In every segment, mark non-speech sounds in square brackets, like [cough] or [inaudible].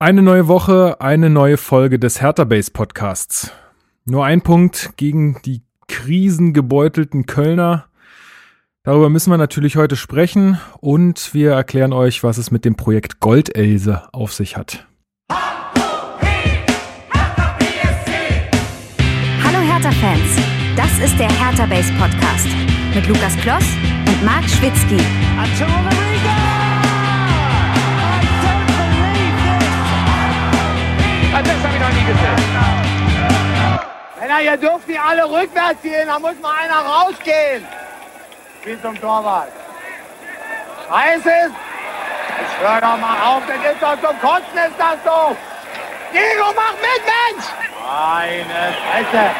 Eine neue Woche, eine neue Folge des Hertha Base Podcasts. Nur ein Punkt gegen die krisengebeutelten Kölner. Darüber müssen wir natürlich heute sprechen und wir erklären euch, was es mit dem Projekt Goldelse auf sich hat. Hallo Hertha-Fans, das ist der Hertha Base Podcast mit Lukas Kloss und Marc Schwitzky. Das ich noch nie gesehen. Männer, ihr dürft nicht alle rückwärts gehen, da muss mal einer rausgehen. Wie zum Torwart. Scheiße. Ich hör doch mal auf, das ist doch zum Kotzen, ist das so. Diego, mach mit, Mensch! Meine Fresse.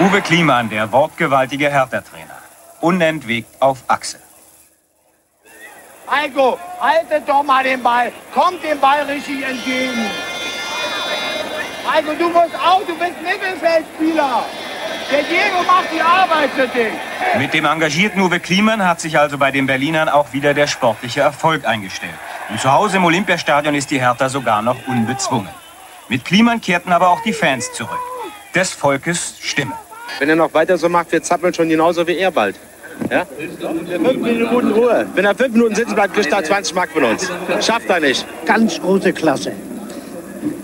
Uwe Kliman, der wortgewaltige Hertha-Trainer. Unentwegt auf Achse. Heiko, haltet doch mal den Ball. Kommt dem Ball richtig entgegen. Heiko, du musst auch, du bist Mittelfeldspieler. Der Diego macht die Arbeit für dich. Mit dem engagierten Uwe Kliman hat sich also bei den Berlinern auch wieder der sportliche Erfolg eingestellt. Und zu Hause im Olympiastadion ist die Hertha sogar noch unbezwungen. Mit Kliman kehrten aber auch die Fans zurück. Des Volkes Stimme. Wenn er noch weiter so macht, wir zappeln schon genauso wie er bald. Ja? Fünf Minuten Ruhe. Wenn er fünf Minuten sitzen bleibt, kriegt er 20 Mark von uns. Schafft er nicht. ganz große Klasse.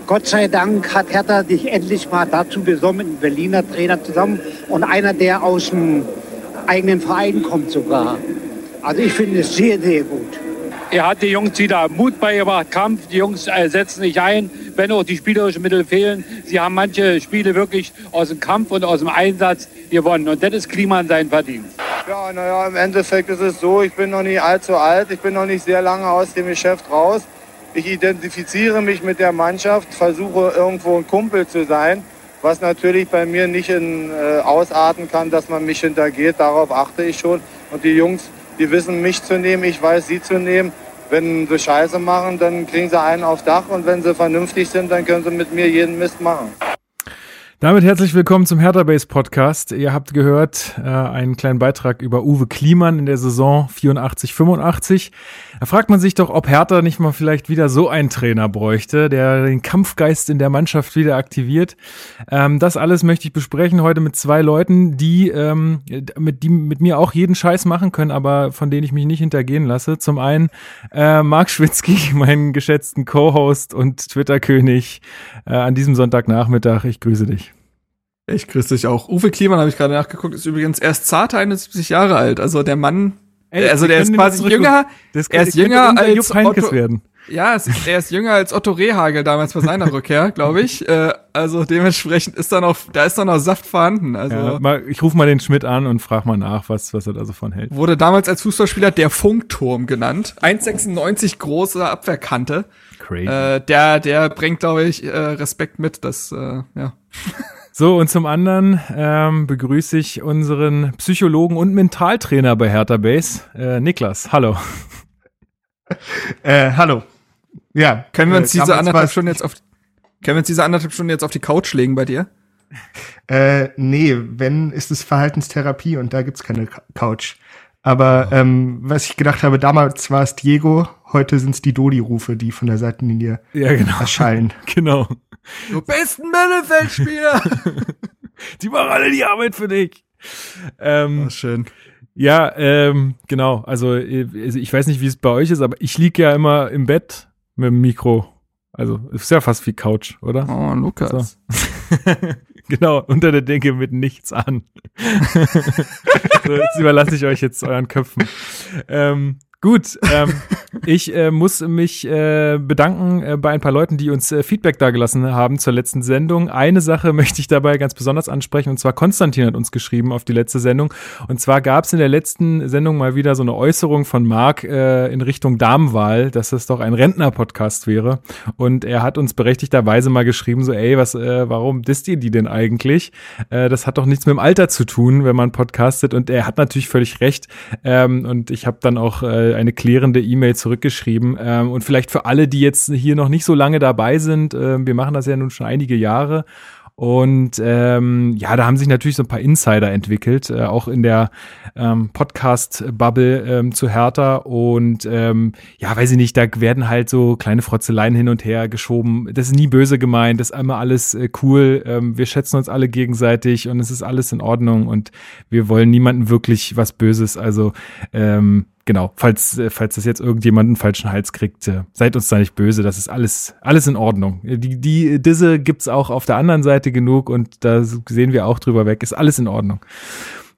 Gott sei Dank hat Hertha dich endlich mal dazu besonnen, ein Berliner Trainer zusammen und einer, der aus dem eigenen Verein kommt sogar. Also ich finde es sehr, sehr gut. Er hat die Jungs wieder Mut beigebracht, Kampf. Die Jungs äh, setzen sich ein, wenn auch die spielerischen Mittel fehlen. Sie haben manche Spiele wirklich aus dem Kampf und aus dem Einsatz gewonnen. Und das ist Kliman sein Verdienst. Ja, naja, im Endeffekt ist es so, ich bin noch nicht allzu alt, ich bin noch nicht sehr lange aus dem Geschäft raus. Ich identifiziere mich mit der Mannschaft, versuche irgendwo ein Kumpel zu sein, was natürlich bei mir nicht in, äh, ausarten kann, dass man mich hintergeht. Darauf achte ich schon. Und die Jungs, die wissen mich zu nehmen, ich weiß sie zu nehmen. Wenn sie Scheiße machen, dann kriegen sie einen aufs Dach und wenn sie vernünftig sind, dann können sie mit mir jeden Mist machen. Damit herzlich willkommen zum Hertha Base Podcast. Ihr habt gehört äh, einen kleinen Beitrag über Uwe Kliman in der Saison 84-85. Da fragt man sich doch, ob Hertha nicht mal vielleicht wieder so einen Trainer bräuchte, der den Kampfgeist in der Mannschaft wieder aktiviert. Ähm, das alles möchte ich besprechen heute mit zwei Leuten, die ähm, mit, die mit mir auch jeden Scheiß machen können, aber von denen ich mich nicht hintergehen lasse. Zum einen äh, Marc Schwitzky, [laughs] meinen geschätzten Co-Host und Twitter-König äh, an diesem Sonntagnachmittag. Ich grüße dich. Ich grüße dich auch. Uwe Kliman, habe ich gerade nachgeguckt, ist übrigens erst zarte 71 Jahre alt. Also der Mann, Ey, also der ist quasi jünger. Das er ist jünger als Otto, werden. Ja, es ist, er ist jünger als Otto Rehagel damals bei seiner Rückkehr, [laughs] glaube ich. Äh, also dementsprechend ist da noch, da ist da noch Saft vorhanden. Also Ja, mal, ich rufe mal den Schmidt an und frage mal nach, was, was er da so von hält. wurde damals als Fußballspieler der Funkturm genannt. 1,96 große Abwehrkante. Crazy. Äh, der, der bringt, glaube ich, äh, Respekt mit. Das, äh, ja. [laughs] So, und zum anderen ähm, begrüße ich unseren Psychologen und Mentaltrainer bei Hertha Base, äh, Niklas. Hallo. [laughs] Äh, hallo. Ja. Können wir uns äh, diese anderthalb Stunden jetzt auf, können wir uns diese anderthalb Stunden jetzt auf die Couch legen bei dir? Äh, nee, wenn, ist es Verhaltenstherapie und da gibt's keine Couch. Aber ähm, was ich gedacht habe, damals war es Diego, heute sind's die Dodi-Rufe, die von der Seitenlinie Ja, genau. erschallen. [laughs] Genau. Du bist ein Mittelfeldspieler! [laughs] Die machen alle die Arbeit für dich. Ähm, Oh, schön. ja, ähm, genau. Also also ich weiß nicht, wie es bei euch ist, aber ich lieg ja immer im Bett mit dem Mikro. Also ist ja fast wie Couch, oder? Oh, Lukas. [laughs] genau, unter der Decke mit nichts an. [laughs] so, jetzt überlasse ich euch jetzt euren Köpfen. Ähm, gut, ähm, [laughs] ich äh, muss mich äh, bedanken äh, bei ein paar Leuten, die uns äh, Feedback dagelassen haben zur letzten Sendung. Eine Sache [laughs] möchte ich dabei ganz besonders ansprechen, und zwar Konstantin hat uns geschrieben auf die letzte Sendung. Und zwar gab es in der letzten Sendung mal wieder so eine Äußerung von Marc äh, in Richtung Damenwahl, dass es doch ein Rentner-Podcast wäre. Und er hat uns berechtigterweise mal geschrieben, so, ey, was, äh, warum disst ihr die denn eigentlich? Äh, das hat doch nichts mit dem Alter zu tun, wenn man podcastet. Und er hat natürlich völlig recht. Ähm, und ich habe dann auch äh, eine klärende E-Mail zurückgeschrieben. Ähm, und vielleicht für alle, die jetzt hier noch nicht so lange dabei sind, äh, wir machen das ja nun schon einige Jahre. Und ähm, ja, da haben sich natürlich so ein paar Insider entwickelt, äh, auch in der ähm, Podcast-Bubble ähm, zu Hertha. Und ähm, ja, weiß ich nicht, da werden halt so kleine Frotzeleien hin und her geschoben. Das ist nie böse gemeint, das ist immer alles äh, cool. Ähm, wir schätzen uns alle gegenseitig und es ist alles in Ordnung und wir wollen niemanden wirklich was Böses. Also ähm, genau, falls, äh, falls das jetzt irgendjemand einen falschen Hals kriegt, äh, seid uns da nicht böse, das ist alles, alles in Ordnung. Die, die Disse gibt's auch auf der anderen Seite genug und da sehen wir auch drüber weg, ist alles in Ordnung.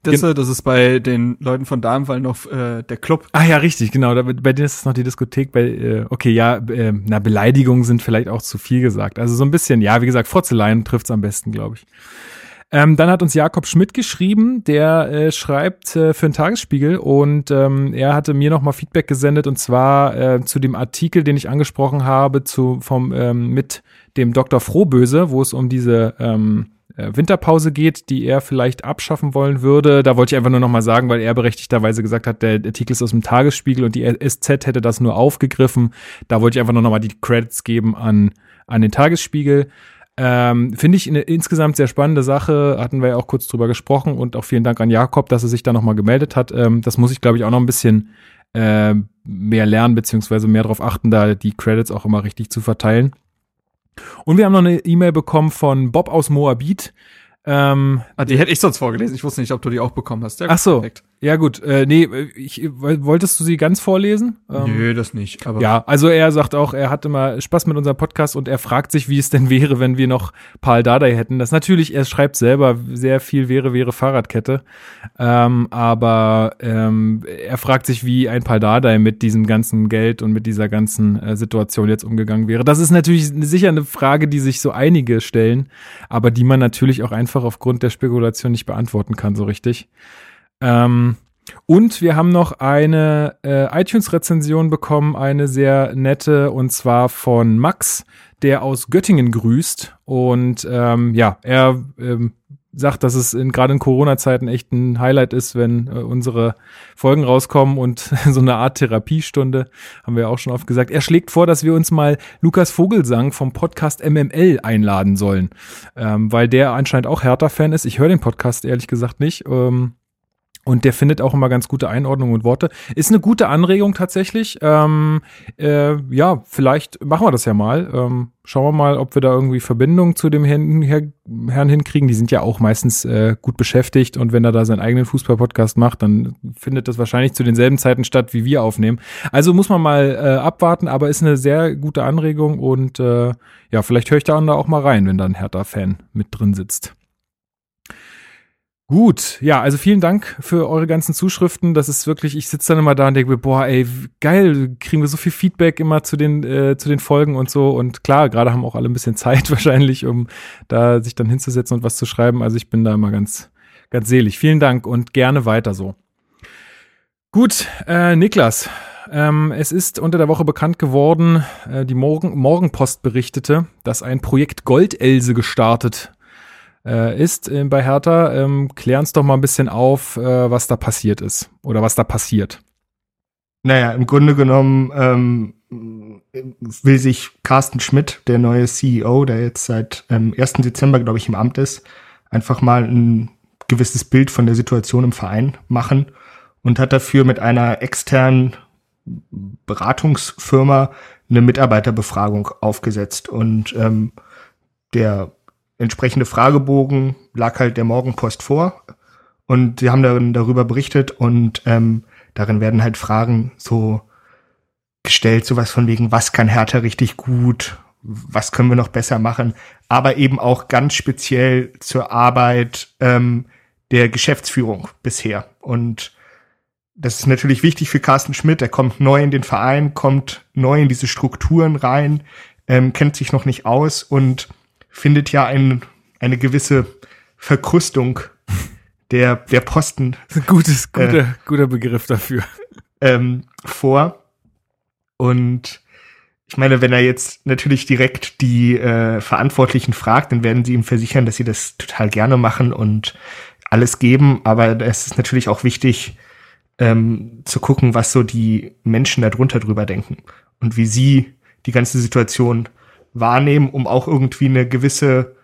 Disse, das ist bei den Leuten von Darmwall noch äh, der Club. Ah ja, richtig, genau. Da, bei denen ist es noch die Diskothek. Bei, äh, okay, ja, äh, na, Beleidigungen sind vielleicht auch zu viel gesagt. Also so ein bisschen, ja, wie gesagt, Frotzeleien trifft's am besten, glaube ich. Ähm, dann hat uns Jakob Schmidt geschrieben, der äh, schreibt äh, für den Tagesspiegel und ähm, er hatte mir nochmal Feedback gesendet und zwar äh, zu dem Artikel, den ich angesprochen habe, zu, vom, ähm, mit dem Dr. Frohböse, wo es um diese ähm, äh, Winterpause geht, die er vielleicht abschaffen wollen würde. Da wollte ich einfach nur nochmal sagen, weil er berechtigterweise gesagt hat, der Artikel ist aus dem Tagesspiegel und die SZ hätte das nur aufgegriffen. Da wollte ich einfach nur nochmal die Credits geben an, an den Tagesspiegel. Ähm, Finde ich eine insgesamt sehr spannende Sache. Hatten wir ja auch kurz drüber gesprochen und auch vielen Dank an Jakob, dass er sich da nochmal gemeldet hat. Ähm, das muss ich, glaube ich, auch noch ein bisschen äh, mehr lernen, beziehungsweise mehr darauf achten, da die Credits auch immer richtig zu verteilen. Und wir haben noch eine E-Mail bekommen von Bob aus Moabit. Ähm, ah, die hätte ich sonst vorgelesen. Ich wusste nicht, ob du die auch bekommen hast. Ja, Ach so. Perfekt. Ja gut, äh, nee, ich, wolltest du sie ganz vorlesen? Ähm, Nö, das nicht. Aber ja, also er sagt auch, er hat immer Spaß mit unserem Podcast und er fragt sich, wie es denn [laughs] wäre, wenn wir noch Paul Dardai hätten. Das natürlich, er schreibt selber sehr viel wäre, wäre Fahrradkette. Ähm, aber ähm, er fragt sich, wie ein Paul Dardai mit diesem ganzen Geld und mit dieser ganzen äh, Situation jetzt umgegangen wäre. Das ist natürlich sicher eine Frage, die sich so einige stellen, aber die man natürlich auch einfach aufgrund der Spekulation nicht beantworten kann, so richtig. Ähm, und wir haben noch eine äh, iTunes-Rezension bekommen, eine sehr nette, und zwar von Max, der aus Göttingen grüßt. Und ähm, ja, er ähm, sagt, dass es gerade in Corona-Zeiten echt ein Highlight ist, wenn äh, unsere Folgen rauskommen und [laughs] so eine Art Therapiestunde, haben wir auch schon oft gesagt. Er schlägt vor, dass wir uns mal Lukas Vogelsang vom Podcast MML einladen sollen, ähm, weil der anscheinend auch Hertha-Fan ist. Ich höre den Podcast ehrlich gesagt nicht. Ähm, und der findet auch immer ganz gute Einordnungen und Worte. Ist eine gute Anregung tatsächlich. Ähm, äh, ja, vielleicht machen wir das ja mal. Ähm, schauen wir mal, ob wir da irgendwie Verbindungen zu dem Herrn, Herrn hinkriegen. Die sind ja auch meistens äh, gut beschäftigt und wenn er da seinen eigenen Fußball-Podcast macht, dann findet das wahrscheinlich zu denselben Zeiten statt, wie wir aufnehmen. Also muss man mal äh, abwarten, aber ist eine sehr gute Anregung und äh, ja, vielleicht höre ich da auch mal rein, wenn da ein Hertha-Fan mit drin sitzt. Gut, ja, also vielen Dank für eure ganzen Zuschriften. Das ist wirklich, ich sitze dann immer da und denke mir, boah, ey, geil, kriegen wir so viel Feedback immer zu den, äh, zu den Folgen und so. Und klar, gerade haben auch alle ein bisschen [laughs] Zeit wahrscheinlich, um da sich dann hinzusetzen und was zu schreiben. Also ich bin da immer ganz, ganz selig. Vielen Dank und gerne weiter so. Gut, äh, Niklas, ähm, es ist unter der Woche bekannt geworden, äh, die Morgen Morgenpost berichtete, dass ein Projekt Goldelse gestartet äh, ist äh, bei Hertha. Ähm, klär uns doch mal ein bisschen auf, äh, was da passiert ist oder was da passiert. Naja, im Grunde genommen ähm, will sich Carsten Schmidt, der neue CEO, der jetzt seit ähm, 1. Dezember, glaube ich, im Amt ist, einfach mal ein gewisses Bild von der Situation im Verein machen und hat dafür mit einer externen Beratungsfirma eine Mitarbeiterbefragung aufgesetzt. Und ähm, der entsprechende Fragebogen lag halt der Morgenpost vor und sie haben dann darüber berichtet und ähm, darin werden halt Fragen so gestellt, sowas von wegen, was kann Hertha richtig gut, was können wir noch besser machen, aber eben auch ganz speziell zur Arbeit ähm, der Geschäftsführung bisher. Und das ist natürlich wichtig für Carsten Schmidt. Er kommt neu in den Verein, kommt neu in diese Strukturen rein, ähm, kennt sich noch nicht aus und findet ja ein, eine gewisse Verkrustung der, der Posten. Gutes, guter, äh, guter Begriff dafür. Ähm, vor. Und ich meine, wenn er jetzt natürlich direkt die äh, Verantwortlichen fragt, dann werden sie ihm versichern, dass sie das total gerne machen und alles geben. Aber es ist natürlich auch wichtig, ähm, zu gucken, was so die Menschen darunter drüber denken und wie sie die ganze Situation wahrnehmen, um auch irgendwie eine gewisse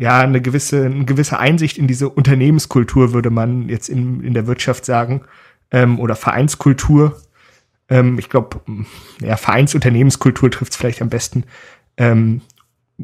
ja, eine gewisse, eine gewisse Einsicht in diese Unternehmenskultur, würde man jetzt in, in der Wirtschaft sagen, ähm, oder Vereinskultur. Ähm, ich glaube, ja, Vereinsunternehmenskultur trifft es vielleicht am besten. Ähm,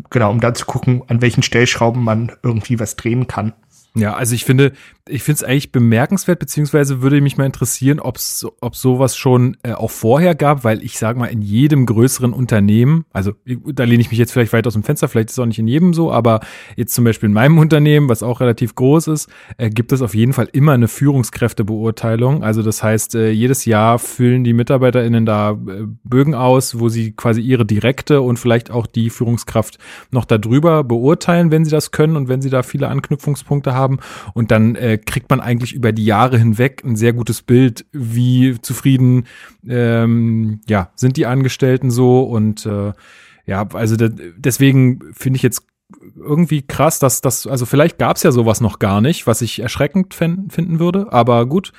genau, um dann zu gucken, an welchen Stellschrauben man irgendwie was drehen kann. Ja, also ich finde, ich finde es eigentlich bemerkenswert, beziehungsweise würde mich mal interessieren, ob es ob sowas schon äh, auch vorher gab, weil ich sage mal, in jedem größeren Unternehmen, also da lehne ich mich jetzt vielleicht weit aus dem Fenster, vielleicht ist es auch nicht in jedem so, aber jetzt zum Beispiel in meinem Unternehmen, was auch relativ groß ist, äh, gibt es auf jeden Fall immer eine Führungskräftebeurteilung. Also das heißt, äh, jedes Jahr füllen die MitarbeiterInnen da äh, Bögen aus, wo sie quasi ihre direkte und vielleicht auch die Führungskraft noch darüber beurteilen, wenn sie das können und wenn sie da viele Anknüpfungspunkte haben. Und dann äh, kriegt man eigentlich über die Jahre hinweg ein sehr gutes Bild, wie zufrieden ähm, ja, sind die Angestellten so und äh, ja, also deswegen finde ich jetzt irgendwie krass, dass das, also vielleicht gab es ja sowas noch gar nicht, was ich erschreckend finden würde, aber gut.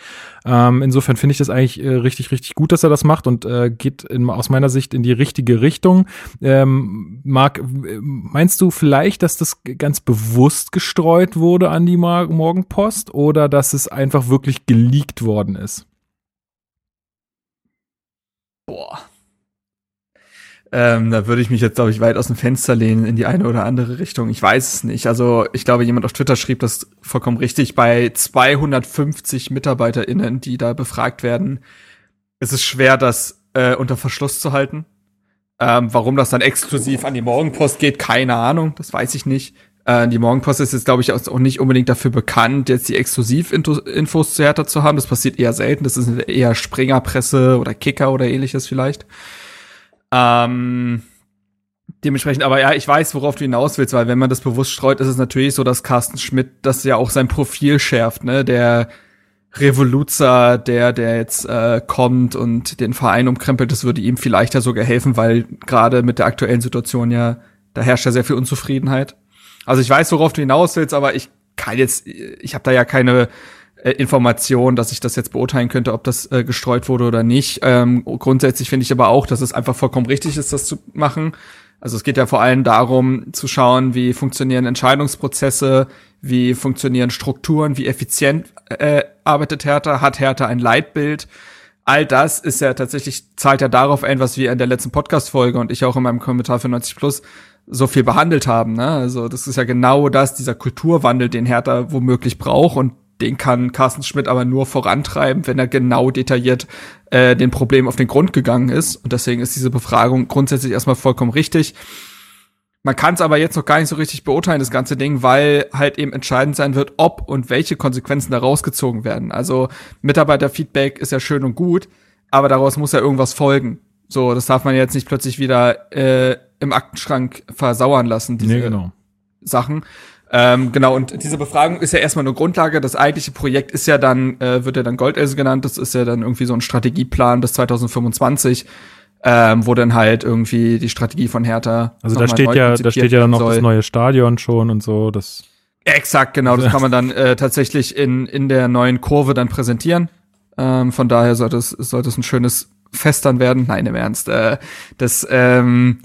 Ähm, insofern finde ich das eigentlich äh, richtig, richtig gut, dass er das macht und äh, geht in, aus meiner Sicht in die richtige Richtung. Ähm, Marc, meinst du vielleicht, dass das ganz bewusst gestreut wurde an die Morgenpost oder dass es einfach wirklich geleakt worden ist? Boah, ähm, da würde ich mich jetzt, glaube ich, weit aus dem Fenster lehnen in die eine oder andere Richtung. Ich weiß es nicht. Also ich glaube, jemand auf Twitter schrieb das vollkommen richtig. Bei 250 MitarbeiterInnen, die da befragt werden, ist es schwer, das äh, unter Verschluss zu halten. Ähm, warum das dann exklusiv an die Morgenpost geht, keine Ahnung. Das weiß ich nicht. Äh, die Morgenpost ist jetzt, glaube ich, auch nicht unbedingt dafür bekannt, jetzt die Exklusivinfos zu Hertha zu haben. Das passiert eher selten. Das ist eher Springerpresse oder Kicker oder ähnliches vielleicht. Ähm, dementsprechend, aber ja, ich weiß, worauf du hinaus willst, weil wenn man das bewusst streut, ist es natürlich so, dass Carsten Schmidt das ja auch sein Profil schärft, ne? Der Revoluzer, der, der jetzt äh, kommt und den Verein umkrempelt, das würde ihm viel leichter sogar helfen, weil gerade mit der aktuellen Situation ja, da herrscht ja sehr viel Unzufriedenheit. Also ich weiß, worauf du hinaus willst, aber ich kann jetzt, ich habe da ja keine äh, Information, dass ich das jetzt beurteilen könnte, ob das äh, gestreut wurde oder nicht. Ähm, grundsätzlich finde ich aber auch, dass es einfach vollkommen richtig ist, das zu machen. Also es geht ja vor allem darum zu schauen, wie funktionieren Entscheidungsprozesse, wie funktionieren Strukturen, wie effizient äh, arbeitet Hertha, hat Hertha ein Leitbild. All das ist ja tatsächlich, zahlt ja darauf ein, was wir in der letzten Podcast-Folge und ich auch in meinem Kommentar für 90 Plus so viel behandelt haben. Ne? Also das ist ja genau das, dieser Kulturwandel, den Hertha womöglich braucht und den kann Carsten Schmidt aber nur vorantreiben, wenn er genau detailliert äh, den Problem auf den Grund gegangen ist. Und deswegen ist diese Befragung grundsätzlich erstmal vollkommen richtig. Man kann es aber jetzt noch gar nicht so richtig beurteilen, das ganze Ding, weil halt eben entscheidend sein wird, ob und welche Konsequenzen da rausgezogen werden. Also Mitarbeiterfeedback ist ja schön und gut, aber daraus muss ja irgendwas folgen. So, das darf man jetzt nicht plötzlich wieder äh, im Aktenschrank versauern lassen, diese nee, genau. Sachen. Ähm, genau, und diese Befragung ist ja erstmal nur Grundlage. Das eigentliche Projekt ist ja dann, äh, wird ja dann Goldelse genannt. Das ist ja dann irgendwie so ein Strategieplan bis 2025, ähm, wo dann halt irgendwie die Strategie von Hertha. Also da steht ja, da steht ja dann noch soll. das neue Stadion schon und so. Das Exakt, genau. Das kann man dann äh, tatsächlich in, in der neuen Kurve dann präsentieren. Ähm, von daher sollte es, sollte es ein schönes Fest dann werden. Nein, im Ernst. Äh, das, ähm,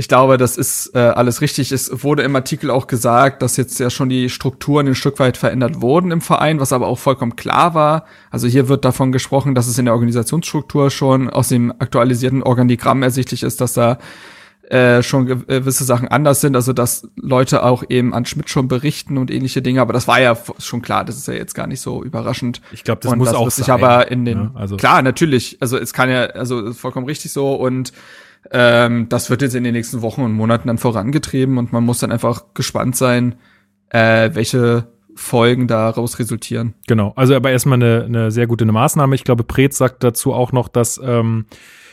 ich glaube, das ist äh, alles richtig. Es wurde im Artikel auch gesagt, dass jetzt ja schon die Strukturen ein Stück weit verändert wurden im Verein, was aber auch vollkommen klar war. Also hier wird davon gesprochen, dass es in der Organisationsstruktur schon aus dem aktualisierten Organigramm ersichtlich ist, dass da äh, schon gewisse Sachen anders sind, also dass Leute auch eben an Schmidt schon berichten und ähnliche Dinge, aber das war ja schon klar, das ist ja jetzt gar nicht so überraschend. Ich glaube, das und muss das auch sich aber in den ja, also klar, natürlich, also es kann ja also vollkommen richtig so und ähm, das wird jetzt in den nächsten Wochen und Monaten dann vorangetrieben und man muss dann einfach gespannt sein, äh, welche Folgen daraus resultieren. Genau, also aber erstmal eine, eine sehr gute Maßnahme. Ich glaube, Pretz sagt dazu auch noch, dass ähm,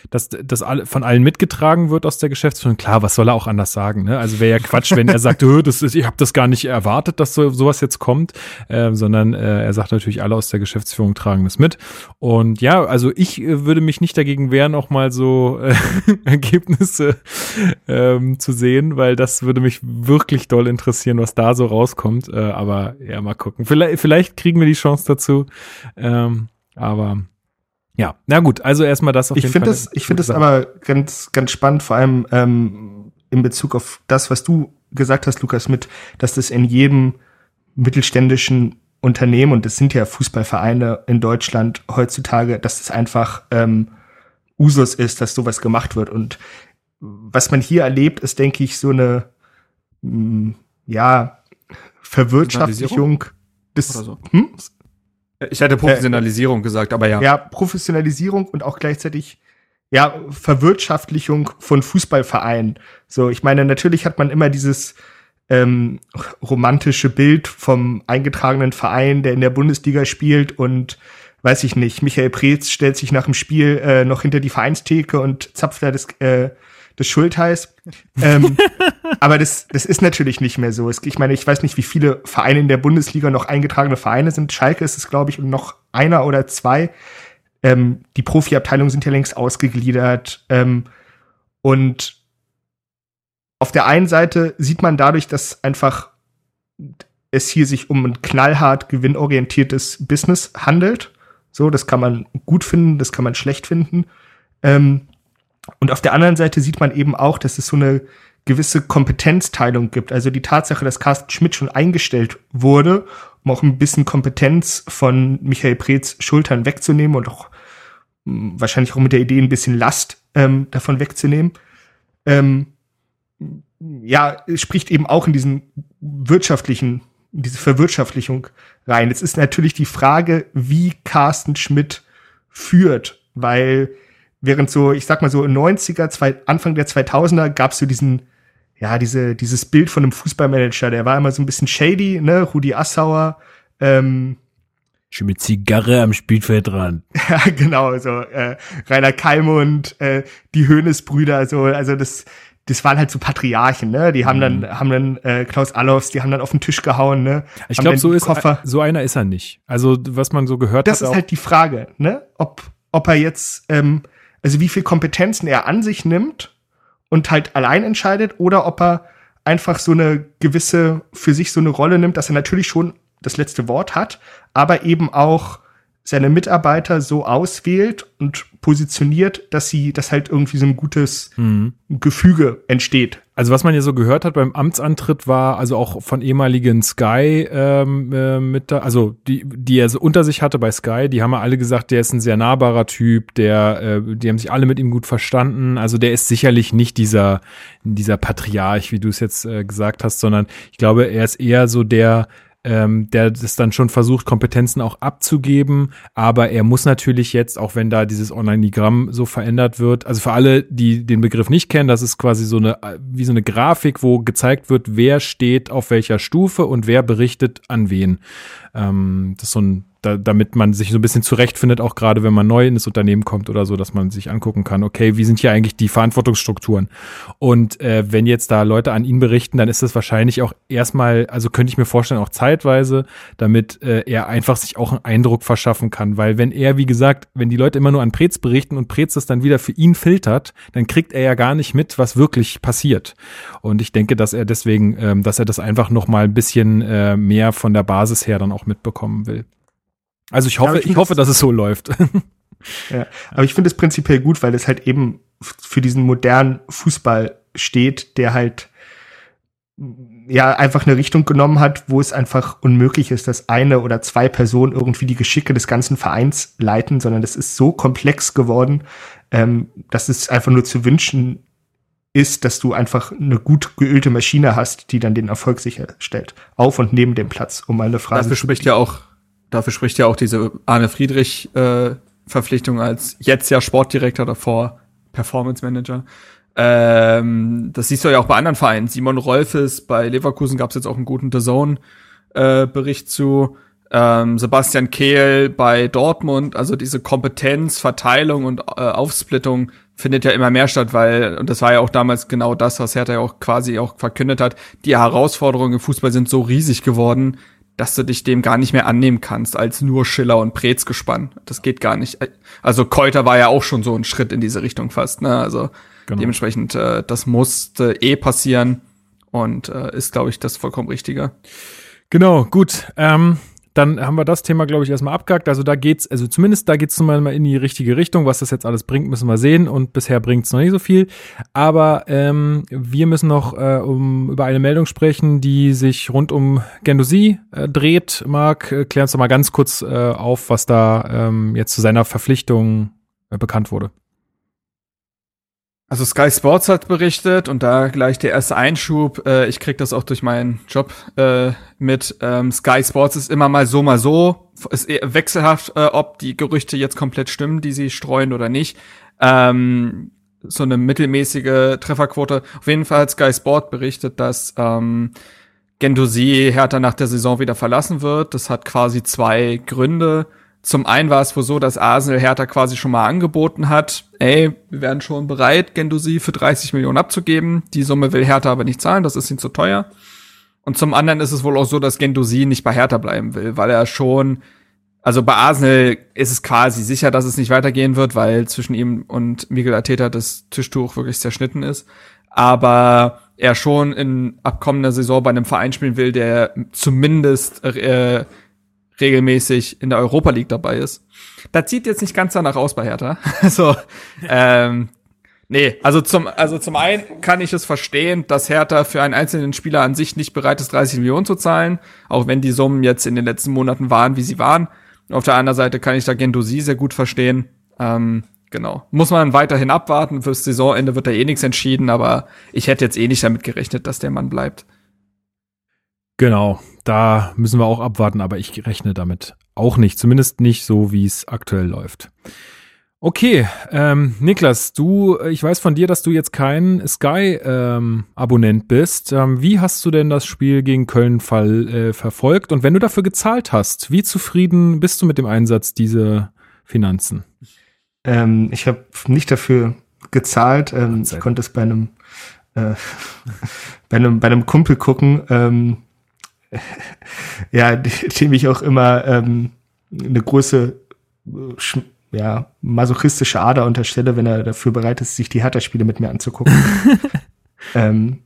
dass das von allen mitgetragen wird aus der Geschäftsführung. Klar, was soll er auch anders sagen? Ne? Also wäre ja Quatsch, wenn er sagt, [laughs] das ist, ich habe das gar nicht erwartet, dass so, sowas jetzt kommt, äh, sondern äh, er sagt natürlich, alle aus der Geschäftsführung tragen das mit. Und ja, also ich äh, würde mich nicht dagegen wehren, auch mal so äh, [laughs] Ergebnisse ähm, zu sehen, weil das würde mich wirklich doll interessieren, was da so rauskommt. Äh, aber ja, mal gucken. Vielleicht, vielleicht kriegen wir die Chance dazu. Ähm, aber ja, na gut, also erstmal das auf ich jeden Fall. Das, ich finde das aber ganz, ganz spannend, vor allem ähm, in Bezug auf das, was du gesagt hast, Lukas, mit, dass das in jedem mittelständischen Unternehmen, und das sind ja Fußballvereine in Deutschland heutzutage, dass es einfach ähm, Usus ist, dass sowas gemacht wird. Und was man hier erlebt, ist, denke ich, so eine mh, mm, ja Verwirtschaftlichung des. So. Hm? Ich hätte Professionalisierung äh, gesagt, aber ja. Ja, Professionalisierung und auch gleichzeitig ja Verwirtschaftlichung von Fußballvereinen. So, ich meine, natürlich hat man immer dieses ähm, romantische Bild vom eingetragenen Verein, der in der Bundesliga spielt und weiß ich nicht, Michael Preetz stellt sich nach dem Spiel äh, noch hinter die Vereinstheke und zapft da das, äh, das Schultheiß. ähm, [laughs] aber das, das ist natürlich nicht mehr so. Ich meine, ich weiß nicht, wie viele Vereine in der Bundesliga noch eingetragene Vereine sind. Schalke ist es, glaube ich, und noch einer oder zwei. Ähm, die Profiabteilungen sind ja längst ausgegliedert. Ähm, und auf der einen Seite sieht man dadurch, dass einfach es hier sich um ein knallhart gewinnorientiertes Business handelt. So, das kann man gut finden, das kann man schlecht finden. Ähm, und auf der anderen Seite sieht man eben auch, dass es so eine gewisse Kompetenzteilung gibt. Also die Tatsache, dass Carsten Schmidt schon eingestellt wurde, um auch ein bisschen Kompetenz von Michael Preetz Schultern wegzunehmen und auch hm, wahrscheinlich auch mit der Idee ein bisschen Last ähm, davon wegzunehmen. Ähm, ja, spricht eben auch in diesen wirtschaftlichen, in diese Verwirtschaftlichung rein. Jetzt ist natürlich die Frage, wie Carsten Schmidt führt, weil während so, ich sag mal so 90er, zwei, Anfang der 2000er gab es so diesen, ja, diese, dieses Bild von einem Fußballmanager, der war immer so ein bisschen shady, ne, Rudi Assauer, ähm, Schon mit Zigarre am Spielfeldrand. [laughs] ja, genau, so äh, Rainer Kalmund, äh, die Höhnesbrüder, so, also das, das waren halt so Patriarchen, ne? Die haben dann, mhm. haben dann äh, Klaus Allofs, die haben dann auf den Tisch gehauen, ne? Ich glaube, so ist Koffer. so einer ist er nicht. Also was man so gehört das hat. Das ist halt die Frage, ne? Ob ob er jetzt, ähm, also wie viel Kompetenzen er an sich nimmt und halt allein entscheidet, oder ob er einfach so eine gewisse für sich so eine Rolle nimmt, dass er natürlich schon das letzte Wort hat, aber eben auch seine Mitarbeiter so auswählt und positioniert, dass sie, dass halt irgendwie so ein gutes mhm. Gefüge entsteht. Also was man ja so gehört hat beim Amtsantritt war, also auch von ehemaligen Sky ähm, äh, mit da, also die, die er so unter sich hatte bei Sky, die haben ja alle gesagt, der ist ein sehr nahbarer Typ, der, äh, die haben sich alle mit ihm gut verstanden. Also der ist sicherlich nicht dieser, dieser Patriarch, wie du es jetzt äh, gesagt hast, sondern ich glaube, er ist eher so der, ähm, der das dann schon versucht, Kompetenzen auch abzugeben. Aber er muss natürlich jetzt, auch wenn da dieses Online-Digramm so verändert wird, also für alle, die den Begriff nicht kennen, das ist quasi so eine, wie so eine Grafik, wo gezeigt wird, wer steht auf welcher Stufe und wer berichtet an wen. Ähm, das ist so ein da, damit man sich so ein bisschen zurechtfindet, auch gerade wenn man neu in das Unternehmen kommt oder so, dass man sich angucken kann, okay, wie sind hier eigentlich die Verantwortungsstrukturen? Und äh, wenn jetzt da Leute an ihn berichten, dann ist das wahrscheinlich auch erstmal, also könnte ich mir vorstellen, auch zeitweise, damit äh, er einfach sich auch einen Eindruck verschaffen kann. Weil wenn er, wie gesagt, wenn die Leute immer nur an Prez berichten und Prez das dann wieder für ihn filtert, dann kriegt er ja gar nicht mit, was wirklich passiert. Und ich denke, dass er deswegen, ähm, dass er das einfach noch mal ein bisschen äh, mehr von der Basis her dann auch mitbekommen will. Also ich hoffe, ich, ich hoffe, dass es so läuft. [laughs] ja, aber ich finde es prinzipiell gut, weil es halt eben für diesen modernen Fußball steht, der halt ja einfach eine Richtung genommen hat, wo es einfach unmöglich ist, dass eine oder zwei Personen irgendwie die Geschicke des ganzen Vereins leiten, sondern es ist so komplex geworden, ähm, dass es einfach nur zu wünschen ist, dass du einfach eine gut geölte Maschine hast, die dann den Erfolg sicherstellt. Auf und neben dem Platz, um eine Frage Dafür spricht ja auch Dafür spricht ja auch diese Arne Friedrich äh, Verpflichtung als jetzt ja Sportdirektor davor Performance Manager. Ähm, das siehst du ja auch bei anderen Vereinen. Simon Rolfes bei Leverkusen gab es jetzt auch einen guten The Zone äh, Bericht zu. Ähm, Sebastian Kehl bei Dortmund, also diese Kompetenz, Verteilung und äh, Aufsplittung findet ja immer mehr statt, weil, und das war ja auch damals genau das, was Hertha ja auch quasi auch verkündet hat, die Herausforderungen im Fußball sind so riesig geworden, dass du dich dem gar nicht mehr annehmen kannst als nur Schiller und Preetz gespann. Das geht gar nicht. Also Keuter war ja auch schon so ein Schritt in diese Richtung fast. Ne? Also genau. dementsprechend, äh, das musste eh passieren und äh, ist, glaube ich, das vollkommen Richtige. Genau, gut. Ähm, dann haben wir das Thema, glaube ich, erstmal abgehakt. Also da geht's, also zumindest da geht's mal in die richtige Richtung. Was das jetzt alles bringt, müssen wir sehen. Und bisher bringt's noch nicht so viel. Aber ähm, wir müssen noch äh, um, über eine Meldung sprechen, die sich rund um Gendosi äh, dreht. Marc, äh, klär uns doch mal ganz kurz äh, auf, was da ähm, jetzt zu seiner Verpflichtung äh, bekannt wurde. Also Sky Sports hat berichtet und da gleich der erste Einschub. Äh, ich krieg das auch durch meinen Job äh, mit. Ähm, Sky Sports ist immer mal so, mal so. Ist wechselhaft, äh, ob die Gerüchte jetzt komplett stimmen, die sie streuen oder nicht. Ähm, so eine mittelmäßige Trefferquote. Auf jeden Fall hat Sky Sport berichtet, dass ähm, Gendosi Hertha nach der Saison wieder verlassen wird. Das hat quasi zwei Gründe. Zum einen war es wohl so, dass Arsenal Hertha quasi schon mal angeboten hat, ey, wir wären schon bereit, Gendusi für 30 Millionen abzugeben. Die Summe will Hertha aber nicht zahlen, das ist ihm zu teuer. Und zum anderen ist es wohl auch so, dass Gendusi nicht bei Hertha bleiben will, weil er schon, also bei Arsenal ist es quasi sicher, dass es nicht weitergehen wird, weil zwischen ihm und Miguel Arteta das Tischtuch wirklich zerschnitten ist. Aber er schon in abkommender Saison bei einem Verein spielen will, der zumindest äh, regelmäßig in der Europa League dabei ist. Das sieht jetzt nicht ganz danach aus bei Hertha. [laughs] Also, ähm, nee, also zum, also zum einen kann ich es verstehen, dass Hertha für einen einzelnen Spieler an sich nicht bereit ist, 30 Millionen zu zahlen, auch wenn die Summen jetzt in den letzten Monaten waren, wie sie waren. Auf der anderen Seite kann ich da Gendosi sehr gut verstehen. Ähm, genau. Muss man weiterhin abwarten. Fürs Saisonende wird da eh nichts entschieden, aber ich hätte jetzt eh nicht damit gerechnet, dass der Mann bleibt. Genau, da müssen wir auch abwarten, aber ich rechne damit auch nicht. Zumindest nicht so, wie es aktuell läuft. Okay, ähm, Niklas, du, ich weiß von dir, dass du jetzt kein Sky-Abonnent ähm, bist. Ähm, wie hast du denn das Spiel gegen Köln fall, äh, verfolgt? Und wenn du dafür gezahlt hast, wie zufrieden bist du mit dem Einsatz dieser Finanzen? Ähm, ich habe nicht dafür gezahlt. Ähm, ich konnte es bei einem, äh, [laughs] bei einem bei einem Kumpel gucken. Ähm, ja, dem ich auch immer ähm, eine große, ja, masochistische Ader unterstelle, wenn er dafür bereit ist, sich die Hertha-Spiele mit mir anzugucken. [laughs] ähm,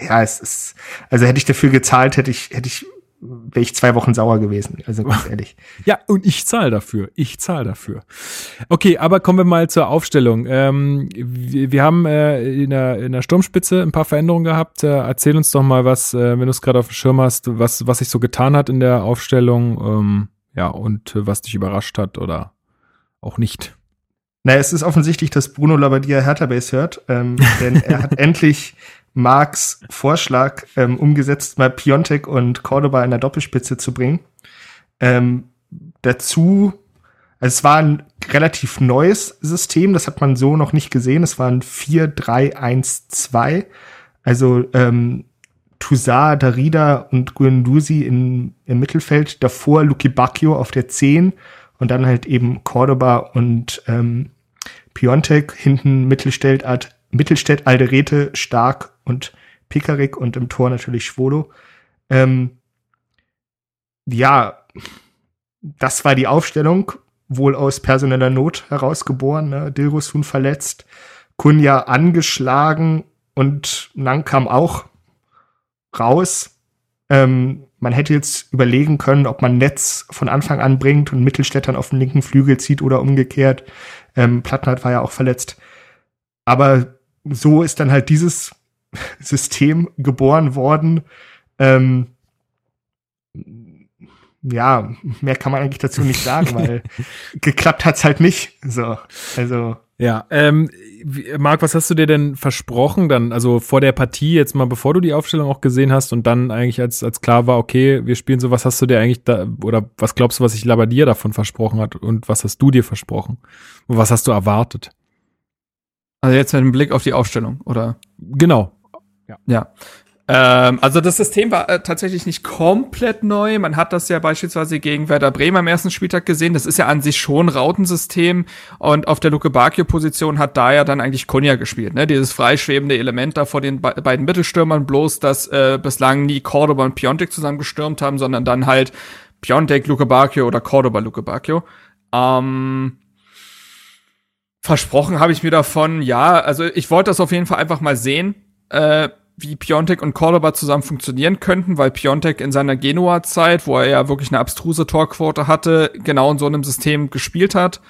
ja, es ist, also hätte ich dafür gezahlt, hätte ich, hätte ich wäre ich zwei Wochen sauer gewesen. Also ganz [laughs] ehrlich. Ja, und ich zahle dafür. Ich zahle dafür. Okay, aber kommen wir mal zur Aufstellung. Ähm, wir, wir, haben äh, in, der, in der Sturmspitze ein paar Veränderungen gehabt. Äh, erzähl uns doch mal was, äh, wenn du es gerade auf dem Schirm hast, was, was sich so getan hat in der Aufstellung. Ähm, ja, und was dich überrascht hat oder auch nicht. Naja, es ist offensichtlich, dass Bruno Labbadia Hertha Base hört, ähm, denn er hat [laughs] endlich Marks Vorschlag ähm, umgesetzt, mal Piontek und Cordoba in der Doppelspitze zu bringen. Ähm, dazu, also es war ein relativ neues System, das hat man so noch nicht gesehen. Es waren 4-3-1-2. Also ähm, Toussaint, Darida und Guendouzi im Mittelfeld, davor Luki Bacchio auf der 10 und dann halt eben Cordoba und ähm, Piontek hinten Mittelstädt, Mittelstädt, Alderete, Stark und Pikarik und im Tor natürlich Schwolo. Ähm, ja, das war die Aufstellung, wohl aus personeller Not herausgeboren. Ne? Dilrosun verletzt, Kunja angeschlagen und Nankam auch raus. Ähm, man hätte jetzt überlegen können, ob man Netz von Anfang an bringt und Mittelstädtern auf den linken Flügel zieht oder umgekehrt. Ähm, Plattnert war ja auch verletzt. Aber so ist dann halt dieses [laughs] System geboren worden. Ähm, ja, mehr kann man eigentlich dazu nicht [laughs] sagen, weil geklappt hat's halt nicht. So, also. Ja, ähm, Marc, was hast du dir denn versprochen dann, also vor der Partie jetzt mal, bevor du die Aufstellung auch gesehen hast und dann eigentlich als, als klar war, okay, wir spielen so, was hast du dir eigentlich da, oder was glaubst du, was sich Labadier davon versprochen hat und was hast du dir versprochen? Und was hast du erwartet? Also jetzt mit dem Blick auf die Aufstellung, oder? Genau. Ja. ja. Ähm, also das System war äh, tatsächlich nicht komplett neu. Man hat das ja beispielsweise gegen Werder Bremen am ersten Spieltag gesehen. Das ist ja an sich schon Rautensystem. Und auf der Luke Bakio-Position hat da ja dann eigentlich Kunja gespielt. Ne? Dieses freischwebende Element da vor den be beiden Mittelstürmern. Bloß, dass äh, bislang nie Cordoba und Piontek zusammen gestürmt haben, sondern dann halt Piontek, Luke Bakio oder Cordoba, Luke Bakio. Ähm, versprochen habe ich mir davon, ja, also ich wollte das auf jeden Fall einfach mal sehen äh, wie Piontek und Cordoba zusammen funktionieren könnten, weil Piontek in seiner Genua-Zeit, wo er ja wirklich eine abstruse Torquote hatte, genau in so einem System gespielt hat.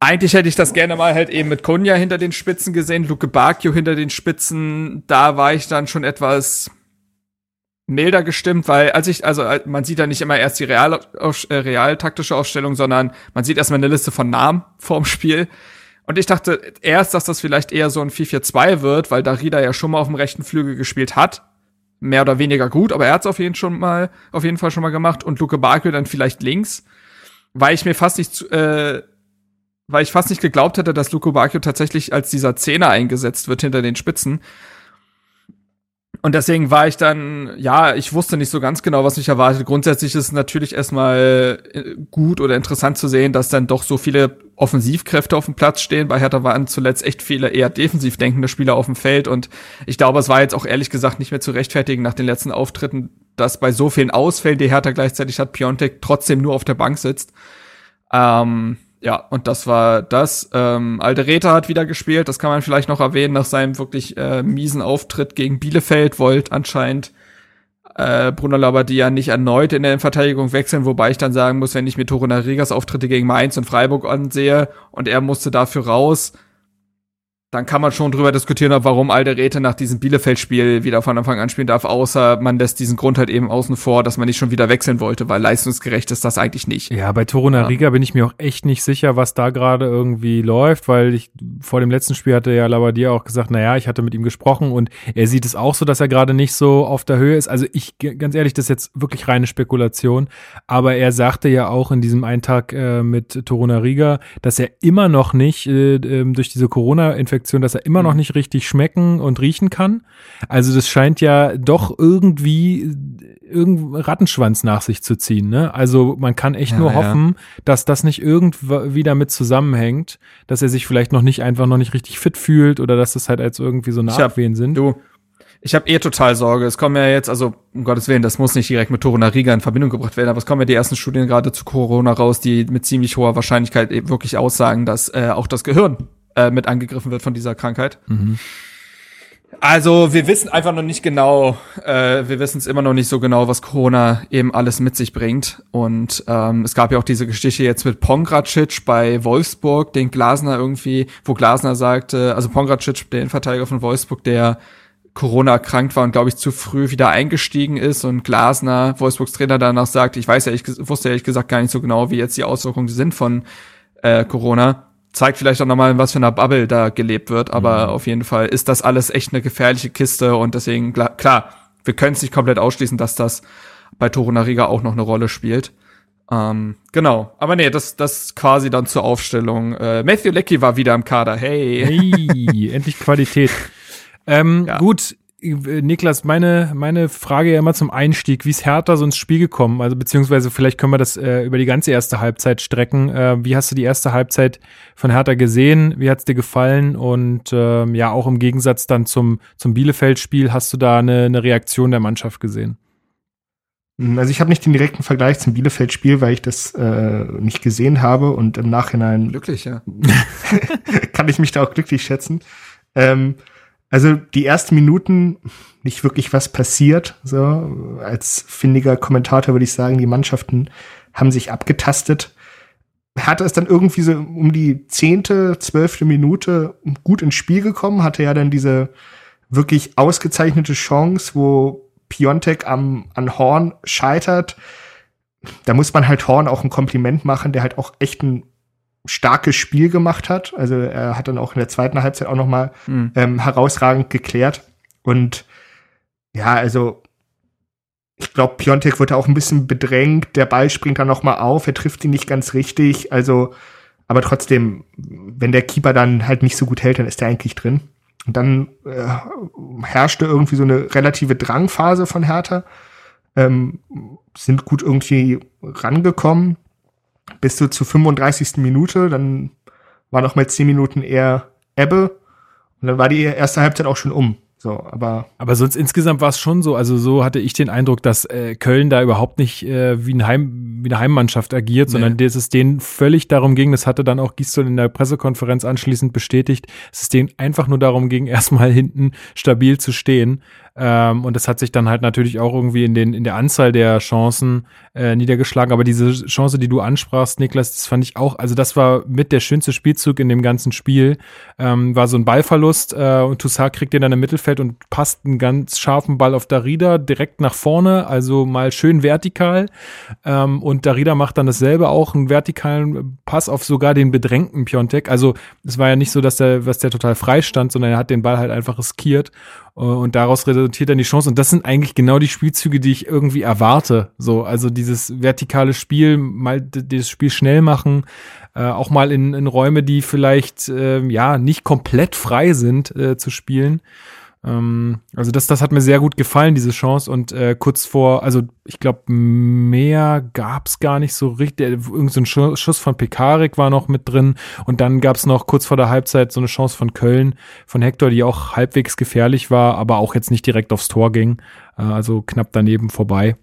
Eigentlich hätte ich das gerne mal halt eben mit Konya hinter den Spitzen gesehen, Luke Bacchio hinter den Spitzen. Da war ich dann schon etwas milder gestimmt, weil als ich, also man sieht ja nicht immer erst die real, äh, real taktische Aufstellung, sondern man sieht erstmal eine Liste von Namen vorm Spiel. Und ich dachte erst, dass das vielleicht eher so ein 4-4-2 wird, weil Darida ja schon mal auf dem rechten Flügel gespielt hat. Mehr oder weniger gut, aber er hat es auf jeden schon mal, auf jeden Fall schon mal gemacht und Luke Barkley dann vielleicht links, weil ich mir fast nicht, äh, weil ich fast nicht geglaubt hätte, dass Luke Bacchio tatsächlich als dieser Zehner eingesetzt wird hinter den Spitzen. Und deswegen war ich dann, ja, ich wusste nicht so ganz genau, was mich erwartet. Grundsätzlich ist es natürlich erstmal äh, gut oder interessant zu sehen, dass dann doch so viele Offensivkräfte auf dem Platz stehen. Bei Hertha waren zuletzt echt viele eher defensiv denkende Spieler auf dem Feld. Und ich glaube, es war jetzt auch ehrlich gesagt nicht mehr zu rechtfertigen nach den letzten Auftritten, dass bei so vielen Ausfällen, die Hertha gleichzeitig hat, Piontek trotzdem nur auf der Bank sitzt. Ähm, ja, und das war das. Ähm, Aldereta hat wieder gespielt, das kann man vielleicht noch erwähnen, nach seinem wirklich äh, miesen Auftritt gegen Bielefeld wollte anscheinend äh, Bruno Labbadia nicht erneut in der Verteidigung wechseln, wobei ich dann sagen muss, wenn ich mir Toruna Regas Auftritte gegen Mainz und Freiburg ansehe und er musste dafür raus, dann kann man schon drüber diskutieren, warum Alderete nach diesem Bielefeld-Spiel wieder von Anfang an spielen darf, außer man lässt diesen Grund halt eben außen vor, dass man nicht schon wieder wechseln wollte, weil leistungsgerecht ist das eigentlich nicht. Ja, bei Toruna ja. Riga bin ich mir auch echt nicht sicher, was da gerade irgendwie läuft, weil ich vor dem letzten Spiel hatte ja Labadia auch gesagt, naja, ich hatte mit ihm gesprochen und er sieht es auch so, dass er gerade nicht so auf der Höhe ist. Also ich, ganz ehrlich, das ist jetzt wirklich reine Spekulation, aber er sagte ja auch in diesem einen Tag äh, mit Toruna Riga, dass er immer noch nicht äh, ähm, durch diese Corona-Infektion Infektion, dass er immer noch mhm. nicht richtig schmecken und riechen kann. Also das scheint ja doch irgendwie irgendein Rattenschwanz nach sich zu ziehen. Ne? Also man kann echt ja, nur hoffen, ja. dass das nicht irgendwie damit zusammenhängt, dass er sich vielleicht noch nicht einfach noch nicht richtig fit fühlt oder dass das halt als irgendwie so Nachwehen sind. Du, ich habe eh total Sorge. Es kommen ja jetzt, also um Gottes Willen, das muss nicht direkt mit Toruna Riga in Verbindung gebracht werden, aber es kommen ja die ersten Studien gerade zu Corona raus, die mit ziemlich hoher Wahrscheinlichkeit eben wirklich aussagen, dass äh, auch das Gehirn äh, mit angegriffen wird von dieser Krankheit. Mhm. Also wir wissen einfach noch nicht genau, äh, wir wissen es immer noch nicht so genau, was Corona eben alles mit sich bringt. Und ähm, es gab ja auch diese Geschichte jetzt mit Pongracic bei Wolfsburg, den Glasner irgendwie, wo Glasner sagte, also Pongracic, der Innenverteidiger von Wolfsburg, der Corona erkrankt war und glaube ich zu früh wieder eingestiegen ist und Glasner, Wolfsburgs Trainer, danach sagt, ich weiß ja, ich wusste ehrlich gesagt gar nicht so genau, wie jetzt die Auswirkungen sind von äh, Corona zeigt vielleicht auch nochmal, was für einer Bubble da gelebt wird. Aber mhm. auf jeden Fall ist das alles echt eine gefährliche Kiste und deswegen, klar, wir können es nicht komplett ausschließen, dass das bei Torunariga auch noch eine Rolle spielt. Ähm, genau, aber nee, das das quasi dann zur Aufstellung. Äh, Matthew Leckie war wieder im Kader. Hey, hey endlich Qualität. [laughs] ähm, ja. Gut, Niklas, meine, meine Frage ja immer zum Einstieg, wie ist Hertha so ins Spiel gekommen? Also beziehungsweise vielleicht können wir das äh, über die ganze erste Halbzeit strecken. Äh, wie hast du die erste Halbzeit von Hertha gesehen? Wie hat's dir gefallen? Und äh, ja, auch im Gegensatz dann zum, zum Bielefeld-Spiel, hast du da eine, eine Reaktion der Mannschaft gesehen? Hm, also ich habe nicht den direkten Vergleich zum Bielefeld-Spiel, weil ich das äh, nicht gesehen habe und im Nachhinein glücklich, ja. [laughs] kann ich mich da auch glücklich schätzen. Ähm, also die ersten Minuten nicht wirklich was passiert. So als findiger Kommentator würde ich sagen, die Mannschaften haben sich abgetastet. Hatte es dann irgendwie so um die zehnte, zwölfte Minute gut ins Spiel gekommen, hatte ja dann diese wirklich ausgezeichnete Chance, wo Piontek am, an Horn scheitert. Da muss man halt Horn auch ein Kompliment machen, der halt auch echt ein starkes Spiel gemacht hat. Also er hat dann auch in der zweiten Halbzeit auch noch mal mhm. ähm, herausragend geklärt. Und ja, also ich glaube, Piontek wird auch ein bisschen bedrängt. Der Ball springt dann noch mal auf. Er trifft ihn nicht ganz richtig. Also, aber trotzdem, wenn der Keeper dann halt nicht so gut hält, dann ist er eigentlich drin. Und dann äh, herrschte irgendwie so eine relative Drangphase von Hertha. Ähm, sind gut irgendwie rangekommen bis du zur 35. Minute, dann war noch mal 10 Minuten eher Ebbe und dann war die erste Halbzeit auch schon um. So, aber. Aber sonst insgesamt war es schon so, also so hatte ich den Eindruck, dass äh, Köln da überhaupt nicht äh, wie, ein Heim, wie eine Heimmannschaft agiert, sondern Nee. dass es denen völlig darum ging, das hatte dann auch Gistol in der Pressekonferenz anschließend bestätigt, dass es denen einfach nur darum ging, [laughs] erstmal hinten stabil zu stehen. Ähm, und das hat sich dann halt natürlich auch irgendwie in, den, in der Anzahl der Chancen äh, niedergeschlagen. Aber diese Chance, die du ansprachst, Niklas, das fand ich auch, also das war mit der schönste Spielzug in dem ganzen Spiel. Ähm, war so ein Ballverlust äh, und Toussaint kriegt den dann im Mittelfeld und passt einen ganz scharfen Ball auf Darida direkt nach vorne, also mal schön vertikal. Ähm, und Darida macht dann dasselbe auch, einen vertikalen Pass auf sogar den bedrängten Piontek. Also es war ja nicht so, dass der, was der total frei stand, sondern er hat den Ball halt einfach riskiert. Äh, Und daraus resultiert dann die Chance. Und das sind eigentlich genau die Spielzüge, die ich irgendwie erwarte. So, also dieses vertikale Spiel, mal dieses Spiel schnell machen, äh, auch mal in, in Räume, die vielleicht ähm, ja nicht komplett frei sind äh, zu spielen. Ähm, also das, das hat mir sehr gut gefallen, diese Chance. Und äh, kurz vor, also ich glaube, mehr gab's gar nicht so richtig. Irgend so ein Schu- Schuss von Pekarik war noch mit drin. Und dann gab's noch kurz vor der Halbzeit so eine Chance von Köln, von Hector, die auch halbwegs gefährlich war, aber auch jetzt nicht direkt aufs Tor ging. Äh, also knapp daneben vorbei.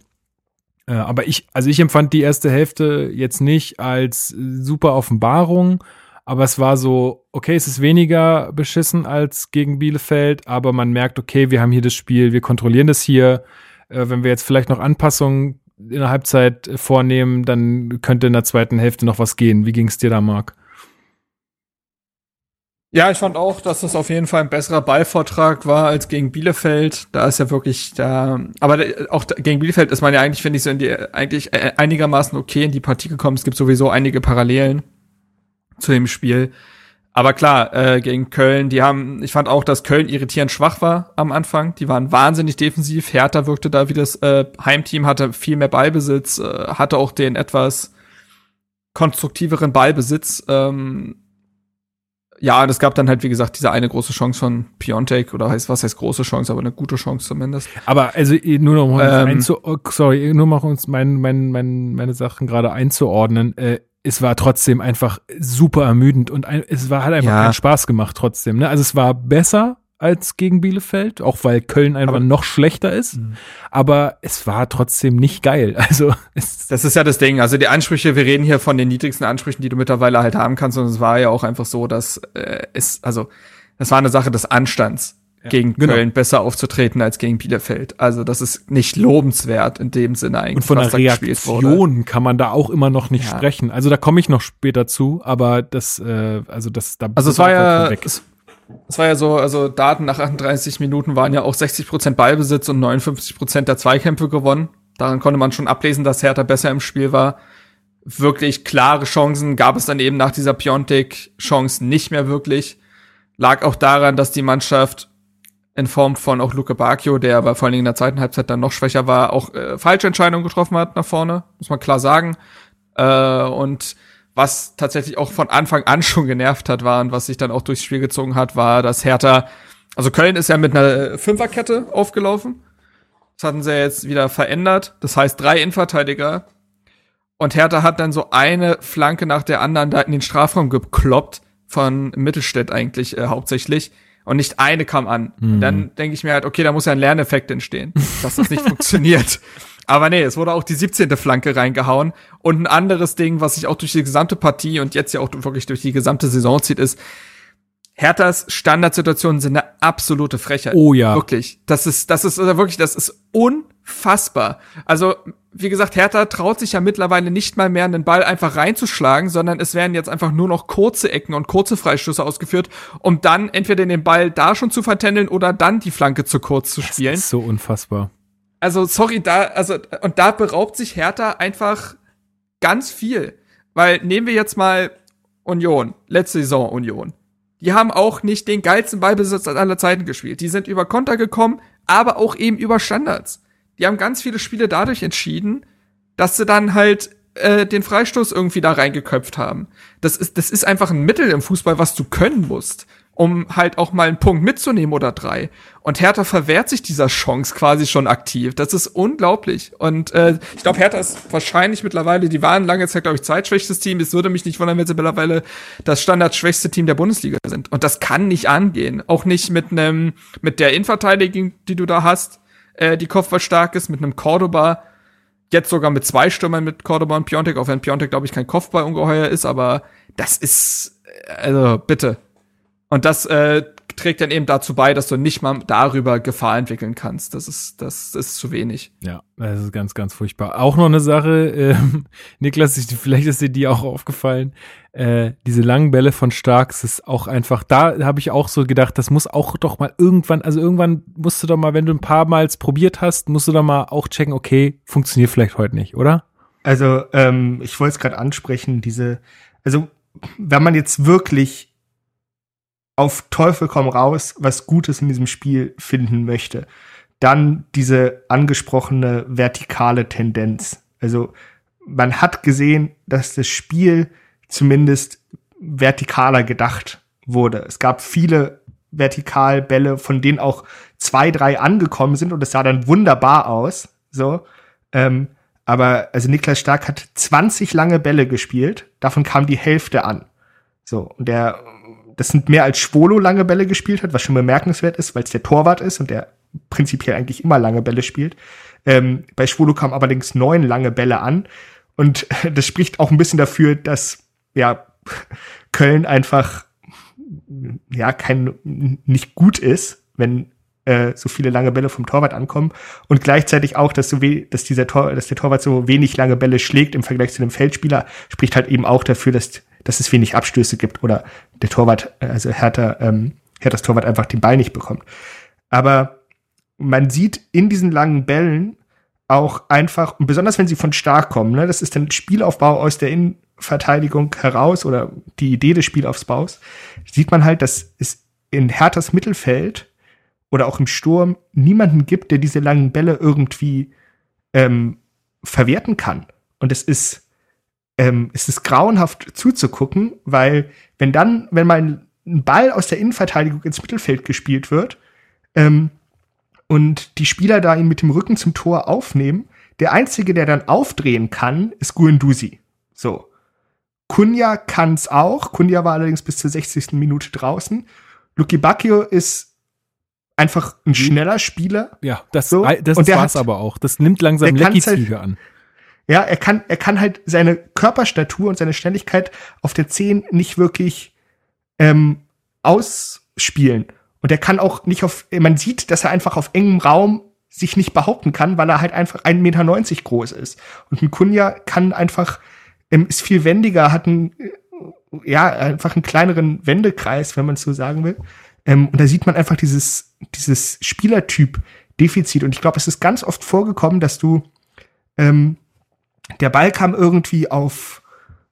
Äh, aber ich, also ich empfand die erste Hälfte jetzt nicht als äh, super Offenbarung, aber es war so, okay, es ist weniger beschissen als gegen Bielefeld, aber man merkt, okay, wir haben hier das Spiel, wir kontrollieren das hier. Äh, wenn wir jetzt vielleicht noch Anpassungen in der Halbzeit vornehmen, dann könnte in der zweiten Hälfte noch was gehen. Wie ging's dir da, Marc? Ja, ich fand auch, dass das auf jeden Fall ein besserer Ballvortrag war als gegen Bielefeld. Da ist ja wirklich da, aber auch gegen Bielefeld ist man ja eigentlich, finde ich, so in die, eigentlich äh, einigermaßen okay in die Partie gekommen. Es gibt sowieso einige Parallelen zu dem Spiel. Aber klar, äh, gegen Köln, die haben, ich fand auch, dass Köln irritierend schwach war am Anfang. Die waren wahnsinnig defensiv. Hertha wirkte da wie das äh, Heimteam, hatte viel mehr Ballbesitz, äh, hatte auch den etwas konstruktiveren Ballbesitz. Ähm, ja, und es gab dann halt, wie gesagt, diese eine große Chance von Piontek, oder heißt, was heißt große Chance, aber eine gute Chance zumindest. Aber also eh, nur noch mal Ähm. einzu oh, sorry, nur mal uns mein, mein, mein, meine Sachen gerade einzuordnen. Äh, es war trotzdem einfach super ermüdend und ein, es war halt einfach Ja. keinen Spaß gemacht trotzdem. Ne? Also es war besser als gegen Bielefeld, auch weil Köln einfach noch schlechter ist. Aber es war trotzdem nicht geil. [laughs] Also es, Das ist ja das Ding. Also die Ansprüche, wir reden hier von den niedrigsten Ansprüchen, die du mittlerweile halt haben kannst. Und es war ja auch einfach so, dass äh, es, also, das war eine Sache des Anstands, gegen genau. Köln besser aufzutreten als gegen Bielefeld. Also das ist nicht lobenswert in dem Sinne eigentlich. und von der. Reaktion kann man da auch immer noch nicht Ja. sprechen. Also da komme ich noch später zu, aber das, äh, also das, da Also es war ja, es, es war ja so, also Daten nach 38 Minuten waren ja auch 60 Prozent Ballbesitz und 59 Prozent der Zweikämpfe gewonnen. Daran konnte man schon ablesen, dass Hertha besser im Spiel war. Wirklich klare Chancen gab es dann eben nach dieser Piontek-Chance nicht mehr wirklich. Lag auch daran, dass die Mannschaft in Form von auch Luke Bacchio, der aber vor allen Dingen in der zweiten Halbzeit dann noch schwächer war, auch äh, falsche Entscheidungen getroffen hat nach vorne, muss man klar sagen. Äh, und was tatsächlich auch von Anfang an [laughs] schon genervt hat, war und was sich dann auch durchs Spiel gezogen hat, war, dass Hertha, also Köln ist ja mit einer Fünferkette aufgelaufen. Das hatten sie ja jetzt wieder verändert. Das heißt drei Innenverteidiger. Und Hertha hat dann so eine Flanke nach der anderen da in den Strafraum gekloppt, von Mittelstädt eigentlich äh, hauptsächlich. Und nicht eine kam an. Dann denke ich mir halt, okay, da muss ja ein Lerneffekt entstehen, dass das nicht [laughs] funktioniert. Aber nee, es wurde auch die 17. Flanke reingehauen. Und ein anderes Ding, was sich auch durch die gesamte Partie und jetzt ja auch wirklich durch die gesamte Saison zieht, ist, Herthas Standardsituationen sind eine absolute Frechheit. Oh ja. Wirklich. Das ist, das ist also wirklich, das ist unfassbar. Also, wie gesagt, Hertha traut sich ja mittlerweile nicht mal mehr, einen Ball einfach reinzuschlagen, sondern es werden jetzt einfach nur noch kurze Ecken und kurze Freischüsse ausgeführt, um dann entweder den Ball da schon zu vertändeln oder dann die Flanke zu kurz zu spielen. ist so unfassbar. Also, sorry, da, also, und da beraubt sich Hertha einfach ganz viel. Weil nehmen wir jetzt mal Union, letzte Saison Union. Die haben auch nicht den geilsten Ballbesitz aller Zeiten gespielt. Die sind über Konter gekommen, aber auch eben über Standards. Die haben ganz viele Spiele dadurch entschieden, dass sie dann halt äh, den Freistoß irgendwie da reingeköpft haben. Das ist, das ist einfach ein Mittel im Fußball, was du können musst. um halt auch mal einen Punkt mitzunehmen oder drei. Und Hertha verwehrt sich dieser Chance quasi schon aktiv. Das ist unglaublich. Und äh, ich glaube, Hertha ist wahrscheinlich mittlerweile, die waren lange Zeit, glaube ich, zweitschwächstes Team. Es würde mich nicht wundern, wenn sie mittlerweile das standardschwächste Team der Bundesliga sind. Und das kann nicht angehen. Auch nicht mit einem, mit der Innenverteidigung, die du da hast, äh, die Kopfball stark ist, mit einem Cordoba, jetzt sogar mit zwei Stürmern mit Cordoba und Piontek, auch wenn Piontek, glaube ich, kein Kopfballungeheuer ist, aber das ist, äh, also bitte, und das äh, trägt dann eben dazu bei, dass du nicht mal darüber Gefahr entwickeln kannst. Das ist, das ist zu wenig. Ja, das ist ganz, ganz furchtbar. Auch noch eine Sache, ähm, [laughs] Niklas, ich, vielleicht ist dir die auch aufgefallen. Äh, diese langen Bälle von Starks ist auch einfach, da habe ich auch so gedacht, das muss auch doch mal irgendwann, also irgendwann musst du doch mal, wenn du ein paar Mal probiert hast, musst du doch mal auch checken, okay, funktioniert vielleicht heute nicht, oder? Also, ähm, ich wollte es gerade ansprechen, diese, also wenn man jetzt wirklich auf Teufel komm raus was Gutes in diesem Spiel finden möchte, dann diese angesprochene vertikale Tendenz. Also man hat gesehen, dass das Spiel zumindest vertikaler gedacht wurde. Es gab viele Vertikalbälle, von denen auch zwei, drei angekommen sind und es sah dann wunderbar aus. So, ähm, aber also Niklas Stark hat 20 lange Bälle gespielt, davon kam die Hälfte an. So und der das sind mehr als Schwolo lange Bälle gespielt hat, was schon bemerkenswert ist, weil es der Torwart ist und der prinzipiell eigentlich immer lange Bälle spielt. Ähm, bei Schwolo kamen allerdings neun lange Bälle an. Und [laughs] das spricht auch ein bisschen dafür, dass ja Köln einfach ja kein nicht gut ist, wenn äh, so viele lange Bälle vom Torwart ankommen und gleichzeitig auch, dass so weh, dass dieser Tor, dass der Torwart so wenig lange Bälle schlägt im Vergleich zu dem Feldspieler, spricht halt eben auch dafür, dass dass es wenig Abstöße gibt oder der Torwart, also Hertha, ähm, Herthas Torwart einfach den Ball nicht bekommt. Aber man sieht in diesen langen Bällen auch einfach, und besonders wenn sie von stark kommen, ne, das ist dann Spielaufbau aus der Innenverteidigung heraus oder die Idee des Spielaufbaus, sieht man halt, dass es in Herthas Mittelfeld oder auch im Sturm niemanden gibt, der diese langen Bälle irgendwie ähm, verwerten kann. Und es ist ähm, es ist grauenhaft zuzugucken, weil wenn dann, wenn mal ein Ball aus der Innenverteidigung ins Mittelfeld gespielt wird ähm, und die Spieler da ihn mit dem Rücken zum Tor aufnehmen, der einzige, der dann aufdrehen kann, ist Guendouzi. So. Kunja kann's auch. Kunja war allerdings bis zur 60. Minute draußen. Luki Bacchio ist einfach ein schneller Spieler. Ja, das, so. das und war's hat, aber auch. Das nimmt langsam Lecky-Züge halt, an. Ja, er kann, er kann halt seine Körperstatur und seine Schnelligkeit auf der 10 nicht wirklich ähm, ausspielen. Und er kann auch nicht auf, man sieht, dass er einfach auf engem Raum sich nicht behaupten kann, weil er halt einfach 1,90 Meter groß ist. Und ein Kunja kann einfach, ähm, ist viel wendiger, hat einen, äh, ja, einfach einen kleineren Wendekreis, wenn man es so sagen will. Ähm, und da sieht man einfach dieses, dieses Spielertyp-Defizit. Und ich glaube, es ist ganz oft vorgekommen, dass du ähm, der Ball kam irgendwie auf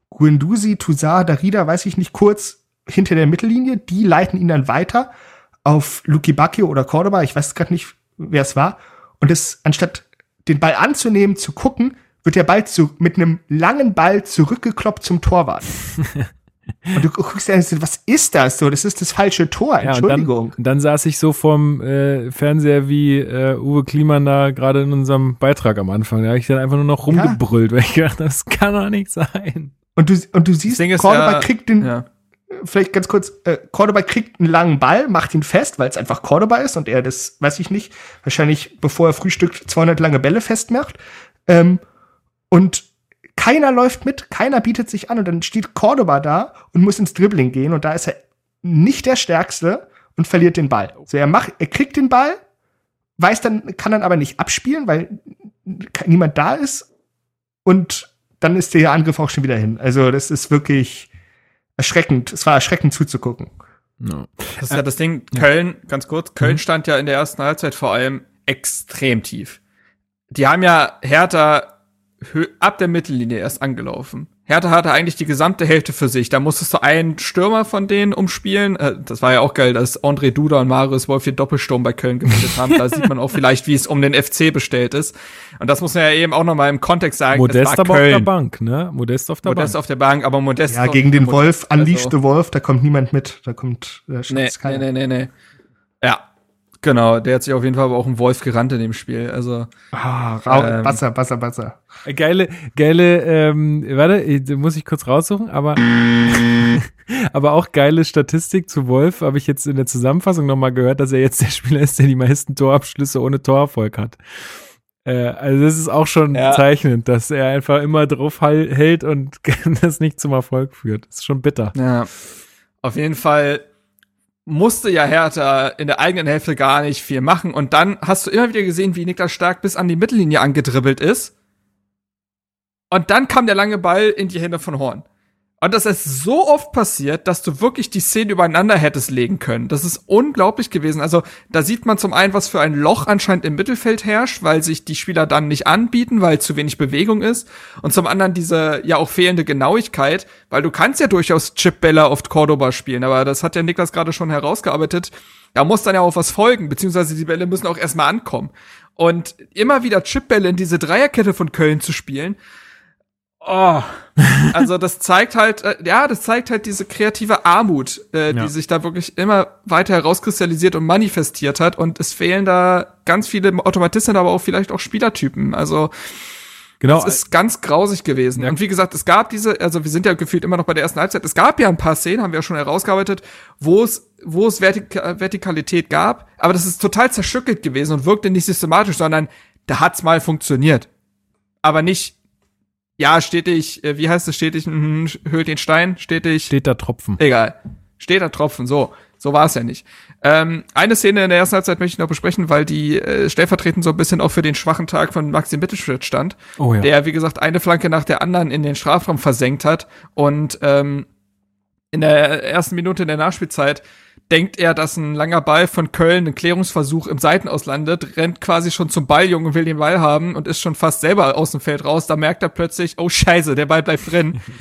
Guendouzi, Toussaint, Darida, weiß ich nicht, kurz hinter der Mittellinie. Die leiten ihn dann weiter auf Luki Bacchio oder Cordoba, ich weiß gerade nicht, wer es war. Und es, anstatt den Ball anzunehmen, zu gucken, wird der Ball zu, mit einem langen Ball zurückgekloppt zum Torwart. [laughs] Und du guckst dir an, was ist das so? Das ist das falsche Tor, Entschuldigung. Ja, dann, dann, saß ich so vorm äh, Fernseher wie äh, Uwe Kliman da gerade in unserem Beitrag am Anfang. Da habe ich dann einfach nur noch rumgebrüllt, ja. weil ich gedacht das kann doch nicht sein. Und du, und du siehst, Cordoba ja, kriegt den, ja. vielleicht ganz kurz, äh, Cordoba kriegt einen langen Ball, macht ihn fest, weil es einfach Cordoba ist und er das, weiß ich nicht, wahrscheinlich bevor er frühstückt 200 lange Bälle festmacht. Ähm, und keiner läuft mit, keiner bietet sich an und dann steht Cordoba da und muss ins Dribbling gehen und da ist er nicht der Stärkste und verliert den Ball. So, er macht, er kriegt den Ball, weiß dann, kann dann aber nicht abspielen, weil niemand da ist und dann ist der Angriff auch schon wieder hin. Also, das ist wirklich erschreckend. Es war erschreckend zuzugucken. No. Das ist ja das Ding, Köln, ganz kurz, Köln mhm. stand ja in der ersten Halbzeit vor allem extrem tief. Die haben ja Hertha ab der Mittellinie erst angelaufen. Hertha hatte eigentlich die gesamte Hälfte für sich. Da musstest du einen Stürmer von denen umspielen. Äh, Das war ja auch geil, dass André Duda und Marius Wolf den Doppelsturm bei Köln gebildet haben. Da sieht man auch vielleicht, wie es um den FC bestellt ist. Und das muss man ja eben auch nochmal im Kontext sagen. Modest aber war auf der Köln. Bank, ne? Modest auf der Modest Bank. auf der Bank, aber Modest. Ja, gegen den Modest, Wolf, Unleash also- the Wolf, da kommt niemand mit. Da kommt äh, Nee, nee, nee, nee, nee. Ja, genau. Der hat sich auf jeden Fall aber auch einen Wolf gerannt in dem Spiel. Also, Ah, Ähm. Wasser, Wasser, Wasser. Äh, Geile, geile, ähm, warte, da muss ich kurz raussuchen, aber, [laughs] aber auch geile Statistik zu Wolf habe ich jetzt in der Zusammenfassung nochmal gehört, dass er jetzt der Spieler ist, der die meisten Torabschlüsse ohne Torerfolg hat. Äh, also das ist auch schon Ja. bezeichnend, dass er einfach immer drauf hält und [laughs] das nicht zum Erfolg führt. Das ist schon bitter. ja. Auf jeden Fall musste ja Hertha in der eigenen Hälfte gar nicht viel machen. Und dann hast du immer wieder gesehen, wie Niklas Stark bis an die Mittellinie angedribbelt ist. Und dann kam der lange Ball in die Hände von Horn. Und das ist so oft passiert, dass du wirklich die Szenen übereinander hättest legen können. Das ist unglaublich gewesen. Also da sieht man zum einen, was für ein Loch anscheinend im Mittelfeld herrscht, weil sich die Spieler dann nicht anbieten, weil zu wenig Bewegung ist. Und zum anderen diese ja auch fehlende Genauigkeit, weil du kannst ja durchaus Chipbälle auf Cordoba spielen, aber das hat ja Niklas gerade schon herausgearbeitet. Da muss dann ja auch was folgen, beziehungsweise die Bälle müssen auch erstmal ankommen. Und immer wieder Chipbälle in diese Dreierkette von Köln zu spielen, Oh, [laughs] also das zeigt halt, äh, ja, das zeigt halt diese kreative Armut, äh, Ja. die sich da wirklich immer weiter herauskristallisiert und manifestiert hat. Und es fehlen da ganz viele Automatismen, aber auch vielleicht auch Spielertypen. Also Genau. es ist ganz grausig gewesen. Und wie gesagt, es gab diese, also wir sind ja gefühlt immer noch bei der ersten Halbzeit. Es gab ja ein paar Szenen, haben wir ja schon herausgearbeitet, wo es, wo es Vertika Vertikalität gab, aber das ist total zerstückelt gewesen und wirkte nicht systematisch, sondern da hat's mal funktioniert. Aber nicht, ja, stetig, äh, wie heißt es stetig, mhm, höhlt den Stein, stetig. steht da Tropfen. Egal. Steht da Tropfen, so. So war es ja nicht. Ähm, eine Szene in der ersten Halbzeit möchte ich noch besprechen, weil die äh, stellvertretend so ein bisschen auch für den schwachen Tag von Maxi Mittelschritt stand. Oh ja. Der, wie gesagt, eine Flanke nach der anderen in den Strafraum versenkt hat. Und ähm, in der ersten Minute in der Nachspielzeit denkt er, dass ein langer Ball von Köln, ein Klärungsversuch im Seitenaus landet, rennt quasi schon zum Balljungen und will den Ball haben und ist schon fast selber aus dem Feld raus. Da merkt er plötzlich, oh scheiße, der Ball bleibt drin. [laughs]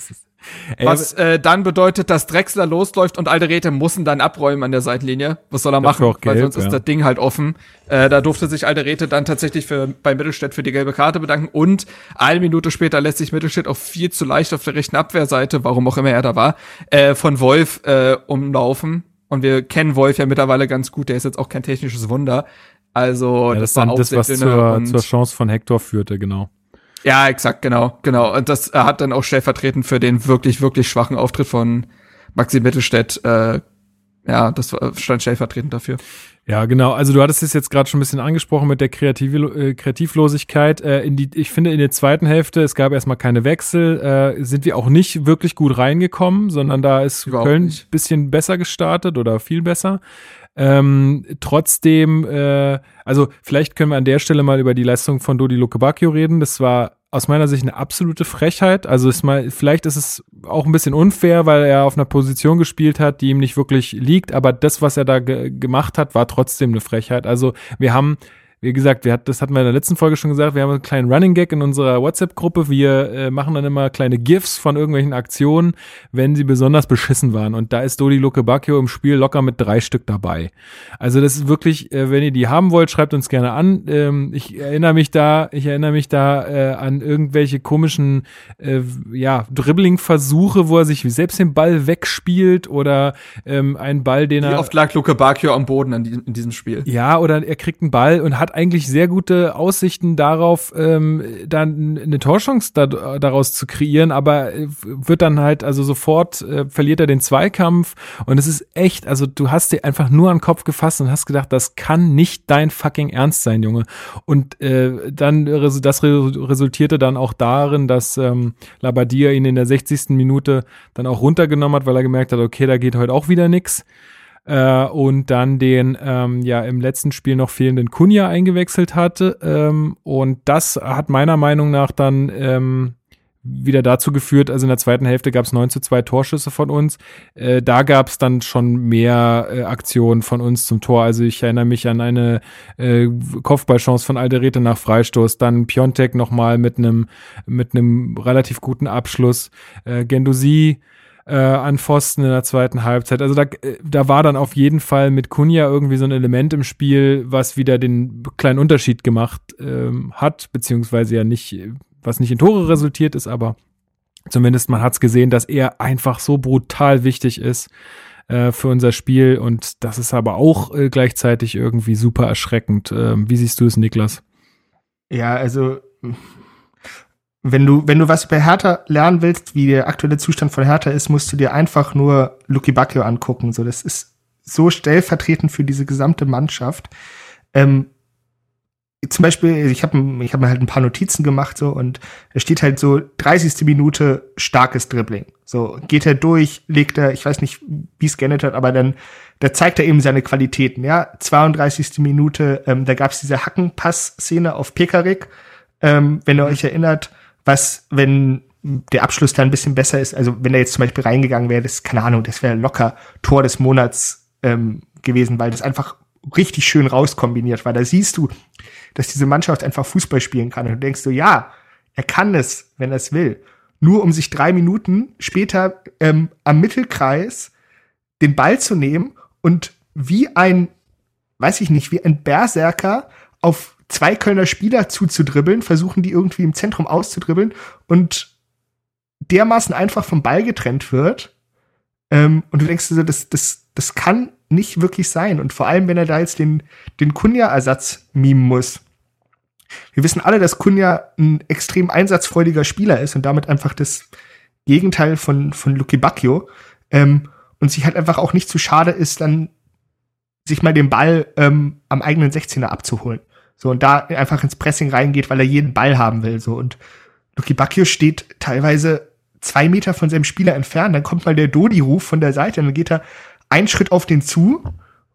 Was äh, dann bedeutet, dass Drexler losläuft und Alderete müssen dann abräumen an der Seitenlinie. Was soll er machen? auch Weil gelb, sonst ist ja. das Ding halt offen. Äh, da durfte sich Alderete dann tatsächlich für, bei Mittelstädt für die gelbe Karte bedanken. Und eine Minute später lässt sich Mittelstädt auch viel zu leicht auf der rechten Abwehrseite, warum auch immer er da war, äh, von Wolf äh, umlaufen. Und wir kennen Wolf ja mittlerweile ganz gut. Der ist jetzt auch kein technisches Wunder. Also ja, das ist war dann auch das, was zur, zur Chance von Hector führte, genau. ja, exakt, genau, genau. Und das hat dann auch stellvertretend für den wirklich, wirklich schwachen Auftritt von Maxi Mittelstädt, äh, ja, das war- stand stellvertretend dafür. Ja, genau. Also du hattest es jetzt gerade schon ein bisschen angesprochen mit der Kreativ äh, Kreativlosigkeit. Äh, in die, ich finde, in der zweiten Hälfte, es gab erstmal keine Wechsel, äh, sind wir auch nicht wirklich gut reingekommen, sondern da ist Überhaupt Köln ein bisschen besser gestartet oder viel besser. Ähm, trotzdem, äh, also vielleicht können wir an der Stelle mal über die Leistung von Dodi Lukebakio reden. Das war aus meiner Sicht eine absolute Frechheit. Also ist mal, vielleicht ist es auch ein bisschen unfair, weil er auf einer Position gespielt hat, die ihm nicht wirklich liegt. Aber das, was er da ge gemacht hat, war trotzdem eine Frechheit. Also wir haben wie gesagt, wir hat, das hatten wir in der letzten Folge schon gesagt, wir haben einen kleinen Running Gag in unserer WhatsApp-Gruppe. Wir äh, machen dann immer kleine GIFs von irgendwelchen Aktionen, wenn sie besonders beschissen waren. Und da ist Dodi Luke Bacchio im Spiel locker mit drei Stück dabei. Also das ist wirklich, äh, wenn ihr die haben wollt, schreibt uns gerne an. Ähm, ich erinnere mich da, ich erinnere mich da äh, an irgendwelche komischen, äh, ja, Dribbling-Versuche, wo er sich selbst den Ball wegspielt oder ähm, einen Ball, den Wie er oft lag Luke Bacchio am Boden in diesem Spiel? ja, oder er kriegt einen Ball und hat eigentlich sehr gute Aussichten darauf, ähm, dann eine Torchance da, daraus zu kreieren, aber äh, wird dann halt, also sofort äh, verliert er den Zweikampf und es ist echt, also du hast dir einfach nur an den Kopf gefasst und hast gedacht, das kann nicht dein fucking Ernst sein, Junge. Und äh, dann, das re resultierte dann auch darin, dass ähm, Labadia ihn in der 60. Minute dann auch runtergenommen hat, weil er gemerkt hat, okay, da geht heute auch wieder nix äh, und dann den ähm, ja im letzten Spiel noch fehlenden Kunja eingewechselt hatte. Ähm, und das hat meiner Meinung nach dann ähm, wieder dazu geführt, also in der zweiten Hälfte gab es 9 zu 2 Torschüsse von uns. Äh, da gab es dann schon mehr äh, Aktionen von uns zum Tor. Also ich erinnere mich an eine äh, Kopfballchance von Alderete nach Freistoß, dann Piontek nochmal mit einem mit einem relativ guten Abschluss. Äh, Gendosi äh, an Pfosten in der zweiten Halbzeit. Also da, äh, da war dann auf jeden Fall mit Kunja irgendwie so ein Element im Spiel, was wieder den kleinen Unterschied gemacht ähm, hat, beziehungsweise ja nicht was nicht in Tore resultiert ist, aber zumindest man hat es gesehen, dass er einfach so brutal wichtig ist äh, für unser Spiel und das ist aber auch äh, gleichzeitig irgendwie super erschreckend. Ähm, wie siehst du es, Niklas? Ja, also wenn du, wenn du was über Hertha lernen willst, wie der aktuelle Zustand von Hertha ist, musst du dir einfach nur Lucky Bacchio angucken. So, das ist so stellvertretend für diese gesamte Mannschaft. Ähm, zum Beispiel, ich habe ich hab mir halt ein paar Notizen gemacht so und es steht halt so 30. Minute starkes Dribbling. So geht er durch, legt er, ich weiß nicht, wie es geändert hat, aber dann da zeigt er eben seine Qualitäten. Ja, 32. Minute, ähm, da gab es diese Hackenpass-Szene auf Pekarik, ähm, wenn ihr euch erinnert, was wenn der Abschluss da ein bisschen besser ist, also wenn er jetzt zum Beispiel reingegangen wäre, das keine Ahnung, das wäre locker Tor des Monats ähm, gewesen, weil das einfach richtig schön rauskombiniert war. Da siehst du, dass diese Mannschaft einfach Fußball spielen kann. Und du denkst so, ja, er kann es, wenn er es will. Nur um sich drei Minuten später ähm, am Mittelkreis den Ball zu nehmen und wie ein, weiß ich nicht, wie ein Berserker auf zwei Kölner Spieler zuzudribbeln, versuchen die irgendwie im Zentrum auszudribbeln und dermaßen einfach vom Ball getrennt wird. Ähm, und du denkst so, das, das, das kann nicht wirklich sein. Und vor allem, wenn er da jetzt den, den Kunja-Ersatz mimen muss. Wir wissen alle, dass Kunja ein extrem einsatzfreudiger Spieler ist und damit einfach das Gegenteil von, von Luki Bacchio. Ähm, und sich halt einfach auch nicht zu schade ist, dann sich mal den Ball ähm, am eigenen 16er abzuholen. So, und da einfach ins Pressing reingeht, weil er jeden Ball haben will. So, und Luki Bacchio steht teilweise zwei Meter von seinem Spieler entfernt, dann kommt mal der Dodi-Ruf von der Seite und dann geht er einen Schritt auf den zu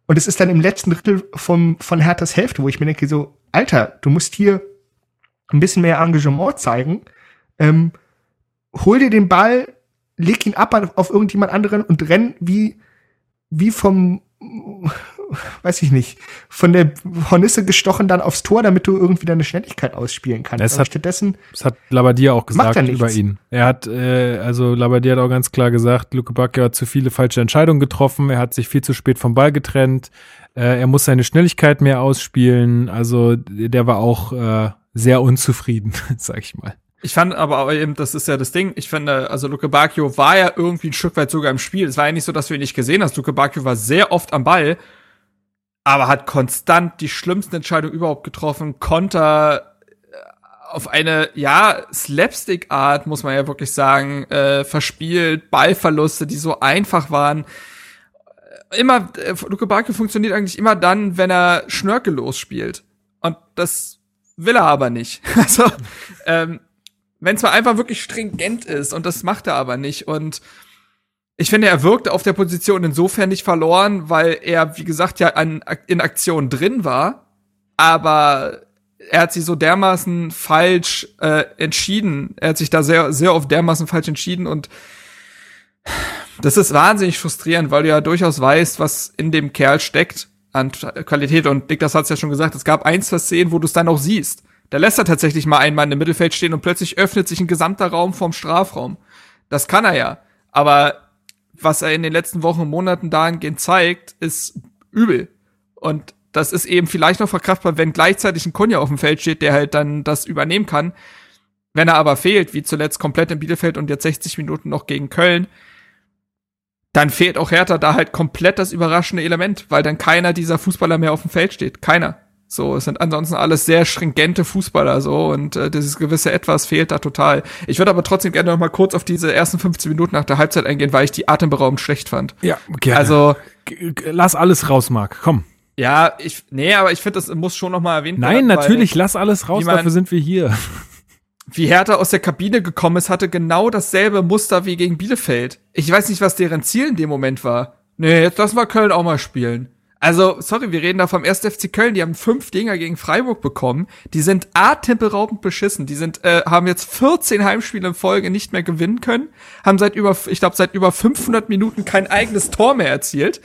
und es ist dann im letzten Drittel vom, von Herthas Hälfte, wo ich mir denke, so, Alter, du musst hier ein bisschen mehr Engagement zeigen. Ähm, hol dir den Ball, leg ihn ab auf irgendjemand anderen und renn wie, wie vom [laughs] weiß ich nicht, von der Hornisse gestochen dann aufs Tor, damit du irgendwie deine Schnelligkeit ausspielen kannst. Das hat, stattdessen. Das hat Labadier auch gesagt über ihn. Er hat, äh, also Labadier hat auch ganz klar gesagt, Luke Bacchio hat zu viele falsche Entscheidungen getroffen, er hat sich viel zu spät vom Ball getrennt, äh, er muss seine Schnelligkeit mehr ausspielen, also der war auch äh, sehr unzufrieden, [laughs] sag ich mal. Ich fand aber eben, das ist ja das Ding, ich finde, also Luke Bacchio war ja irgendwie ein Stück weit sogar im Spiel. Es war ja nicht so, dass du ihn nicht gesehen hast. Luke Bacchio war sehr oft am Ball aber hat konstant die schlimmsten Entscheidungen überhaupt getroffen, Konter äh, auf eine, ja, Slapstick-Art, muss man ja wirklich sagen, äh, verspielt, Ballverluste, die so einfach waren. Immer, äh, Luke Bakio funktioniert eigentlich immer dann, wenn er schnörkellos spielt. Und das will er aber nicht. [laughs] Also, ähm, wenn es mal einfach wirklich stringent ist und das macht er aber nicht. Und ich finde, er wirkte auf der Position insofern nicht verloren, weil er, wie gesagt, ja an, in Aktion drin war, aber er hat sich so dermaßen falsch äh, entschieden. Er hat sich da sehr, sehr oft dermaßen falsch entschieden und das ist wahnsinnig frustrierend, weil du ja durchaus weißt, was in dem Kerl steckt an Qualität. Und Dick, das hat's ja schon gesagt, es gab eins, zwei Szenen, wo du es dann auch siehst. Da lässt er tatsächlich mal einen Mann im Mittelfeld stehen und plötzlich öffnet sich ein gesamter Raum vom Strafraum. Das kann er ja. Aber was er in den letzten Wochen und Monaten dahingehend zeigt, ist übel. Und das ist eben vielleicht noch verkraftbar, wenn gleichzeitig ein Kunja auf dem Feld steht, der halt dann das übernehmen kann. Wenn er aber fehlt, wie zuletzt komplett in Bielefeld und jetzt 60 Minuten noch gegen Köln, dann fehlt auch Hertha da halt komplett das überraschende Element, weil dann keiner dieser Fußballer mehr auf dem Feld steht. Keiner. So, es sind ansonsten alles sehr stringente Fußballer so und äh, dieses gewisse Etwas fehlt da total. Ich würde aber trotzdem gerne noch mal kurz auf diese ersten 15 Minuten nach der Halbzeit eingehen, weil ich die atemberaubend schlecht fand. Ja, gerne. Also lass alles raus, Marc. Komm. Ja, ich nee, aber ich finde, das muss schon noch mal erwähnt werden. Nein, natürlich, lass alles raus, dafür sind wir hier. Wie Hertha aus der Kabine gekommen ist, hatte genau dasselbe Muster wie gegen Bielefeld. Ich weiß nicht, was deren Ziel in dem Moment war. Nee, jetzt lassen wir Köln auch mal spielen. Also, sorry, wir reden da vom 1. FC Köln, die haben fünf Dinger gegen Freiburg bekommen. Die sind atemberaubend beschissen. Die sind, äh, haben jetzt 14 Heimspiele in Folge nicht mehr gewinnen können, haben seit über, ich glaube, seit über 500 Minuten kein eigenes Tor mehr erzielt.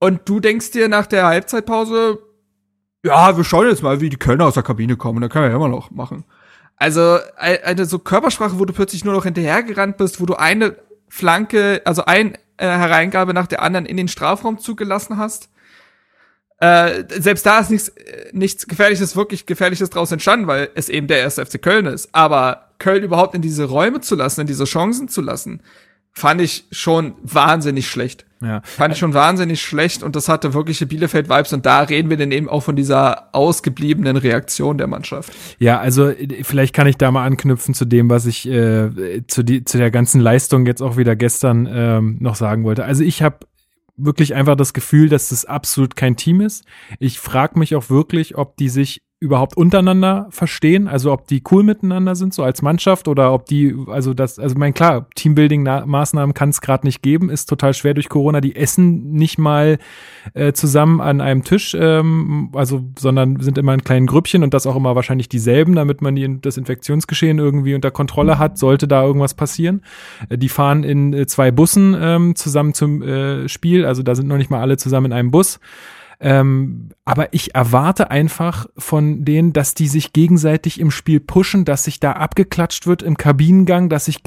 Und du denkst dir nach der Halbzeitpause, ja, wir schauen jetzt mal, wie die Kölner aus der Kabine kommen, da können wir ja immer noch machen. Also, eine so Körpersprache, wo du plötzlich nur noch hinterhergerannt bist, wo du eine Flanke, also ein äh, Hereingabe nach der anderen in den Strafraum zugelassen hast. Äh, selbst da ist nichts, nichts Gefährliches, wirklich Gefährliches draus entstanden, weil es eben der erste FC Köln ist. Aber Köln überhaupt in diese Räume zu lassen, in diese Chancen zu lassen, fand ich schon wahnsinnig schlecht. Ja. Fand ich schon wahnsinnig schlecht und das hatte wirkliche Bielefeld-Vibes und da reden wir dann eben auch von dieser ausgebliebenen Reaktion der Mannschaft. Ja, also vielleicht kann ich da mal anknüpfen zu dem, was ich äh, zu, die, zu der ganzen Leistung jetzt auch wieder gestern ähm, noch sagen wollte. Also ich habe wirklich einfach das Gefühl, dass das absolut kein Team ist. Ich frage mich auch wirklich, ob die sich überhaupt untereinander verstehen, also ob die cool miteinander sind, so als Mannschaft oder ob die, also das, also mein klar, Teambuilding-Maßnahmen kann es gerade nicht geben, ist total schwer durch Corona. Die essen nicht mal äh, zusammen an einem Tisch, ähm, also sondern sind immer in kleinen Grüppchen und das auch immer wahrscheinlich dieselben, damit man die, das Infektionsgeschehen irgendwie unter Kontrolle hat, sollte da irgendwas passieren. Äh, die fahren in äh, zwei Bussen ähm, zusammen zum äh, Spiel, also da sind noch nicht mal alle zusammen in einem Bus. Ähm, aber ich erwarte einfach von denen, dass die sich gegenseitig im Spiel pushen, dass sich da abgeklatscht wird im Kabinengang, dass sich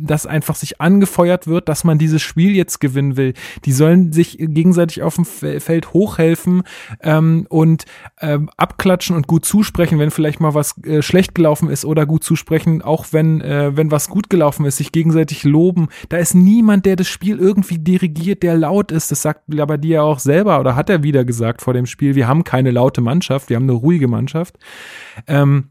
dass einfach sich angefeuert wird, dass man dieses Spiel jetzt gewinnen will. Die sollen sich gegenseitig auf dem Feld hochhelfen ähm, und ähm, abklatschen und gut zusprechen, wenn vielleicht mal was äh, schlecht gelaufen ist oder gut zusprechen, auch wenn äh, wenn was gut gelaufen ist, sich gegenseitig loben. Da ist niemand, der das Spiel irgendwie dirigiert, der laut ist. Das sagt ja auch selber oder hat er wieder gesagt vor dem Spiel. Wir haben keine laute Mannschaft, wir haben eine ruhige Mannschaft. Ähm,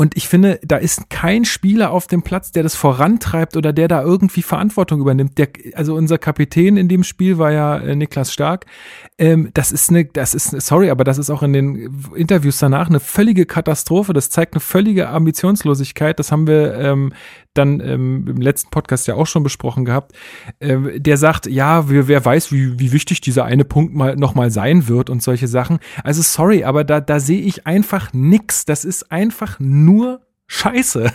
und ich finde, da ist kein Spieler auf dem Platz, der das vorantreibt oder der da irgendwie Verantwortung übernimmt. Der, also unser Kapitän in dem Spiel war ja äh, Niklas Stark. Ähm, das ist eine, das ist, sorry, aber das ist auch in den Interviews danach eine völlige Katastrophe. Das zeigt eine völlige Ambitionslosigkeit. Das haben wir ähm, dann ähm, im letzten Podcast ja auch schon besprochen gehabt. Ähm, der sagt, ja, wer, wer weiß, wie, wie wichtig dieser eine Punkt mal noch mal sein wird und solche Sachen. Also sorry, aber da, da sehe ich einfach nix. Das ist einfach nur Scheiße.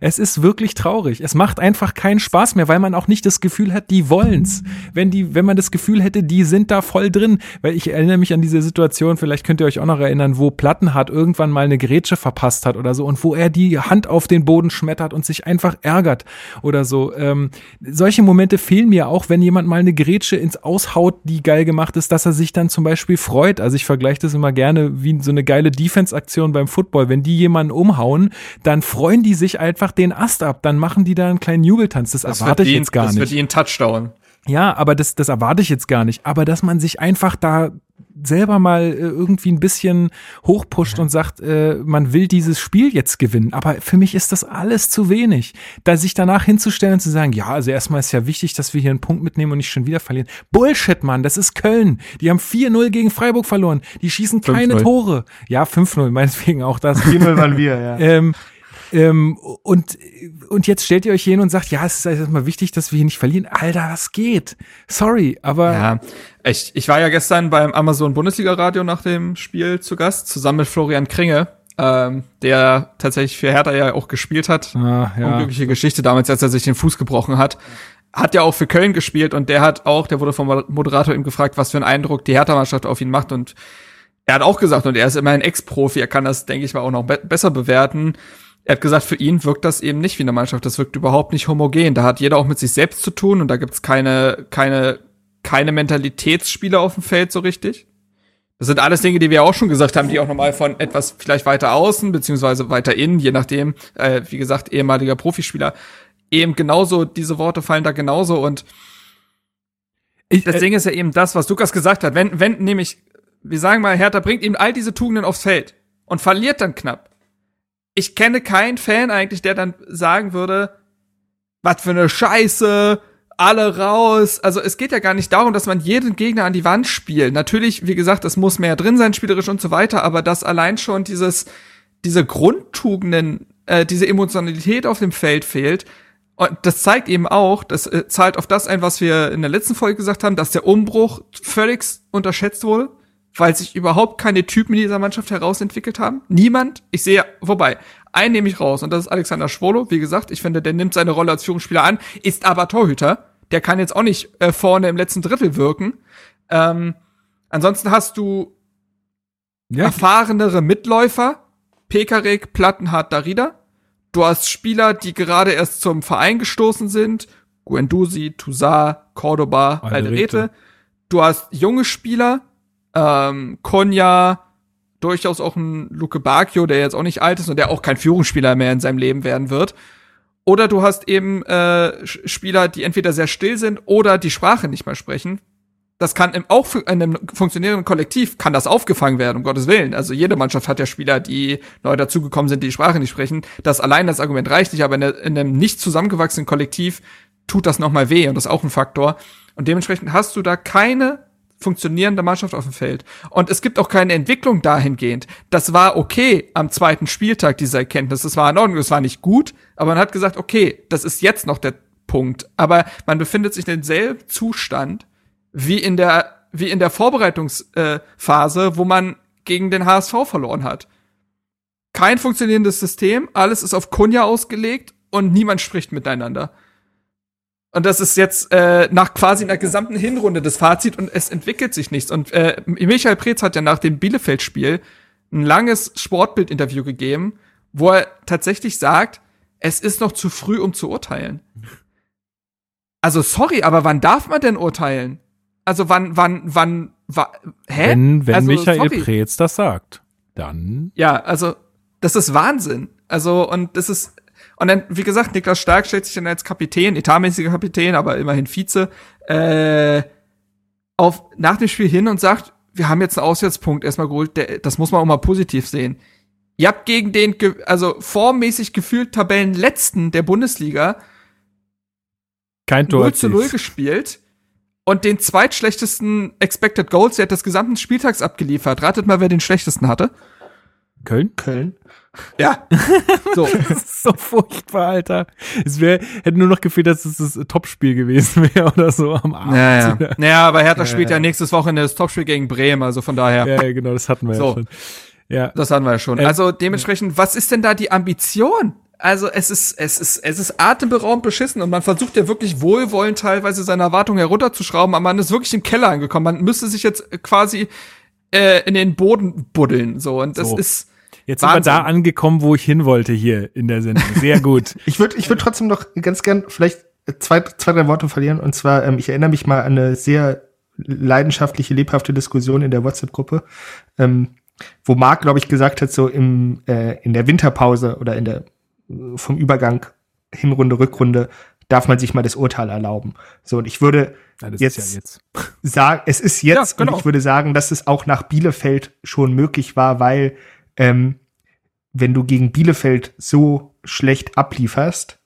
Es ist wirklich traurig. Es macht einfach keinen Spaß mehr, weil man auch nicht das Gefühl hat, die wollen's. Wenn die, wenn man das Gefühl hätte, die sind da voll drin, weil ich erinnere mich an diese Situation, vielleicht könnt ihr euch auch noch erinnern, wo Plattenhardt irgendwann mal eine Grätsche verpasst hat oder so und wo er die Hand auf den Boden schmettert und sich einfach ärgert oder so. Ähm, solche Momente fehlen mir auch, wenn jemand mal eine Grätsche ins Aushaut, die geil gemacht ist, dass er sich dann zum Beispiel freut. Also ich vergleiche das immer gerne wie so eine geile Defense-Aktion beim Football. Wenn die jemanden umhauen, dann freuen die sich einfach den Ast ab, dann machen die da einen kleinen Jubeltanz. Das, das erwarte ich jetzt gar das nicht. Das wird ihnen Touchdown. Ja, aber das, das erwarte ich jetzt gar nicht. Aber dass man sich einfach da selber mal äh, irgendwie ein bisschen hochpusht ja. und sagt, äh, man will dieses Spiel jetzt gewinnen. Aber für mich ist das alles zu wenig. Da sich danach hinzustellen und zu sagen, ja, also erstmal ist ja wichtig, dass wir hier einen Punkt mitnehmen und nicht schon wieder verlieren. Bullshit, Mann, das ist Köln. Die haben 4-0 gegen Freiburg verloren. Die schießen keine Tore. Ja, 5-0, meinetwegen auch das. [laughs] 4-0 waren wir, ja. ähm, ähm, und, und jetzt stellt ihr euch hin und sagt, ja, es ist erstmal wichtig, dass wir hier nicht verlieren. Alter, was geht? Sorry, aber. Ja, ich, ich war ja gestern beim Amazon Bundesliga Radio nach dem Spiel zu Gast, zusammen mit Florian Kringe, ähm, der tatsächlich für Hertha ja auch gespielt hat. Ah, ja. Unglückliche Geschichte damals, als er sich den Fuß gebrochen hat. Hat ja auch für Köln gespielt und der hat auch, der wurde vom Moderator ihm gefragt, was für einen Eindruck die Hertha-Mannschaft auf ihn macht und er hat auch gesagt, und er ist immer ein Ex-Profi, er kann das, denke ich mal, auch noch be besser bewerten er hat gesagt, für ihn wirkt das eben nicht wie eine Mannschaft, das wirkt überhaupt nicht homogen. Da hat jeder auch mit sich selbst zu tun und da gibt's keine, keine, keine Mentalitätsspiele auf dem Feld so richtig. Das sind alles Dinge, die wir auch schon gesagt haben, die auch nochmal von etwas vielleicht weiter außen, beziehungsweise weiter innen, je nachdem, äh, wie gesagt, ehemaliger Profispieler, eben genauso, diese Worte fallen da genauso und ich, das äh, Ding ist ja eben das, was Lukas gesagt hat. Wenn, wenn nämlich, wir sagen mal, Hertha bringt ihm all diese Tugenden aufs Feld und verliert dann knapp, ich kenne keinen Fan eigentlich, der dann sagen würde, was für eine Scheiße, alle raus. Also es geht ja gar nicht darum, dass man jeden Gegner an die Wand spielt. Natürlich, wie gesagt, es muss mehr drin sein, spielerisch und so weiter, aber dass allein schon dieses, diese Grundtugenden, äh, diese Emotionalität auf dem Feld fehlt, Und das zeigt eben auch, das äh, zahlt auf das ein, was wir in der letzten Folge gesagt haben, dass der Umbruch völlig unterschätzt wurde, weil sich überhaupt keine Typen in dieser Mannschaft herausentwickelt haben. Niemand. Ich sehe, wobei, einen nehme ich raus und das ist Alexander Schwolo. Wie gesagt, ich finde, der nimmt seine Rolle als Führungsspieler an, ist aber Torhüter. Der kann jetzt auch nicht äh, vorne im letzten Drittel wirken. Ähm, ansonsten hast du ja. erfahrenere Mitläufer, Pekarik, Plattenhardt, Darida. Du hast Spieler, die gerade erst zum Verein gestoßen sind. Guendouzi, Toussaint, Cordoba, Alderete. Du hast junge Spieler, ähm, Konya, durchaus auch ein Luke Bacchio, der jetzt auch nicht alt ist und der auch kein Führungsspieler mehr in seinem Leben werden wird. Oder du hast eben äh, Spieler, die entweder sehr still sind oder die Sprache nicht mehr sprechen, das kann im, auch in einem funktionierenden Kollektiv kann das aufgefangen werden, um Gottes Willen. Also jede Mannschaft hat ja Spieler, die neu dazugekommen sind, die die Sprache nicht sprechen. Das allein das Argument reicht nicht, aber in, in einem nicht zusammengewachsenen Kollektiv tut das nochmal weh und das ist auch ein Faktor. Und dementsprechend hast du da keine funktionierende Mannschaft auf dem Feld. Und es gibt auch keine Entwicklung dahingehend. Das war okay am zweiten Spieltag, diese Erkenntnis. Das war in Ordnung, das war nicht gut, aber man hat gesagt, okay, das ist jetzt noch der Punkt. Aber man befindet sich in demselben Zustand, wie in der, wie in der Vorbereitungsphase, äh, wo man gegen den HSV verloren hat. Kein funktionierendes System, alles ist auf Kunja ausgelegt und niemand spricht miteinander. Und das ist jetzt äh, nach quasi einer gesamten Hinrunde das Fazit und es entwickelt sich nichts. Und äh, Michael Preetz hat ja nach dem Bielefeld-Spiel ein langes Sportbild-Interview gegeben, wo er tatsächlich sagt, es ist noch zu früh, um zu urteilen. Also sorry, aber wann darf man denn urteilen? Also wann, wann, wann, wa, hä? Wenn, wenn also, Michael sorry. Preetz das sagt, dann. Ja, also das ist Wahnsinn. Also und das ist und dann wie gesagt, Niklas Stark stellt sich dann als Kapitän, etatmäßiger Kapitän, aber immerhin Vize, äh, auf nach dem Spiel hin und sagt, wir haben jetzt einen Auswärtspunkt erstmal geholt. Der, das muss man auch mal positiv sehen. Ihr habt gegen den, also formmäßig gefühlt Tabellenletzten der Bundesliga Kein Tor 0 zu 0 erzielt. gespielt und den zweitschlechtesten Expected Goals der des gesamten Spieltags abgeliefert. Ratet mal, wer den schlechtesten hatte. Köln? Köln. Ja. [laughs] So. Das ist so furchtbar, Alter. Es wäre, hätte nur noch gefehlt, dass es das Topspiel gewesen wäre oder so am Abend. Ja, ja. Naja, aber Hertha spielt ja nächstes Wochenende das Topspiel gegen Bremen, also von daher. Ja, ja, genau, das hatten wir So. ja schon. Ja. Das hatten wir ja schon. Äh, Also dementsprechend, was ist denn da die Ambition? Also es ist, es ist, es ist atemberaubend beschissen und man versucht ja wirklich wohlwollend teilweise seine Erwartungen herunterzuschrauben, aber man ist wirklich im Keller angekommen. Man müsste sich jetzt quasi äh, in den Boden buddeln, so. Und das So. ist, Jetzt sind wir Wahnsinn. da angekommen, wo ich hin wollte hier in der Sendung. Sehr gut. [laughs] Ich würde ich würd trotzdem noch ganz gern vielleicht zwei, zwei, drei Worte verlieren. Und zwar, ähm, ich erinnere mich mal an eine sehr leidenschaftliche, lebhafte Diskussion in der WhatsApp-Gruppe, ähm, wo Marc, glaube ich, gesagt hat, so im, äh, in der Winterpause oder in der vom Übergang Hinrunde, Rückrunde darf man sich mal das Urteil erlauben. So, und ich würde Ja, jetzt, ja jetzt. sagen, es ist jetzt, Ja, genau. und ich würde sagen, dass es auch nach Bielefeld schon möglich war, weil ähm, wenn du gegen Bielefeld so schlecht ablieferst,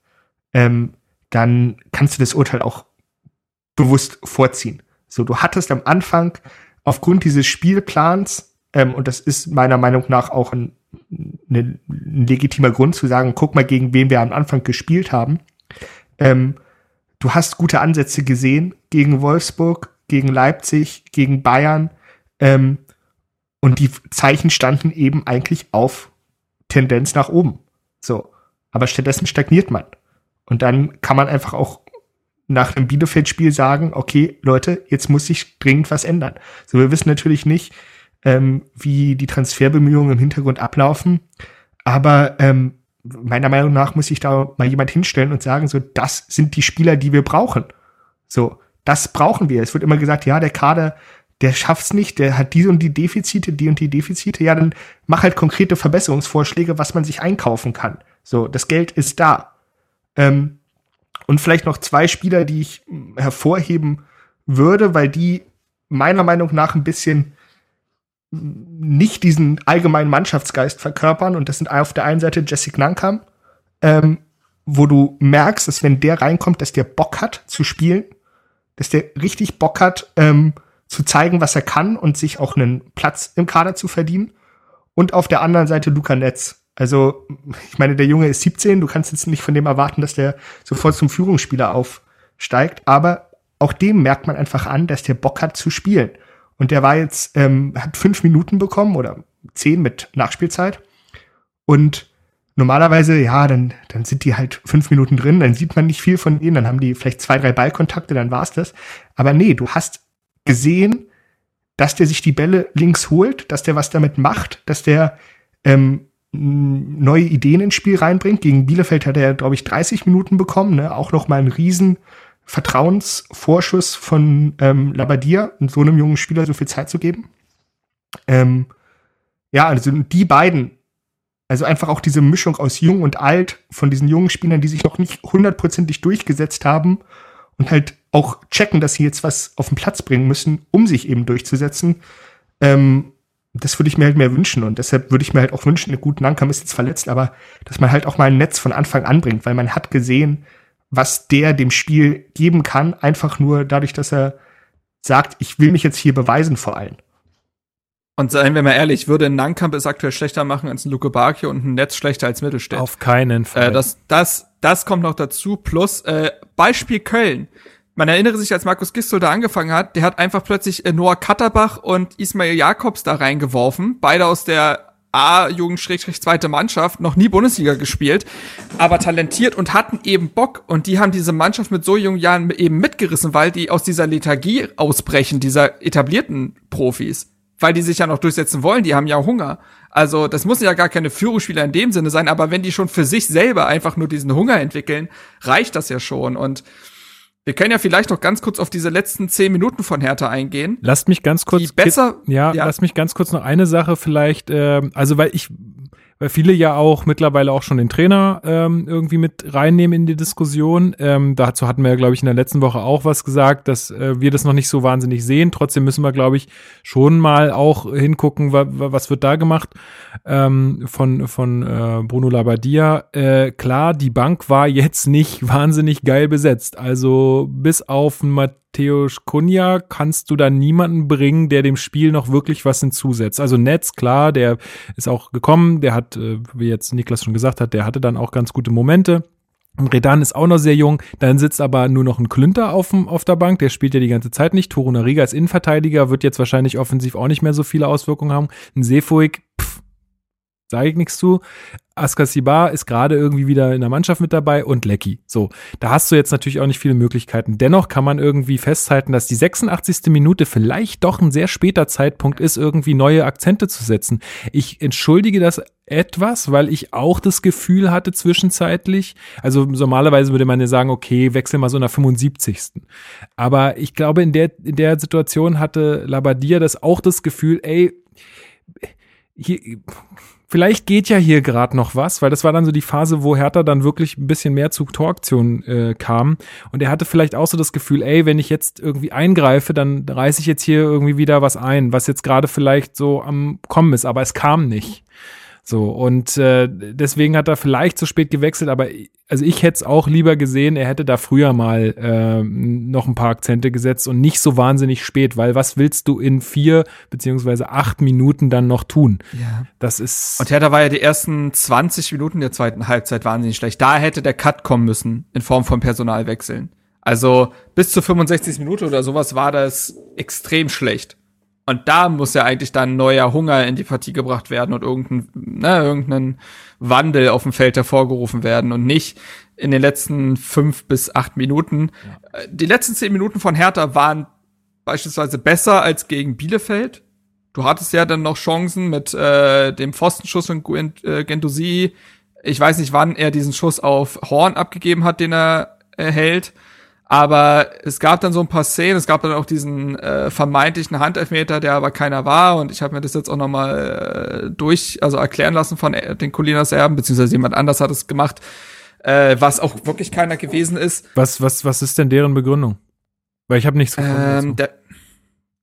ähm, dann kannst du das Urteil auch bewusst vorziehen. So, du hattest am Anfang aufgrund dieses Spielplans, ähm, und das ist meiner Meinung nach auch ein, ne- ein legitimer Grund zu sagen, guck mal, gegen wen wir am Anfang gespielt haben. Ähm, du hast gute Ansätze gesehen gegen Wolfsburg, gegen Leipzig, gegen Bayern. Ähm, und die Zeichen standen eben eigentlich auf Tendenz nach oben. So. Aber stattdessen stagniert man. Und dann kann man einfach auch nach einem Bielefeld-Spiel sagen, okay, Leute, jetzt muss sich dringend was ändern. So, wir wissen natürlich nicht, ähm, wie die Transferbemühungen im Hintergrund ablaufen. Aber ähm, meiner Meinung nach muss sich da mal jemand hinstellen und sagen, so, das sind die Spieler, die wir brauchen. So, das brauchen wir. Es wird immer gesagt, ja, der Kader, der schafft's nicht, der hat diese und die Defizite, die und die Defizite. Ja, dann mach halt konkrete Verbesserungsvorschläge, was man sich einkaufen kann. So, das Geld ist da. Ähm, und vielleicht noch zwei Spieler, die ich mm, hervorheben würde, weil die meiner Meinung nach ein bisschen mm, nicht diesen allgemeinen Mannschaftsgeist verkörpern. Und das sind auf der einen Seite Jesse Nankam, ähm, wo du merkst, dass wenn der reinkommt, dass der Bock hat zu spielen, dass der richtig Bock hat, ähm, zu zeigen, was er kann und sich auch einen Platz im Kader zu verdienen. Und auf der anderen Seite Luca Netz, Also, ich meine, der Junge ist 17, du kannst jetzt nicht von dem erwarten, dass der sofort zum Führungsspieler aufsteigt, aber auch dem merkt man einfach an, dass der Bock hat zu spielen. Und der war jetzt, ähm, hat fünf Minuten bekommen oder zehn mit Nachspielzeit. Und normalerweise, ja, dann, dann sind die halt fünf Minuten drin, dann sieht man nicht viel von ihnen, dann haben die vielleicht zwei, drei Ballkontakte, dann war's das. Aber nee, du hast gesehen, dass der sich die Bälle links holt, dass der was damit macht, dass der ähm, neue Ideen ins Spiel reinbringt. Gegen Bielefeld hat er, glaube ich, 30 Minuten bekommen, ne? auch noch mal einen riesen Vertrauensvorschuss von ähm, Labadia, so einem jungen Spieler so viel Zeit zu geben. Ähm, ja, also die beiden, also einfach auch diese Mischung aus jung und alt von diesen jungen Spielern, die sich noch nicht hundertprozentig durchgesetzt haben und halt auch checken, dass sie jetzt was auf den Platz bringen müssen, um sich eben durchzusetzen. Ähm, das würde ich mir halt mehr wünschen und deshalb würde ich mir halt auch wünschen, gut, Nankam ist jetzt verletzt, aber dass man halt auch mal ein Netz von Anfang an bringt, weil man hat gesehen, was der dem Spiel geben kann, einfach nur dadurch, dass er sagt, ich will mich jetzt hier beweisen vor allem. Und seien wir mal ehrlich, würde ein Nankamp es aktuell schlechter machen als ein Luke Bakio und ein Netz schlechter als Mittelstädt. Auf keinen Fall. Äh, das, das, das kommt noch dazu. Plus, äh, Beispiel Köln. Man erinnere sich, als Markus Gistel da angefangen hat, der hat einfach plötzlich äh, Noah Katterbach und Ismail Jakobs da reingeworfen. Beide aus der A-Jugend-zweite Mannschaft, noch nie Bundesliga gespielt, aber talentiert und hatten eben Bock. Und die haben diese Mannschaft mit so jungen Jahren eben mitgerissen, weil die aus dieser Lethargie ausbrechen, dieser etablierten Profis. Weil die sich ja noch durchsetzen wollen, die haben ja Hunger. Also das muss ja gar keine Führungsspieler in dem Sinne sein, aber wenn die schon für sich selber einfach nur diesen Hunger entwickeln, reicht das ja schon. Und wir können ja vielleicht noch ganz kurz auf diese letzten zehn Minuten von Hertha eingehen. Lasst mich ganz kurz. Die besser. Ja, ja, lasst mich ganz kurz noch eine Sache vielleicht. Äh, also weil ich weil viele ja auch mittlerweile auch schon den Trainer ähm, irgendwie mit reinnehmen in die Diskussion. Ähm, dazu hatten wir ja, glaube ich, in der letzten Woche auch was gesagt, dass äh, wir das noch nicht so wahnsinnig sehen. Trotzdem müssen wir, glaube ich, schon mal auch hingucken, wa was wird da gemacht ähm, von, von äh, Bruno Labbadia. Äh, klar, die Bank war jetzt nicht [laughs] wahnsinnig geil besetzt. Also bis auf Matthias Mateusz Kunja kannst du da niemanden bringen, der dem Spiel noch wirklich was hinzusetzt. Also Netz, klar, der ist auch gekommen, der hat, äh, wie jetzt Niklas schon gesagt hat, der hatte dann auch ganz gute Momente. Redan ist auch noch sehr jung, dann sitzt aber nur noch ein Klünter auf, auf der Bank, der spielt ja die ganze Zeit nicht. Toruna Riga als Innenverteidiger wird jetzt wahrscheinlich offensiv auch nicht mehr so viele Auswirkungen haben. Ein Seefuig, pff, sage ich nichts zu. Askasibar ist gerade irgendwie wieder in der Mannschaft mit dabei und Lecky. So, da hast du jetzt natürlich auch nicht viele Möglichkeiten. Dennoch kann man irgendwie festhalten, dass die 86. Minute vielleicht doch ein sehr später Zeitpunkt ist, irgendwie neue Akzente zu setzen. Ich entschuldige das etwas, weil ich auch das Gefühl hatte zwischenzeitlich, also normalerweise würde man ja sagen, okay, wechsel mal so nach 75. Aber ich glaube, in der, in der Situation hatte Labadia das auch das Gefühl, ey, hier, vielleicht geht ja hier gerade noch was, weil das war dann so die Phase, wo Hertha dann wirklich ein bisschen mehr zu Toraktionen äh, kam. Und er hatte vielleicht auch so das Gefühl, ey, wenn ich jetzt irgendwie eingreife, dann reiße ich jetzt hier irgendwie wieder was ein, was jetzt gerade vielleicht so am Kommen ist, aber es kam nicht. So, und äh, deswegen hat er vielleicht zu spät gewechselt, aber also ich hätte es auch lieber gesehen, er hätte da früher mal äh, noch ein paar Akzente gesetzt und nicht so wahnsinnig spät, weil was willst du in vier beziehungsweise acht Minuten dann noch tun? Ja. Das ist. Und Hertha war ja die ersten 20 Minuten der zweiten Halbzeit wahnsinnig schlecht. Da hätte der Cut kommen müssen in Form von Personalwechseln. Also bis zur 65. Minute oder sowas war das extrem schlecht. Und da muss ja eigentlich dann neuer Hunger in die Partie gebracht werden und irgendein, ne, irgendein Wandel auf dem Feld hervorgerufen werden und nicht in den letzten fünf bis acht Minuten. Ja. Äh, die letzten zehn Minuten von Hertha waren beispielsweise besser als gegen Bielefeld. Du hattest ja dann noch Chancen mit äh, dem Pfostenschuss von äh, Gendosi. Ich weiß nicht, wann er diesen Schuss auf Horn abgegeben hat, den er erhält. Aber es gab dann so ein paar Szenen, es gab dann auch diesen äh, vermeintlichen Handelfmeter, der aber keiner war. Und ich habe mir das jetzt auch nochmal äh, durch, also erklären lassen von äh, den Colinas Erben, beziehungsweise jemand anders hat es gemacht, äh, was auch wirklich keiner gewesen ist. Was, was, was ist denn deren Begründung? Weil ich habe nichts gefunden. Ähm, der,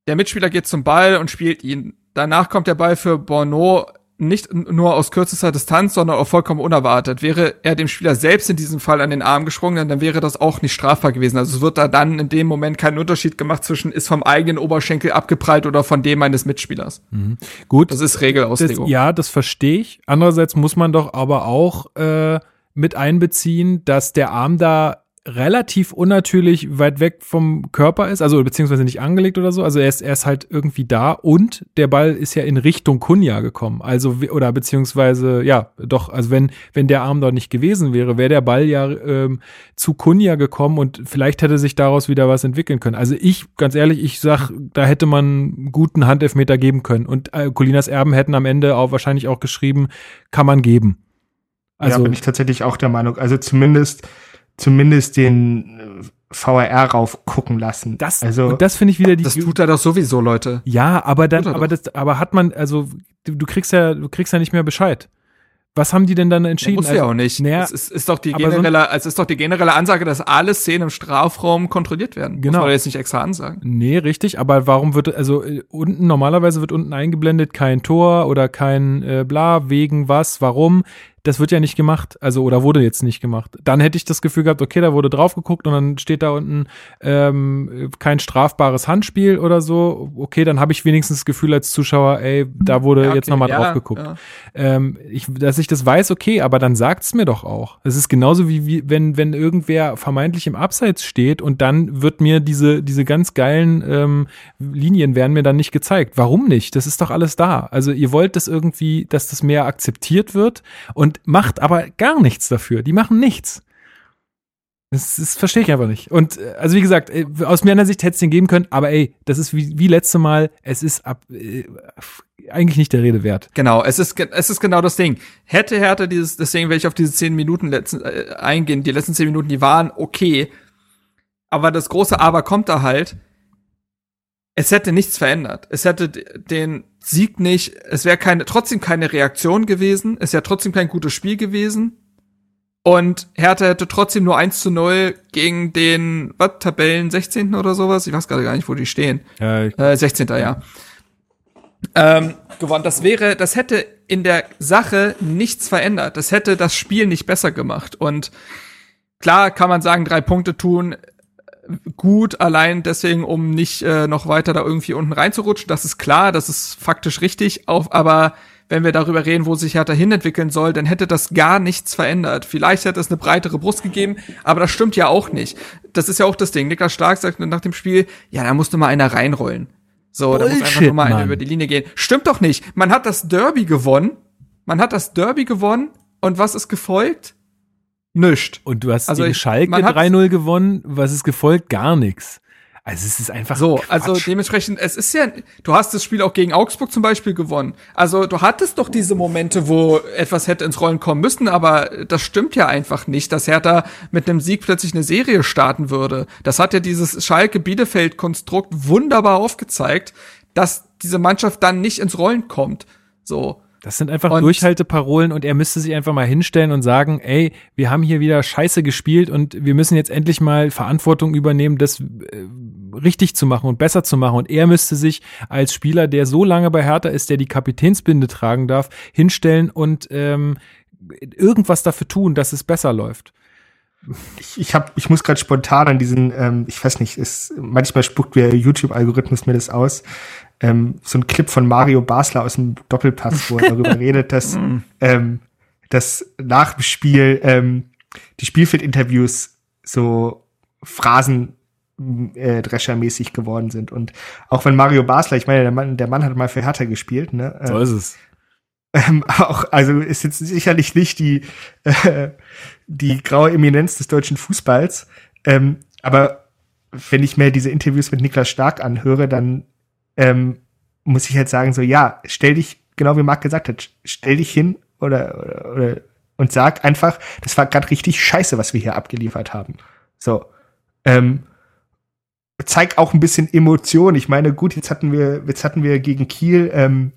der Mitspieler geht zum Ball und spielt ihn. Danach kommt der Ball für Borneau nicht nur aus kürzester Distanz, sondern auch vollkommen unerwartet. Wäre er dem Spieler selbst in diesem Fall an den Arm gesprungen, dann wäre das auch nicht strafbar gewesen. Also es wird da dann in dem Moment keinen Unterschied gemacht zwischen ist vom eigenen Oberschenkel abgeprallt oder von dem eines Mitspielers. Mhm. Gut. Das ist Regelauslegung. Das, ja, das verstehe ich. Andererseits muss man doch aber auch äh, mit einbeziehen, dass der Arm da relativ unnatürlich weit weg vom Körper ist, also beziehungsweise nicht angelegt oder so. Also er ist, er ist halt irgendwie da und der Ball ist ja in Richtung Kunja gekommen. Also oder beziehungsweise ja, doch. Also wenn wenn der Arm dort nicht gewesen wäre, wäre der Ball ja ähm, zu Kunja gekommen und vielleicht hätte sich daraus wieder was entwickeln können. Also ich ganz ehrlich, ich sag, da hätte man einen guten Handelfmeter geben können und äh, Colinas Erben hätten am Ende auch wahrscheinlich auch geschrieben, kann man geben. Also ja, bin ich tatsächlich auch der Meinung. Also zumindest zumindest den äh, VRR rauf gucken lassen. Das, also, das finde ich wieder die. Das tut er doch sowieso, Leute. Ja, aber dann, aber das, aber hat man, also, du, du kriegst ja, du kriegst ja nicht mehr Bescheid. Was haben die denn dann entschieden? Ja, muss ja also, auch nicht. Naja, es ist, ist doch die generelle, so es ist doch die generelle Ansage, dass alle Szenen im Strafraum kontrolliert werden. Genau. Muss man jetzt nicht extra ansagen. Nee, richtig. Aber warum wird, also äh, unten, normalerweise wird unten eingeblendet kein Tor oder kein äh, bla, wegen was, warum das wird ja nicht gemacht, also oder wurde jetzt nicht gemacht. Dann hätte ich das Gefühl gehabt, okay, da wurde drauf geguckt und dann steht da unten ähm, kein strafbares Handspiel oder so. Okay, dann habe ich wenigstens das Gefühl als Zuschauer, ey, da wurde ja, okay, jetzt nochmal ja, drauf geguckt. Ja. Ähm, ich, dass ich das weiß, okay, aber dann sagt's mir doch auch. Es ist genauso wie, wie wenn wenn irgendwer vermeintlich im Abseits steht und dann wird mir diese diese ganz geilen ähm, Linien werden mir dann nicht gezeigt. Warum nicht? Das ist doch alles da. Also ihr wollt das irgendwie, dass das mehr akzeptiert wird und und macht aber gar nichts dafür. Die machen nichts. Das, das verstehe ich einfach nicht. Und äh, also wie gesagt, äh, aus meiner Sicht hätte es den geben können, aber ey, das ist wie, wie letzte Mal, es ist ab, äh, eigentlich nicht der Rede wert. Genau, es ist es ist genau das Ding. Hätte Hertha dieses, deswegen werde ich auf diese zehn Minuten letzten, äh, eingehen. Die letzten zehn Minuten, die waren okay, aber das große Aber kommt da halt. Es hätte nichts verändert. Es hätte den Sieg nicht, es wäre keine, trotzdem keine Reaktion gewesen, es wäre trotzdem kein gutes Spiel gewesen. Und Hertha hätte trotzdem nur 1 zu 0 gegen den, was, Tabellen 16. oder sowas? Ich weiß gerade gar nicht, wo die stehen. Ja, äh, 16. ja. Ähm, gewonnen. Das wäre, das hätte in der Sache nichts verändert. Das hätte das Spiel nicht besser gemacht. Und klar kann man sagen, drei Punkte tun gut, allein deswegen, um nicht äh, noch weiter da irgendwie unten reinzurutschen. Das ist klar, das ist faktisch richtig. Auf, aber wenn wir darüber reden, wo sich Hertha hinentwickeln soll, dann hätte das gar nichts verändert. Vielleicht hätte es eine breitere Brust gegeben, aber das stimmt ja auch nicht. Das ist ja auch das Ding. Niklas Stark sagt nach dem Spiel, ja, da musste mal einer reinrollen. So, Bullshit, da muss einfach nur mal einer über die Linie gehen. Stimmt doch nicht. Man hat das Derby gewonnen. Man hat das Derby gewonnen. Und was ist gefolgt? Nischt. Und du hast also gegen Schalke 3-0 gewonnen. Was ist gefolgt? Gar nichts. Also es ist einfach so. Quatsch. Also dementsprechend, es ist ja, du hast das Spiel auch gegen Augsburg zum Beispiel gewonnen. Also du hattest doch diese Momente, wo etwas hätte ins Rollen kommen müssen, aber das stimmt ja einfach nicht, dass Hertha mit einem Sieg plötzlich eine Serie starten würde. Das hat ja dieses Schalke-Bielefeld-Konstrukt wunderbar aufgezeigt, dass diese Mannschaft dann nicht ins Rollen kommt. So. Das sind einfach und Durchhalteparolen und er müsste sich einfach mal hinstellen und sagen, ey, wir haben hier wieder Scheiße gespielt und wir müssen jetzt endlich mal Verantwortung übernehmen, das äh, richtig zu machen und besser zu machen. Und er müsste sich als Spieler, der so lange bei Hertha ist, der die Kapitänsbinde tragen darf, hinstellen und ähm, irgendwas dafür tun, dass es besser läuft. Ich, ich, hab, ich muss gerade spontan an diesen, ähm, ich weiß nicht, ist, manchmal spuckt der YouTube-Algorithmus mir das aus, ähm, so ein Clip von Mario Basler aus dem Doppelpass, wo er darüber [laughs] redet, dass, mhm. ähm, dass nach dem Spiel ähm, die Spielfeldinterviews so Phrasen äh, Drescher-mäßig geworden sind. Und auch wenn Mario Basler, ich meine, der Mann, der Mann hat mal für Hertha gespielt, ne? So ist es. Ähm, auch, also ist jetzt sicherlich nicht die, äh, die graue Eminenz des deutschen Fußballs. Ähm, aber wenn ich mir diese Interviews mit Niklas Stark anhöre, dann ähm, muss ich halt sagen, so, ja, stell dich, genau wie Marc gesagt hat, stell dich hin oder, oder, oder und sag einfach, das war gerade richtig scheiße, was wir hier abgeliefert haben. So. Ähm, zeig auch ein bisschen Emotion. Ich meine, gut, jetzt hatten wir, jetzt hatten wir gegen Kiel ähm,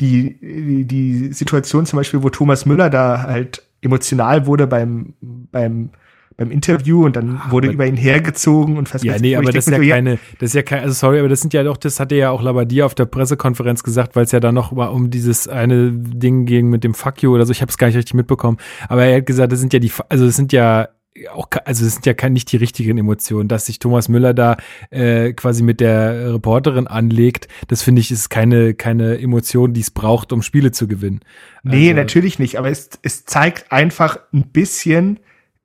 die, die, die Situation zum Beispiel, wo Thomas Müller da halt emotional wurde beim, beim, beim Interview und dann wurde über ihn hergezogen und fast Ja, nee, aber das ist ja so, keine, das ist ja kein, also sorry, aber das sind ja doch, das hatte ja auch Labadia auf der Pressekonferenz gesagt, weil es ja da noch mal um dieses eine Ding ging mit dem Fuck you oder so, ich habe es gar nicht richtig mitbekommen, aber er hat gesagt, das sind ja die, also das sind ja auch, also es sind ja kein, nicht die richtigen Emotionen, dass sich Thomas Müller da äh, quasi mit der Reporterin anlegt, das finde ich ist keine, keine Emotion, die es braucht, um Spiele zu gewinnen. Nee, Also- natürlich nicht, aber es, es zeigt einfach ein bisschen,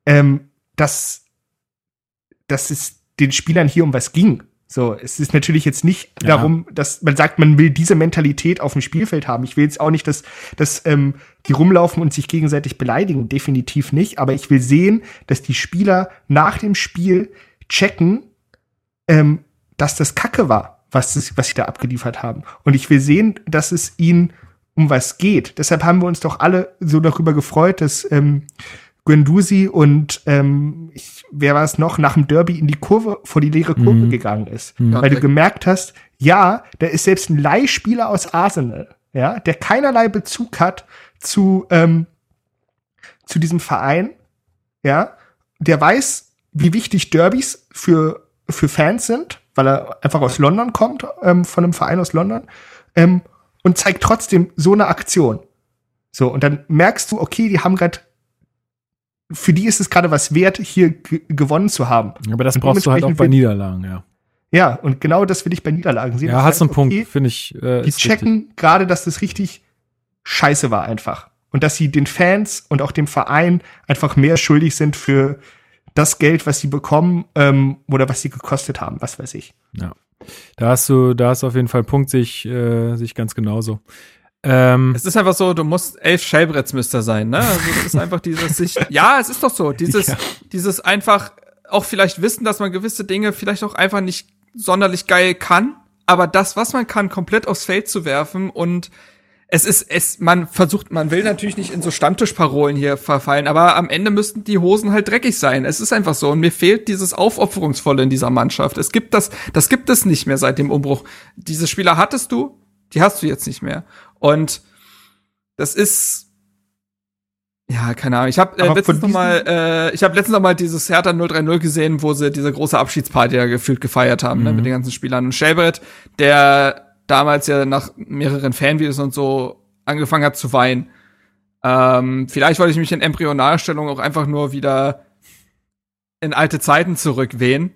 ähm, dass, dass es den Spielern hier um was ging. So, es ist natürlich jetzt nicht Ja. darum, dass man sagt, man will diese Mentalität auf dem Spielfeld haben. Ich will jetzt auch nicht, dass, dass ähm, die rumlaufen und sich gegenseitig beleidigen, definitiv nicht. Aber ich will sehen, dass die Spieler nach dem Spiel checken, ähm, dass das Kacke war, was, das, was sie da abgeliefert haben. Und ich will sehen, dass es ihnen um was geht. Deshalb haben wir uns doch alle so darüber gefreut, dass ähm, Guendouzi und ähm, ich, wer war es noch, nach dem Derby in die Kurve, vor die leere Kurve Mhm. gegangen ist. Mhm. Weil du gemerkt hast, ja, da ist selbst ein Leihspieler aus Arsenal, ja, der keinerlei Bezug hat zu, ähm, zu diesem Verein, ja, der weiß, wie wichtig Derbys für, für Fans sind, weil er einfach aus London kommt, ähm, von einem Verein aus London, ähm, und zeigt trotzdem so eine Aktion. So, und dann merkst du, okay, die haben gerade, für die ist es gerade was wert, hier ge- gewonnen zu haben. Aber das Und brauchst du halt auch bei Niederlagen, ja. Ja, und genau das will ich bei Niederlagen sehen. Ja, hast du einen heißt, Punkt, okay, finde ich. Äh, die checken gerade, dass das richtig scheiße war einfach. Und dass sie den Fans und auch dem Verein einfach mehr schuldig sind für das Geld, was sie bekommen ähm, oder was sie gekostet haben, was weiß ich. Ja. Da hast du, da hast du auf jeden Fall einen Punkt, sehe ich, äh, sehe ich ganz genauso. Ähm, Es ist einfach so, du musst elf Schellbrettsmüster sein, ne? Also das ist einfach dieses sich, [laughs] ja, es ist doch so, dieses, Ja. dieses einfach auch vielleicht wissen, dass man gewisse Dinge vielleicht auch einfach nicht sonderlich geil kann, aber das, was man kann, komplett aufs Feld zu werfen und es ist, es, man versucht, man will natürlich nicht in so Stammtischparolen hier verfallen, aber am Ende müssten die Hosen halt dreckig sein. Es ist einfach so. Und mir fehlt dieses Aufopferungsvolle in dieser Mannschaft. Es gibt das, das gibt es nicht mehr seit dem Umbruch. Diese Spieler hattest du, die hast du jetzt nicht mehr. Und das ist, ja, keine Ahnung. Ich habe äh, letztens noch mal, äh, ich habe letztens noch mal dieses Hertha 030 gesehen, wo sie diese große Abschiedsparty ja gefühlt gefeiert haben, ne, Mhm. mit den ganzen Spielern. Und Shelbrett, der damals ja nach mehreren Fanvideos und so angefangen hat zu weinen. Ähm, vielleicht wollte ich mich in Embryonalstellung auch einfach nur wieder in alte Zeiten zurückwehen.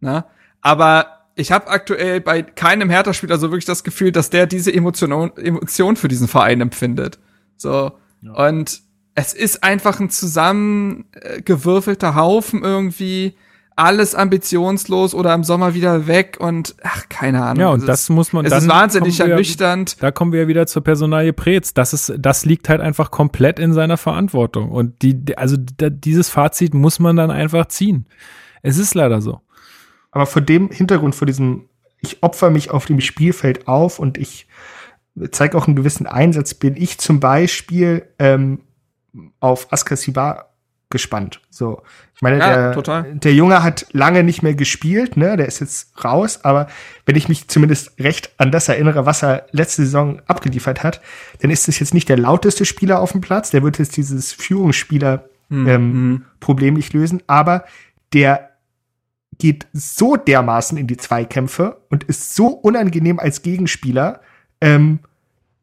Ne? Aber ich habe aktuell bei keinem Hertha-Spieler so wirklich das Gefühl, dass der diese Emotion, Emotion für diesen Verein empfindet. So. Und es ist einfach ein zusammengewürfelter Haufen irgendwie. Alles ambitionslos oder im Sommer wieder weg und ach, keine Ahnung. ja, und ist- das muss man es dann. ist wahnsinnig wir- ernüchternd. Da kommen wir ja wieder zur Personalie Preetz. Das ist, das liegt halt einfach komplett in seiner Verantwortung. Und die, also da, dieses Fazit muss man dann einfach ziehen. Es ist leider so. Aber vor dem Hintergrund, vor diesem, ich opfer mich auf dem Spielfeld auf und ich zeige auch einen gewissen Einsatz, bin ich zum Beispiel ähm, auf Askasiba gespannt. So, ich meine, Ja, der, der Junge hat lange nicht mehr gespielt, ne? Der ist jetzt raus, aber wenn ich mich zumindest recht an das erinnere, was er letzte Saison abgeliefert hat, dann ist es jetzt nicht der lauteste Spieler auf dem Platz. Der wird jetzt dieses Führungsspieler ähm, Problem nicht lösen, aber der geht so dermaßen in die Zweikämpfe und ist so unangenehm als Gegenspieler, ähm,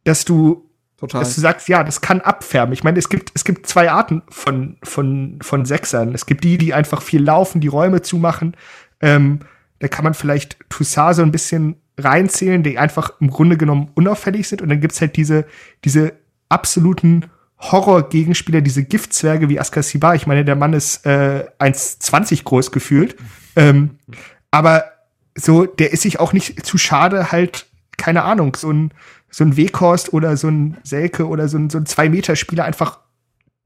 dass du Total. dass du sagst, ja, das kann abfärben. Ich meine, es gibt, es gibt zwei Arten von, von, von Sechsern. Es gibt die, die einfach viel laufen, die Räume zumachen. Ähm, da kann man vielleicht Toussaint so ein bisschen reinzählen, die einfach im Grunde genommen unauffällig sind. Und dann gibt's halt diese, diese absoluten Horror-Gegenspieler, diese Giftzwerge wie Askasiba. Ich meine, der Mann ist äh, 1,20 groß gefühlt. Ähm, aber so, der ist sich auch nicht zu schade, halt, keine Ahnung, so ein, so ein Weghorst oder so ein Selke oder so ein, so ein Zwei-Meter-Spieler einfach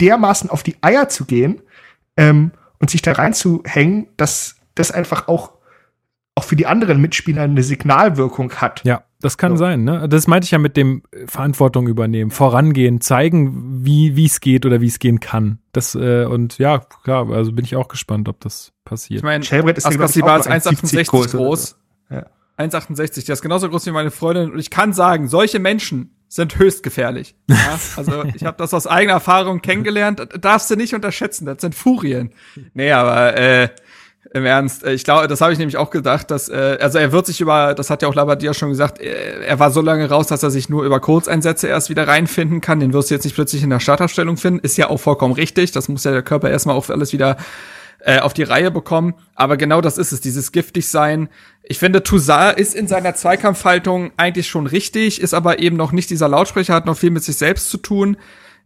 dermaßen auf die Eier zu gehen ähm, und sich da reinzuhängen, dass das einfach auch, auch für die anderen Mitspieler eine Signalwirkung hat. Ja, das kann So. sein. Ne? Das meinte ich ja mit dem äh, Verantwortung übernehmen, vorangehen, zeigen, wie wie es geht oder wie es gehen kann. Das äh, und ja, klar, also bin ich auch gespannt, ob das passiert. Ich meine, Schellbrett ist ja, glaub ich, auch ist nur 1,70 1,68 groß. so. Ja. 1,68, der ist genauso groß wie meine Freundin. Und ich kann sagen, solche Menschen sind höchst gefährlich. [laughs] Ja? Also ich habe das aus eigener Erfahrung kennengelernt. Darfst du nicht unterschätzen, das sind Furien. Nee, aber äh, im Ernst, äh, ich glaube, das habe ich nämlich auch gedacht, dass äh, also er wird sich über, das hat ja auch Labadia schon gesagt, äh, er war so lange raus, dass er sich nur über Kurzeinsätze erst wieder reinfinden kann. Den wirst du jetzt nicht plötzlich in der Startaufstellung finden. Ist ja auch vollkommen richtig. Das muss ja der Körper erstmal auf alles wieder äh, auf die Reihe bekommen. Aber genau das ist es, dieses giftig sein. Ich finde, Toussaint ist in seiner Zweikampfhaltung eigentlich schon richtig, ist aber eben noch nicht dieser Lautsprecher, hat noch viel mit sich selbst zu tun.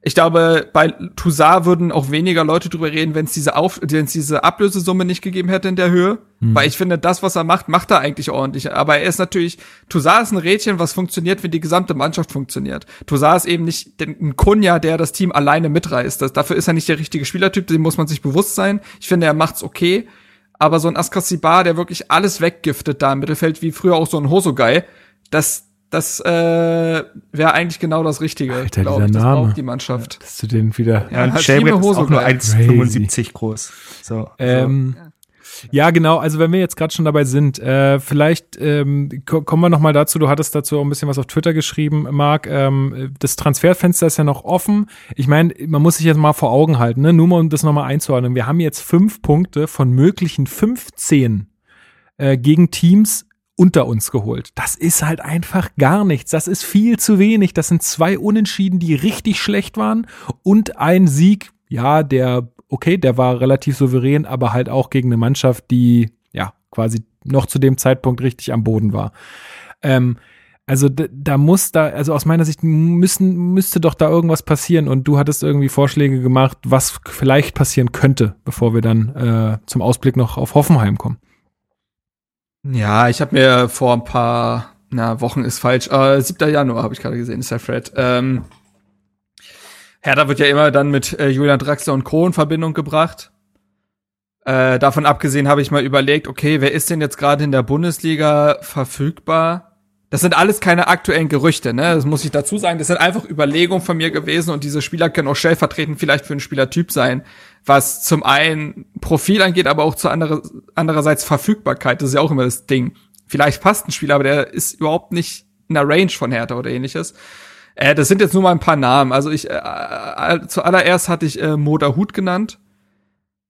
Ich glaube, bei Toussaint würden auch weniger Leute drüber reden, wenn es diese, Auf wenn's diese Ablösesumme nicht gegeben hätte in der Höhe. Mhm. Weil ich finde, das, was er macht, macht er eigentlich ordentlich. Aber er ist natürlich, Toussaint ist ein Rädchen, was funktioniert, wenn die gesamte Mannschaft funktioniert. Toussaint ist eben nicht ein Kunja, der das Team alleine mitreißt. Das, dafür ist er nicht der richtige Spielertyp, dem muss man sich bewusst sein. Ich finde, er macht's okay. Aber so ein Askasibar, der wirklich alles weggiftet da im Mittelfeld, wie früher auch so ein Hosogai, das, das äh, wäre eigentlich genau das Richtige. Alter, dieser ich. Das Name. braucht die Mannschaft. Dass du den wieder. Ja, und Shelby ist auch nur 1,75 groß. So. Ähm, so. Ja, genau. Also wenn wir jetzt gerade schon dabei sind, äh, vielleicht ähm, kommen wir noch mal dazu. Du hattest dazu auch ein bisschen was auf Twitter geschrieben, Marc. Ähm, das Transferfenster ist ja noch offen. Ich meine, man muss sich jetzt mal vor Augen halten, ne? nur mal um das noch mal einzuordnen. Wir haben jetzt fünf Punkte von möglichen 15 äh, gegen Teams unter uns geholt. Das ist halt einfach gar nichts. Das ist viel zu wenig. Das sind zwei Unentschieden, die richtig schlecht waren und ein Sieg, ja, der, okay, der war relativ souverän, aber halt auch gegen eine Mannschaft, die, ja, quasi noch zu dem Zeitpunkt richtig am Boden war. Ähm, also da muss da, also aus meiner Sicht müssen, müsste doch da irgendwas passieren und du hattest irgendwie Vorschläge gemacht, was vielleicht passieren könnte, bevor wir dann äh, zum Ausblick noch auf Hoffenheim kommen. Ja, ich habe mir vor ein paar na, Wochen ist falsch, äh, 7. Januar habe ich gerade gesehen, ist der Fred. Ähm, Hertha wird ja immer dann mit äh, Julian Draxler und Co. in Verbindung gebracht. Äh, davon abgesehen habe ich mal überlegt, okay, wer ist denn jetzt gerade in der Bundesliga verfügbar? Das sind alles keine aktuellen Gerüchte, ne? Das muss ich dazu sagen. Das sind einfach Überlegungen von mir gewesen und diese Spieler können auch stellvertretend vielleicht für einen Spielertyp sein, was zum einen Profil angeht, aber auch zu andere, andererseits Verfügbarkeit. Das ist ja auch immer das Ding. Vielleicht passt ein Spieler, aber der ist überhaupt nicht in der Range von Hertha oder ähnliches. Äh, das sind jetzt nur mal ein paar Namen. Also ich, äh, äh, zuallererst hatte ich äh, Moda Hut genannt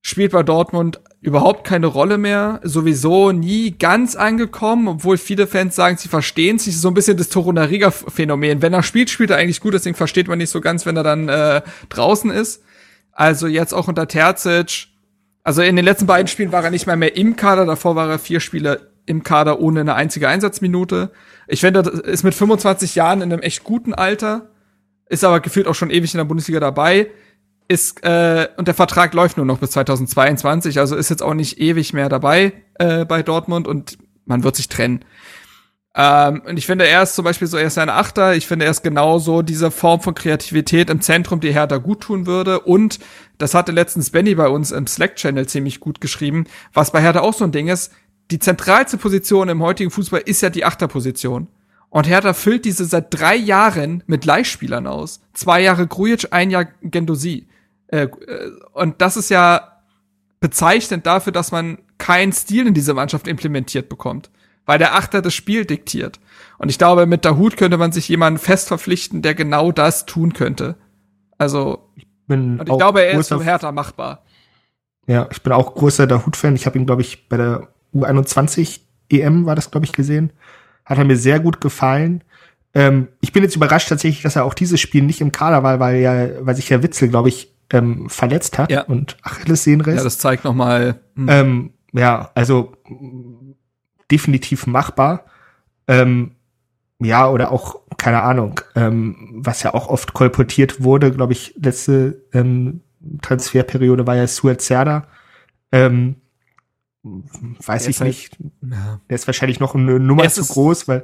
spielt bei Dortmund überhaupt keine Rolle mehr, sowieso nie ganz angekommen, obwohl viele Fans sagen, sie verstehen sich so ein bisschen das Torunariga-Phänomen. Wenn er spielt, spielt er eigentlich gut, deswegen versteht man nicht so ganz, wenn er dann äh, draußen ist. Also jetzt auch unter Terzic. Also in den letzten beiden Spielen war er nicht mehr mehr im Kader, davor war er vier Spiele im Kader ohne eine einzige Einsatzminute. Ich finde, das ist mit 25 Jahren in einem echt guten Alter, ist aber gefühlt auch schon ewig in der Bundesliga dabei ist äh, und der Vertrag läuft nur noch bis 2022, also ist jetzt auch nicht ewig mehr dabei äh, bei Dortmund und man wird sich trennen. Ähm, und ich finde, er ist zum Beispiel so, er ist ein Achter. Ich finde, er ist genauso diese Form von Kreativität im Zentrum, die Hertha gut tun würde. Und das hatte letztens Benny bei uns im Slack-Channel ziemlich gut geschrieben, was bei Hertha auch so ein Ding ist. Die zentralste Position im heutigen Fußball ist ja die Achterposition. Und Hertha füllt diese seit drei Jahren mit Leihspielern aus. Zwei Jahre Grujic, ein Jahr Gendosi. Äh, äh, und das ist ja bezeichnend dafür, dass man keinen Stil in diese Mannschaft implementiert bekommt. Weil der Achter das Spiel diktiert. Und ich glaube, mit Dahut könnte man sich jemanden fest verpflichten, der genau das tun könnte. Also, ich bin und ich glaube, er ist so härter machbar. Ja, ich bin auch großer Dahut-Fan. Ich habe ihn, glaube ich, bei der U21 EM war das, glaube ich, gesehen. Hat er mir sehr gut gefallen. Ähm, ich bin jetzt überrascht tatsächlich, dass er auch dieses Spiel nicht im Kader war, weil ja, weil sich ja Witzel, glaube ich, ähm, verletzt hat ja. und Achillessehnenriss. Ja, das zeigt noch mal. Hm. Ähm, ja, also definitiv machbar. Ähm, ja, oder auch, keine Ahnung, ähm, was ja auch oft kolportiert wurde, glaube ich, letzte ähm, Transferperiode war ja Suat Serda. Ähm, weiß ich halt, nicht. Ja. Der ist wahrscheinlich noch eine Nummer zu groß, weil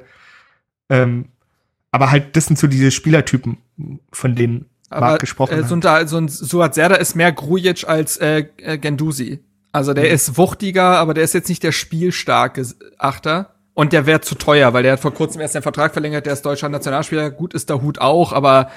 ähm, aber halt, das sind so diese Spielertypen, von denen aber, gesprochen äh, so, ein, so ein Suat Serda ist mehr Grujic als äh, äh, Gendusi. Also der mhm. ist wuchtiger, aber der ist jetzt nicht der spielstarke Achter. Und der wäre zu teuer, weil der hat vor kurzem erst den Vertrag verlängert, der ist deutscher Nationalspieler. Gut ist der Hut auch, aber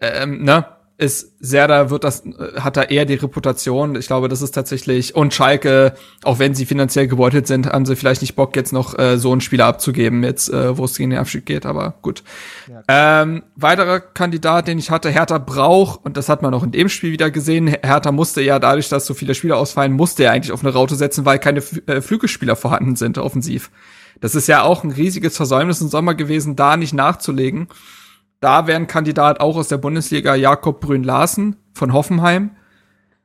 ähm, ne? Ist Serda wird das äh, hat da eher die Reputation. Ich glaube, das ist tatsächlich und Schalke, auch wenn sie finanziell gebeutelt sind, haben sie vielleicht nicht Bock jetzt noch äh, so einen Spieler abzugeben, jetzt äh, wo es gegen den Abschied geht. Aber gut. Ja, ähm, weiterer Kandidat, den ich hatte, Hertha Brauch und das hat man auch in dem Spiel wieder gesehen. Hertha musste ja dadurch, dass so viele Spieler ausfallen, musste er eigentlich auf eine Raute setzen, weil keine F äh, Flügelspieler vorhanden sind offensiv. Das ist ja auch ein riesiges Versäumnis im Sommer gewesen, da nicht nachzulegen. Da wäre ein Kandidat auch aus der Bundesliga Jakob Brünn-Larsen von Hoffenheim.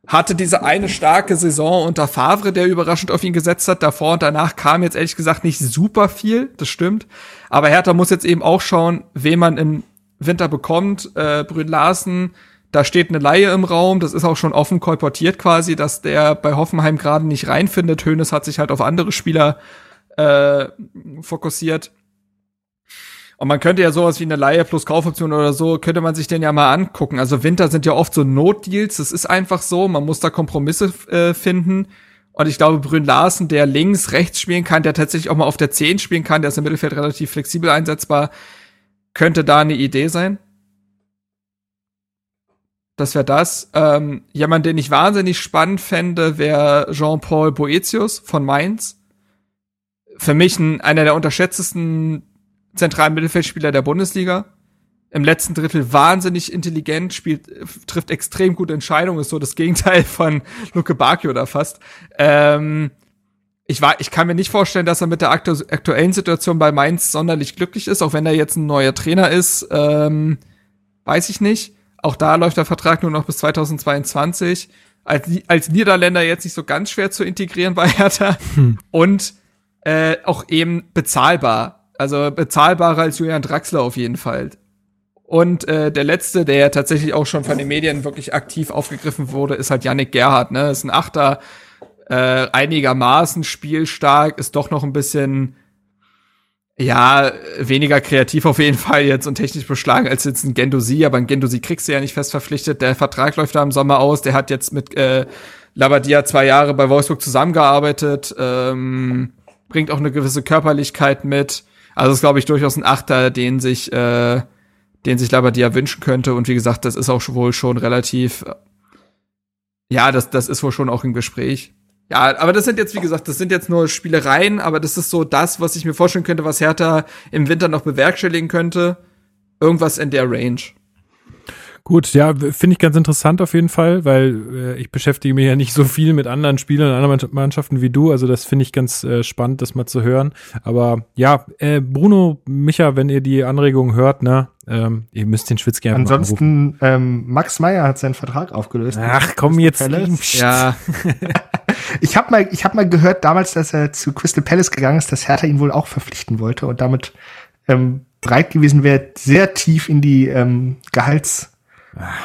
Hatte diese eine starke Saison unter Favre, der überraschend auf ihn gesetzt hat. Davor und danach kam jetzt ehrlich gesagt nicht super viel, das stimmt. Aber Hertha muss jetzt eben auch schauen, wen man im Winter bekommt. Äh, Brünn Larsen, da steht eine Laie im Raum, das ist auch schon offen kolportiert quasi, dass der bei Hoffenheim gerade nicht reinfindet. Hönes hat sich halt auf andere Spieler äh, fokussiert. Und man könnte ja sowas wie eine Laie plus Kaufoption oder so, könnte man sich den ja mal angucken. Also Winter sind ja oft so Notdeals, das ist einfach so, man muss da Kompromisse äh, finden. Und ich glaube, Brünn Larsen, der links, rechts spielen kann, der tatsächlich auch mal auf der 10 spielen kann, der ist im Mittelfeld relativ flexibel einsetzbar, könnte da eine Idee sein. Das wäre das. Ähm, jemand, den ich wahnsinnig spannend fände, wäre Jean-Paul Boetius von Mainz. Für mich ein, einer der unterschätztesten zentralen Mittelfeldspieler der Bundesliga. Im letzten Drittel wahnsinnig intelligent, spielt, trifft extrem gute Entscheidungen, ist so das Gegenteil von Luke Bacchio da fast. Ähm, ich, war, ich kann mir nicht vorstellen, dass er mit der aktu aktuellen Situation bei Mainz sonderlich glücklich ist, auch wenn er jetzt ein neuer Trainer ist. Ähm, weiß ich nicht. Auch da läuft der Vertrag nur noch bis 2022. Als, als Niederländer jetzt nicht so ganz schwer zu integrieren bei Hertha. Hm. Und äh, auch eben bezahlbar. Also bezahlbarer als Julian Draxler auf jeden Fall. Und äh, der letzte, der tatsächlich auch schon von den Medien wirklich aktiv aufgegriffen wurde, ist halt Yannick Gerhardt. Ne, ist ein Achter, äh, einigermaßen spielstark, ist doch noch ein bisschen ja weniger kreativ auf jeden Fall jetzt und technisch beschlagen als jetzt ein Gendosi. Aber ein Gendosi kriegst du ja nicht fest verpflichtet. Der Vertrag läuft da im Sommer aus. Der hat jetzt mit äh, Labadia zwei Jahre bei Wolfsburg zusammengearbeitet. Ähm, bringt auch eine gewisse Körperlichkeit mit also ist, glaube ich, durchaus ein Achter, den sich, äh, den sich Labadia wünschen könnte. Und wie gesagt, das ist auch wohl schon relativ, ja, das, das ist wohl schon auch im Gespräch. Ja, aber das sind jetzt, wie gesagt, das sind jetzt nur Spielereien, aber das ist so das, was ich mir vorstellen könnte, was Hertha im Winter noch bewerkstelligen könnte. Irgendwas in der Range. Gut, ja, finde ich ganz interessant auf jeden Fall, weil äh, ich beschäftige mich ja nicht so viel mit anderen Spielern, anderen Mannschaften wie du. Also das finde ich ganz äh, spannend, das mal zu hören. Aber ja, äh, Bruno, Micha, wenn ihr die Anregungen hört, ne, ähm, ihr müsst den Schwitz gerne Ansonsten, ähm, Max Meyer hat seinen Vertrag aufgelöst. Ach, komm jetzt. Ja. [laughs] ich habe mal, ich habe mal gehört damals, dass er zu Crystal Palace gegangen ist, dass Hertha ihn wohl auch verpflichten wollte und damit ähm, bereit gewesen wäre, sehr tief in die ähm, Gehalts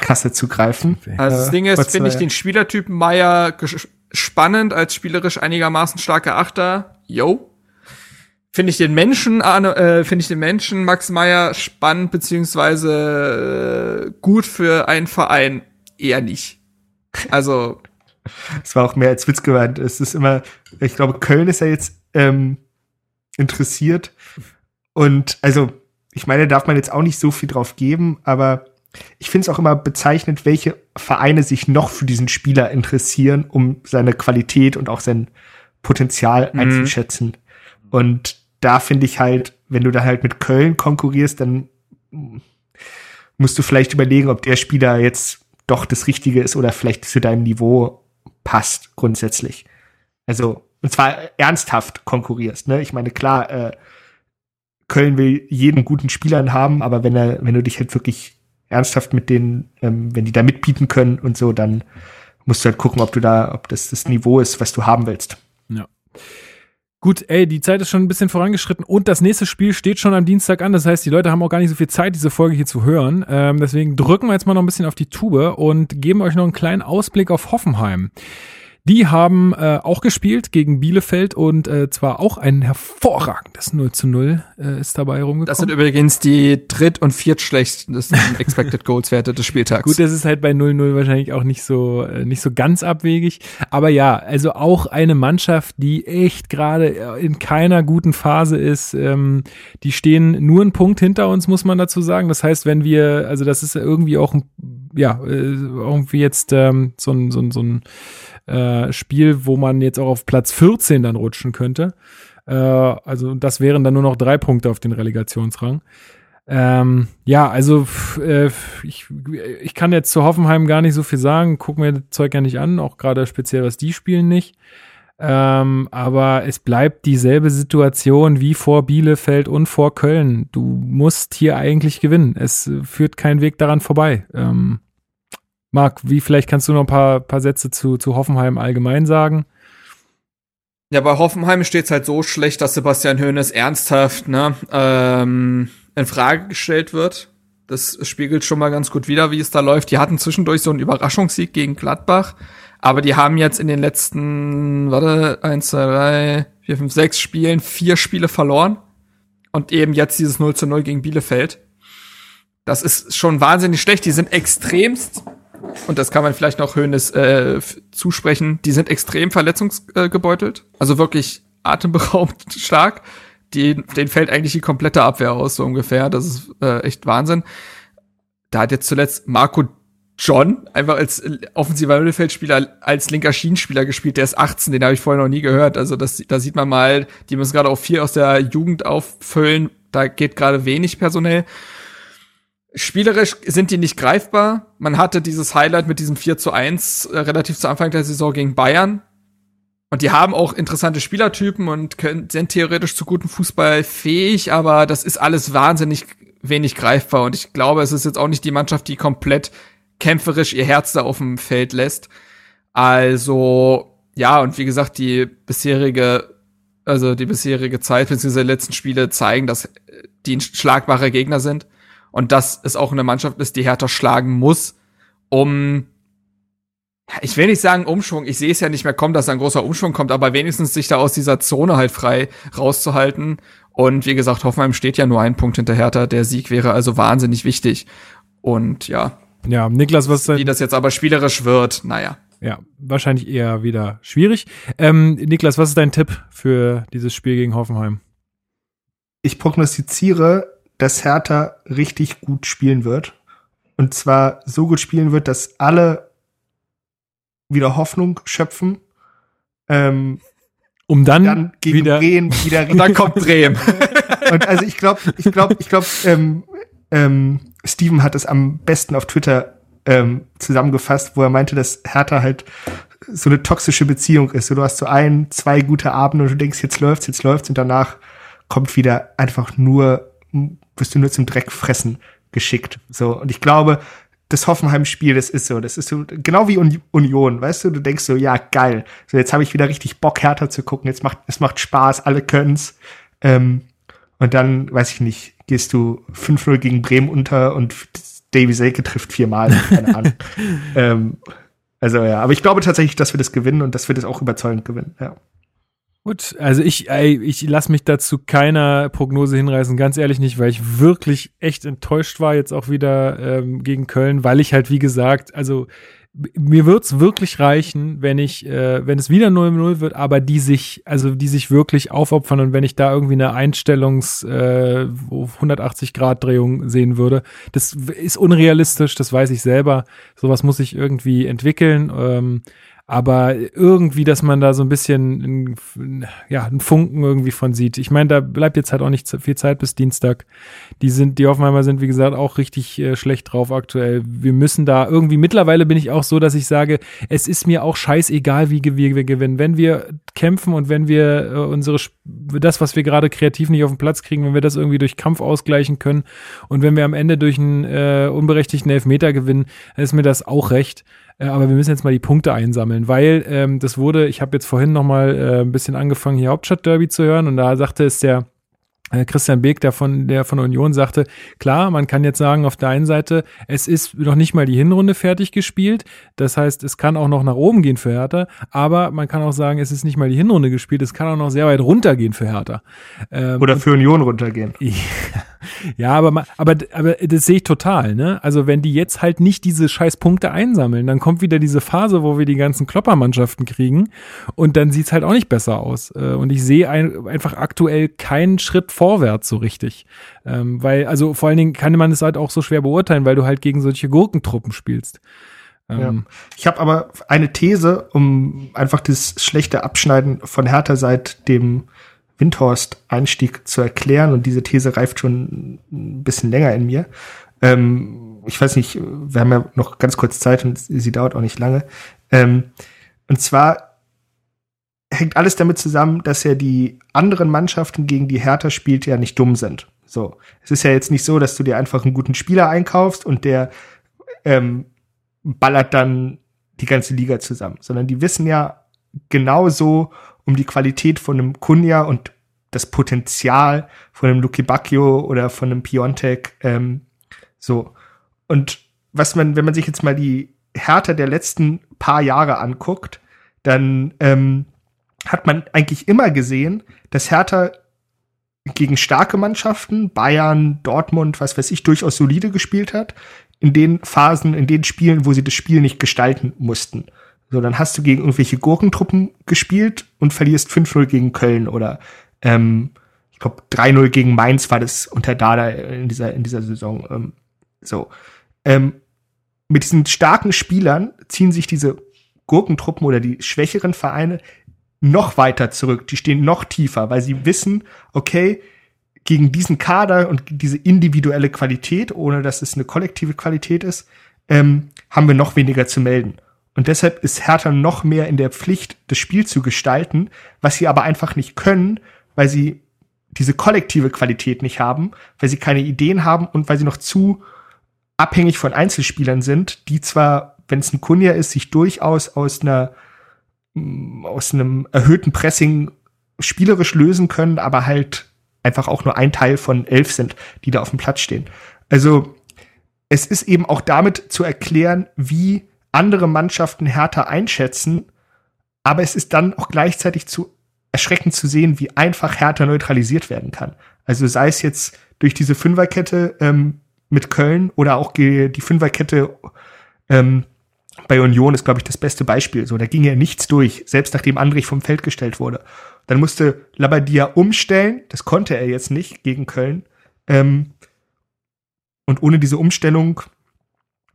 Kasse zu greifen. Also das Ding ist, finde ich den Spielertypen Meier spannend als spielerisch einigermaßen starker Achter. Yo. Finde ich den Menschen, äh, finde ich den Menschen Max Meyer spannend beziehungsweise äh, gut für einen Verein eher nicht. Also es war auch mehr als Witz gemeint. Es ist immer, ich glaube, Köln ist ja jetzt ähm, interessiert und also ich meine, darf man jetzt auch nicht so viel drauf geben, aber ich finde es auch immer bezeichnend, welche Vereine sich noch für diesen Spieler interessieren, um seine Qualität und auch sein Potenzial mhm. einzuschätzen. Und da finde ich halt, wenn du da halt mit Köln konkurrierst, dann musst du vielleicht überlegen, ob der Spieler jetzt doch das Richtige ist oder vielleicht zu deinem Niveau passt grundsätzlich. Also, und zwar ernsthaft konkurrierst, ne? Ich meine, klar, äh, Köln will jeden guten Spielern haben, aber wenn er, wenn du dich halt wirklich ernsthaft mit denen, ähm, wenn die da mitbieten können und so, dann musst du halt gucken, ob du da, ob das das Niveau ist, was du haben willst. Ja. Gut, ey, die Zeit ist schon ein bisschen vorangeschritten und das nächste Spiel steht schon am Dienstag an. Das heißt, die Leute haben auch gar nicht so viel Zeit, diese Folge hier zu hören. Ähm, deswegen drücken wir jetzt mal noch ein bisschen auf die Tube und geben euch noch einen kleinen Ausblick auf Hoffenheim. Die haben äh, auch gespielt gegen Bielefeld und äh, zwar auch ein hervorragendes 0 zu 0 äh, ist dabei rumgekommen. Das sind übrigens die dritt- und viertschlechtesten [laughs] Expected Goals Werte des Spieltags. Gut, das ist halt bei 0-0 wahrscheinlich auch nicht so, äh, nicht so ganz abwegig. Aber ja, also auch eine Mannschaft, die echt gerade äh, in keiner guten Phase ist. Ähm, die stehen nur einen Punkt hinter uns, muss man dazu sagen. Das heißt, wenn wir, also das ist irgendwie auch ein ja, äh, irgendwie jetzt ähm, so ein, so ein, so ein äh, Spiel, wo man jetzt auch auf Platz 14 dann rutschen könnte. Äh, also das wären dann nur noch drei Punkte auf den Relegationsrang. Ähm, ja, also äh, ich, ich kann jetzt zu Hoffenheim gar nicht so viel sagen, gucken wir das Zeug ja nicht an, auch gerade speziell was die spielen nicht. Ähm, aber es bleibt dieselbe Situation wie vor Bielefeld und vor Köln. Du musst hier eigentlich gewinnen. Es führt kein Weg daran vorbei. Ähm, Marc, wie vielleicht kannst du noch ein paar, paar Sätze zu, zu Hoffenheim allgemein sagen? Ja, bei Hoffenheim steht es halt so schlecht, dass Sebastian Hoeneß ernsthaft ne, ähm, in Frage gestellt wird. Das spiegelt schon mal ganz gut wider, wie es da läuft. Die hatten zwischendurch so einen Überraschungssieg gegen Gladbach. Aber die haben jetzt in den letzten, warte, eins, zwei, drei, vier, fünf, sechs Spielen vier Spiele verloren. Und eben jetzt dieses 0 zu 0 gegen Bielefeld. Das ist schon wahnsinnig schlecht. Die sind extremst, und das kann man vielleicht noch Höhnes äh, zusprechen, die sind extrem verletzungsgebeutelt. Also wirklich atemberaubend [laughs] stark. Die, denen fällt eigentlich die komplette Abwehr aus, so ungefähr. Das ist äh, echt Wahnsinn. Da hat jetzt zuletzt Marco John einfach als offensiver Mittelfeldspieler, als linker Schienenspieler gespielt. Der ist 18, den habe ich vorher noch nie gehört. Also das, da sieht man mal, die müssen gerade auch viel aus der Jugend auffüllen. Da geht gerade wenig personell. Spielerisch sind die nicht greifbar. Man hatte dieses Highlight mit diesem 4 zu 1 äh, relativ zu Anfang der Saison gegen Bayern. Und die haben auch interessante Spielertypen und können, sind theoretisch zu gutem Fußball fähig, aber das ist alles wahnsinnig wenig greifbar. Und ich glaube, es ist jetzt auch nicht die Mannschaft, die komplett kämpferisch ihr Herz da auf dem Feld lässt. Also, ja, und wie gesagt, die bisherige, also die bisherige Zeit bzw. die letzten Spiele zeigen, dass die ein schlagbare Gegner sind und dass es auch eine Mannschaft ist, die härter schlagen muss, um ich will nicht sagen Umschwung, ich sehe es ja nicht mehr kommen, dass ein großer Umschwung kommt, aber wenigstens sich da aus dieser Zone halt frei rauszuhalten. Und wie gesagt, Hoffenheim steht ja nur ein Punkt hinter Hertha. Der Sieg wäre also wahnsinnig wichtig. Und ja, ja, Niklas, was Wie das jetzt aber spielerisch wird, naja. Ja, wahrscheinlich eher wieder schwierig. Ähm, Niklas, was ist dein Tipp für dieses Spiel gegen Hoffenheim? Ich prognostiziere, dass Hertha richtig gut spielen wird. Und zwar so gut spielen wird, dass alle wieder Hoffnung schöpfen. Ähm, um dann, dann gegen wieder, Bremen wieder [laughs] Und dann kommt Bremen. [laughs] und also ich glaube, ich glaube, ich glaube, ähm, ähm, Steven hat es am besten auf Twitter ähm, zusammengefasst, wo er meinte, dass Hertha halt so eine toxische Beziehung ist. So, du hast so ein, zwei gute Abende und du denkst, jetzt läuft's, jetzt läuft's und danach kommt wieder einfach nur, wirst du nur zum Dreckfressen geschickt. So, und ich glaube, das Hoffenheim-Spiel, das ist so, das ist so, genau wie Union, weißt du, du denkst so, ja, geil, so jetzt habe ich wieder richtig Bock, härter zu gucken, jetzt macht, es macht Spaß, alle können's. Ähm, und dann, weiß ich nicht, gehst du 5-0 gegen Bremen unter und Davy Selke trifft viermal, keine Ahnung. [laughs] ähm, also ja, aber ich glaube tatsächlich, dass wir das gewinnen und dass wir das auch überzeugend gewinnen, ja. Gut, also ich, ich lasse mich dazu keiner Prognose hinreißen, ganz ehrlich nicht, weil ich wirklich echt enttäuscht war jetzt auch wieder ähm, gegen Köln, weil ich halt, wie gesagt, also mir wird's wirklich reichen, wenn ich, äh, wenn es wieder 0-0 wird, aber die sich, also die sich wirklich aufopfern und wenn ich da irgendwie eine Einstellungs äh, 180-Grad-Drehung sehen würde. Das ist unrealistisch, das weiß ich selber. Sowas muss ich irgendwie entwickeln. Ähm, aber irgendwie, dass man da so ein bisschen ja, einen Funken irgendwie von sieht. Ich meine, da bleibt jetzt halt auch nicht viel Zeit bis Dienstag. Die sind, die Hoffenheimer sind, wie gesagt, auch richtig äh, schlecht drauf aktuell. Wir müssen da irgendwie, mittlerweile bin ich auch so, dass ich sage, es ist mir auch scheißegal, wie wir, wir gewinnen. Wenn wir kämpfen und wenn wir äh, unsere, das, was wir gerade kreativ nicht auf den Platz kriegen, wenn wir das irgendwie durch Kampf ausgleichen können und wenn wir am Ende durch einen äh, unberechtigten Elfmeter gewinnen, dann ist mir das auch recht. Äh, aber wir müssen jetzt mal die Punkte einsammeln, weil ähm, das wurde, ich habe jetzt vorhin noch mal äh, ein bisschen angefangen, hier Hauptstadtderby zu hören und da sagte es der Christian Beek, der von, der von Union sagte, klar, man kann jetzt sagen, auf der einen Seite, es ist noch nicht mal die Hinrunde fertig gespielt. Das heißt, es kann auch noch nach oben gehen für Hertha, aber man kann auch sagen, es ist nicht mal die Hinrunde gespielt, es kann auch noch sehr weit runtergehen für Hertha. Ähm, Oder für Union runtergehen. [laughs] Ja. Ja, aber, aber, aber das sehe ich total, ne? Also wenn die jetzt halt nicht diese scheiß Punkte einsammeln, dann kommt wieder diese Phase, wo wir die ganzen Kloppermannschaften kriegen und dann sieht's halt auch nicht besser aus. Äh, Und ich sehe ein, einfach aktuell keinen Schritt vorwärts so richtig. Ähm, weil, also vor allen Dingen kann man es halt auch so schwer beurteilen, weil du halt gegen solche Gurkentruppen spielst. Ja. Ähm, Ich habe aber eine These, um einfach das schlechte Abschneiden von Hertha seit dem Windhorst-Einstieg zu erklären. Und diese These reift schon ein bisschen länger in mir. Ähm, ich weiß nicht, wir haben ja noch ganz kurz Zeit und sie dauert auch nicht lange. Ähm, und zwar hängt alles damit zusammen, dass ja die anderen Mannschaften, gegen die Hertha spielt, ja nicht dumm sind. So. Es ist ja jetzt nicht so, dass du dir einfach einen guten Spieler einkaufst und der ähm, ballert dann die ganze Liga zusammen, sondern die wissen ja genauso um die Qualität von einem Kunja und das Potenzial von einem Luki Bacchio oder von einem Piontek. Ähm, so. Und was man, wenn man sich jetzt mal die Härte der letzten paar Jahre anguckt, dann ähm, hat man eigentlich immer gesehen, dass Hertha gegen starke Mannschaften, Bayern, Dortmund, was weiß ich, durchaus solide gespielt hat, in den Phasen, in den Spielen, wo sie das Spiel nicht gestalten mussten. So, dann hast du gegen irgendwelche Gurkentruppen gespielt und verlierst 5-0 gegen Köln oder ähm, ich glaube 3-0 gegen Mainz war das unter Dada in dieser, in dieser Saison. Ähm, so. Ähm, mit diesen starken Spielern ziehen sich diese Gurkentruppen oder die schwächeren Vereine noch weiter zurück. Die stehen noch tiefer, weil sie wissen, okay, gegen diesen Kader und diese individuelle Qualität, ohne dass es eine kollektive Qualität ist, ähm, haben wir noch weniger zu melden. Und deshalb ist Hertha noch mehr in der Pflicht, das Spiel zu gestalten, was sie aber einfach nicht können, weil sie diese kollektive Qualität nicht haben, weil sie keine Ideen haben und weil sie noch zu abhängig von Einzelspielern sind, die zwar, wenn es ein Kunja ist, sich durchaus aus einer aus einem erhöhten Pressing spielerisch lösen können, aber halt einfach auch nur ein Teil von elf sind, die da auf dem Platz stehen. Also es ist eben auch damit zu erklären, wie andere Mannschaften härter einschätzen, aber es ist dann auch gleichzeitig zu erschreckend zu sehen, wie einfach härter neutralisiert werden kann. Also sei es jetzt durch diese Fünferkette ähm, mit Köln oder auch die Fünferkette ähm, bei Union ist, glaube ich, das beste Beispiel. So, da ging ja nichts durch, selbst nachdem Andrich vom Feld gestellt wurde. Dann musste Labadia umstellen, das konnte er jetzt nicht gegen Köln. Ähm, und ohne diese Umstellung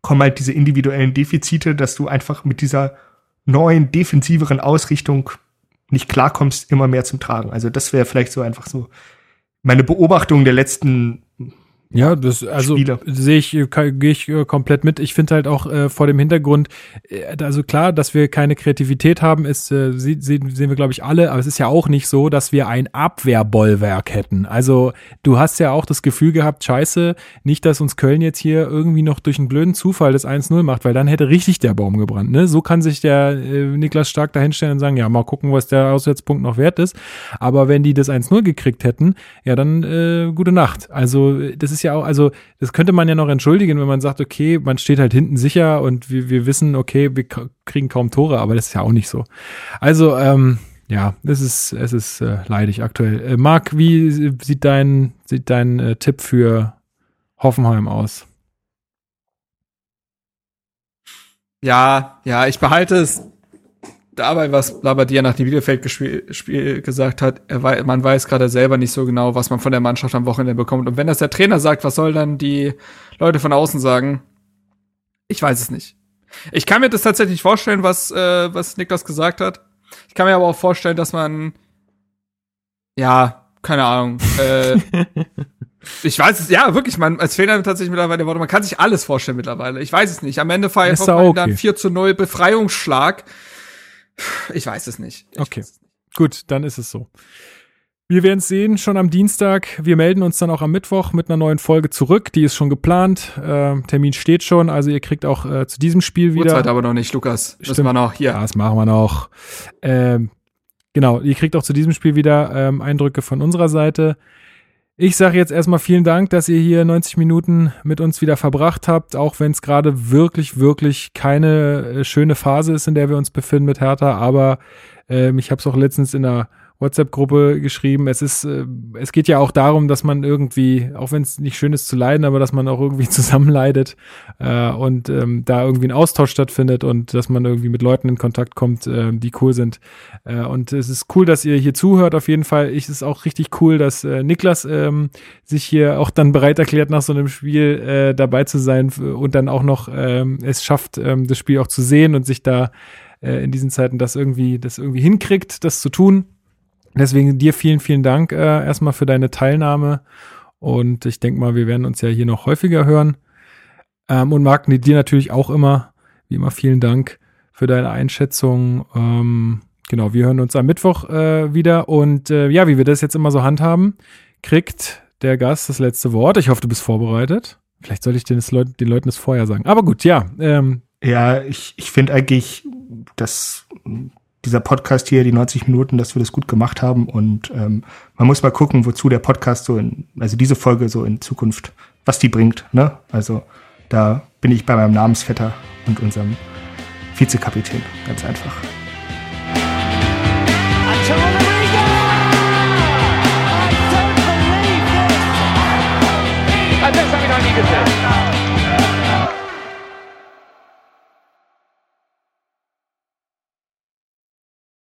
kommen halt diese individuellen Defizite, dass du einfach mit dieser neuen, defensiveren Ausrichtung nicht klarkommst, immer mehr zum Tragen. Also das wäre vielleicht so einfach so meine Beobachtung der letzten Ja, das also sehe ich äh, gehe ich äh, komplett mit. Ich finde halt auch äh, vor dem Hintergrund, äh, also klar, dass wir keine Kreativität haben, ist äh, sehen, sehen wir glaube ich alle, aber es ist ja auch nicht so, dass wir ein Abwehrbollwerk hätten. Also du hast ja auch das Gefühl gehabt, scheiße, nicht, dass uns Köln jetzt hier irgendwie noch durch einen blöden Zufall das 1-0 macht, weil dann hätte richtig der Baum gebrannt. Ne? So kann sich der äh, Niklas Stark dahinstellen und sagen, ja, mal gucken, was der Auswärtspunkt noch wert ist. Aber wenn die das 1-0 gekriegt hätten, ja, dann äh, gute Nacht. Also das ist ja auch, also das könnte man ja noch entschuldigen, wenn man sagt, okay, man steht halt hinten sicher und wir, wir wissen, okay, wir kriegen kaum Tore, aber das ist ja auch nicht so. Also, ähm, ja, es ist, es ist äh, leidig aktuell. Äh, Marc, wie sieht dein, sieht dein äh, Tipp für Hoffenheim aus? Ja, ja, ich behalte es dabei, was Labadia nach dem Bielefeld-Spiel Spiel gesagt hat. Wei man weiß gerade selber nicht so genau, was man von der Mannschaft am Wochenende bekommt. Und wenn das der Trainer sagt, was soll dann die Leute von außen sagen? Ich weiß es nicht. Ich kann mir das tatsächlich vorstellen, was, äh, was Niklas gesagt hat. Ich kann mir aber auch vorstellen, dass man, ja, keine Ahnung, äh, [laughs] ich weiß es, ja, wirklich, man, als Trainer tatsächlich mittlerweile, man kann sich alles vorstellen mittlerweile. Ich weiß es nicht. Am Ende feiert Hoffenheim okay. dann 4 zu 0 Befreiungsschlag. Ich weiß es nicht. Ich Okay. weiß es nicht. Gut, dann ist es so. Wir werden es sehen, schon am Dienstag. Wir melden uns dann auch am Mittwoch mit einer neuen Folge zurück. Die ist schon geplant. Ähm, Termin steht schon. Also ihr kriegt auch äh, zu diesem Spiel wieder. Uhrzeit aber noch nicht, Lukas. Müssen Stimmt. wir noch hier. Ja, das machen wir noch. Ähm, genau, ihr kriegt auch zu diesem Spiel wieder ähm, Eindrücke von unserer Seite. Ich sage jetzt erstmal vielen Dank, dass ihr hier 90 Minuten mit uns wieder verbracht habt, auch wenn es gerade wirklich, wirklich keine äh, schöne Phase ist, in der wir uns befinden mit Hertha. Aber ähm, ich habe es auch letztens in der WhatsApp-Gruppe geschrieben. Es ist, äh, es geht ja auch darum, dass man irgendwie, auch wenn es nicht schön ist zu leiden, aber dass man auch irgendwie [laughs] zusammen leidet äh, und ähm, da irgendwie ein Austausch stattfindet und dass man irgendwie mit Leuten in Kontakt kommt, äh, die cool sind. Äh, und es ist cool, dass ihr hier zuhört. Auf jeden Fall. Ich ist auch richtig cool, dass äh, Niklas ähm, sich hier auch dann bereit erklärt, nach so einem Spiel äh, dabei zu sein und dann auch noch ähm, es schafft, ähm, das Spiel auch zu sehen und sich da äh, in diesen Zeiten das irgendwie, das irgendwie hinkriegt, das zu tun. Deswegen dir vielen, vielen Dank äh, erstmal für deine Teilnahme. Und ich denke mal, wir werden uns ja hier noch häufiger hören. Ähm, und Marc, dir natürlich auch immer, wie immer, vielen Dank für deine Einschätzung. Ähm, genau, wir hören uns am Mittwoch äh, wieder. Und äh, ja, wie wir das jetzt immer so handhaben, kriegt der Gast das letzte Wort. Ich hoffe, du bist vorbereitet. Vielleicht sollte ich den, Leut den Leuten das vorher sagen. Aber gut, ja. Ähm, ja, ich, ich finde eigentlich, dass dieser Podcast hier, die 90 Minuten, dass wir das gut gemacht haben. Und ähm, man muss mal gucken, wozu der Podcast so in, also diese Folge so in Zukunft, was die bringt. Ne? Also da bin ich bei meinem Namensvetter und unserem Vizekapitän, ganz einfach.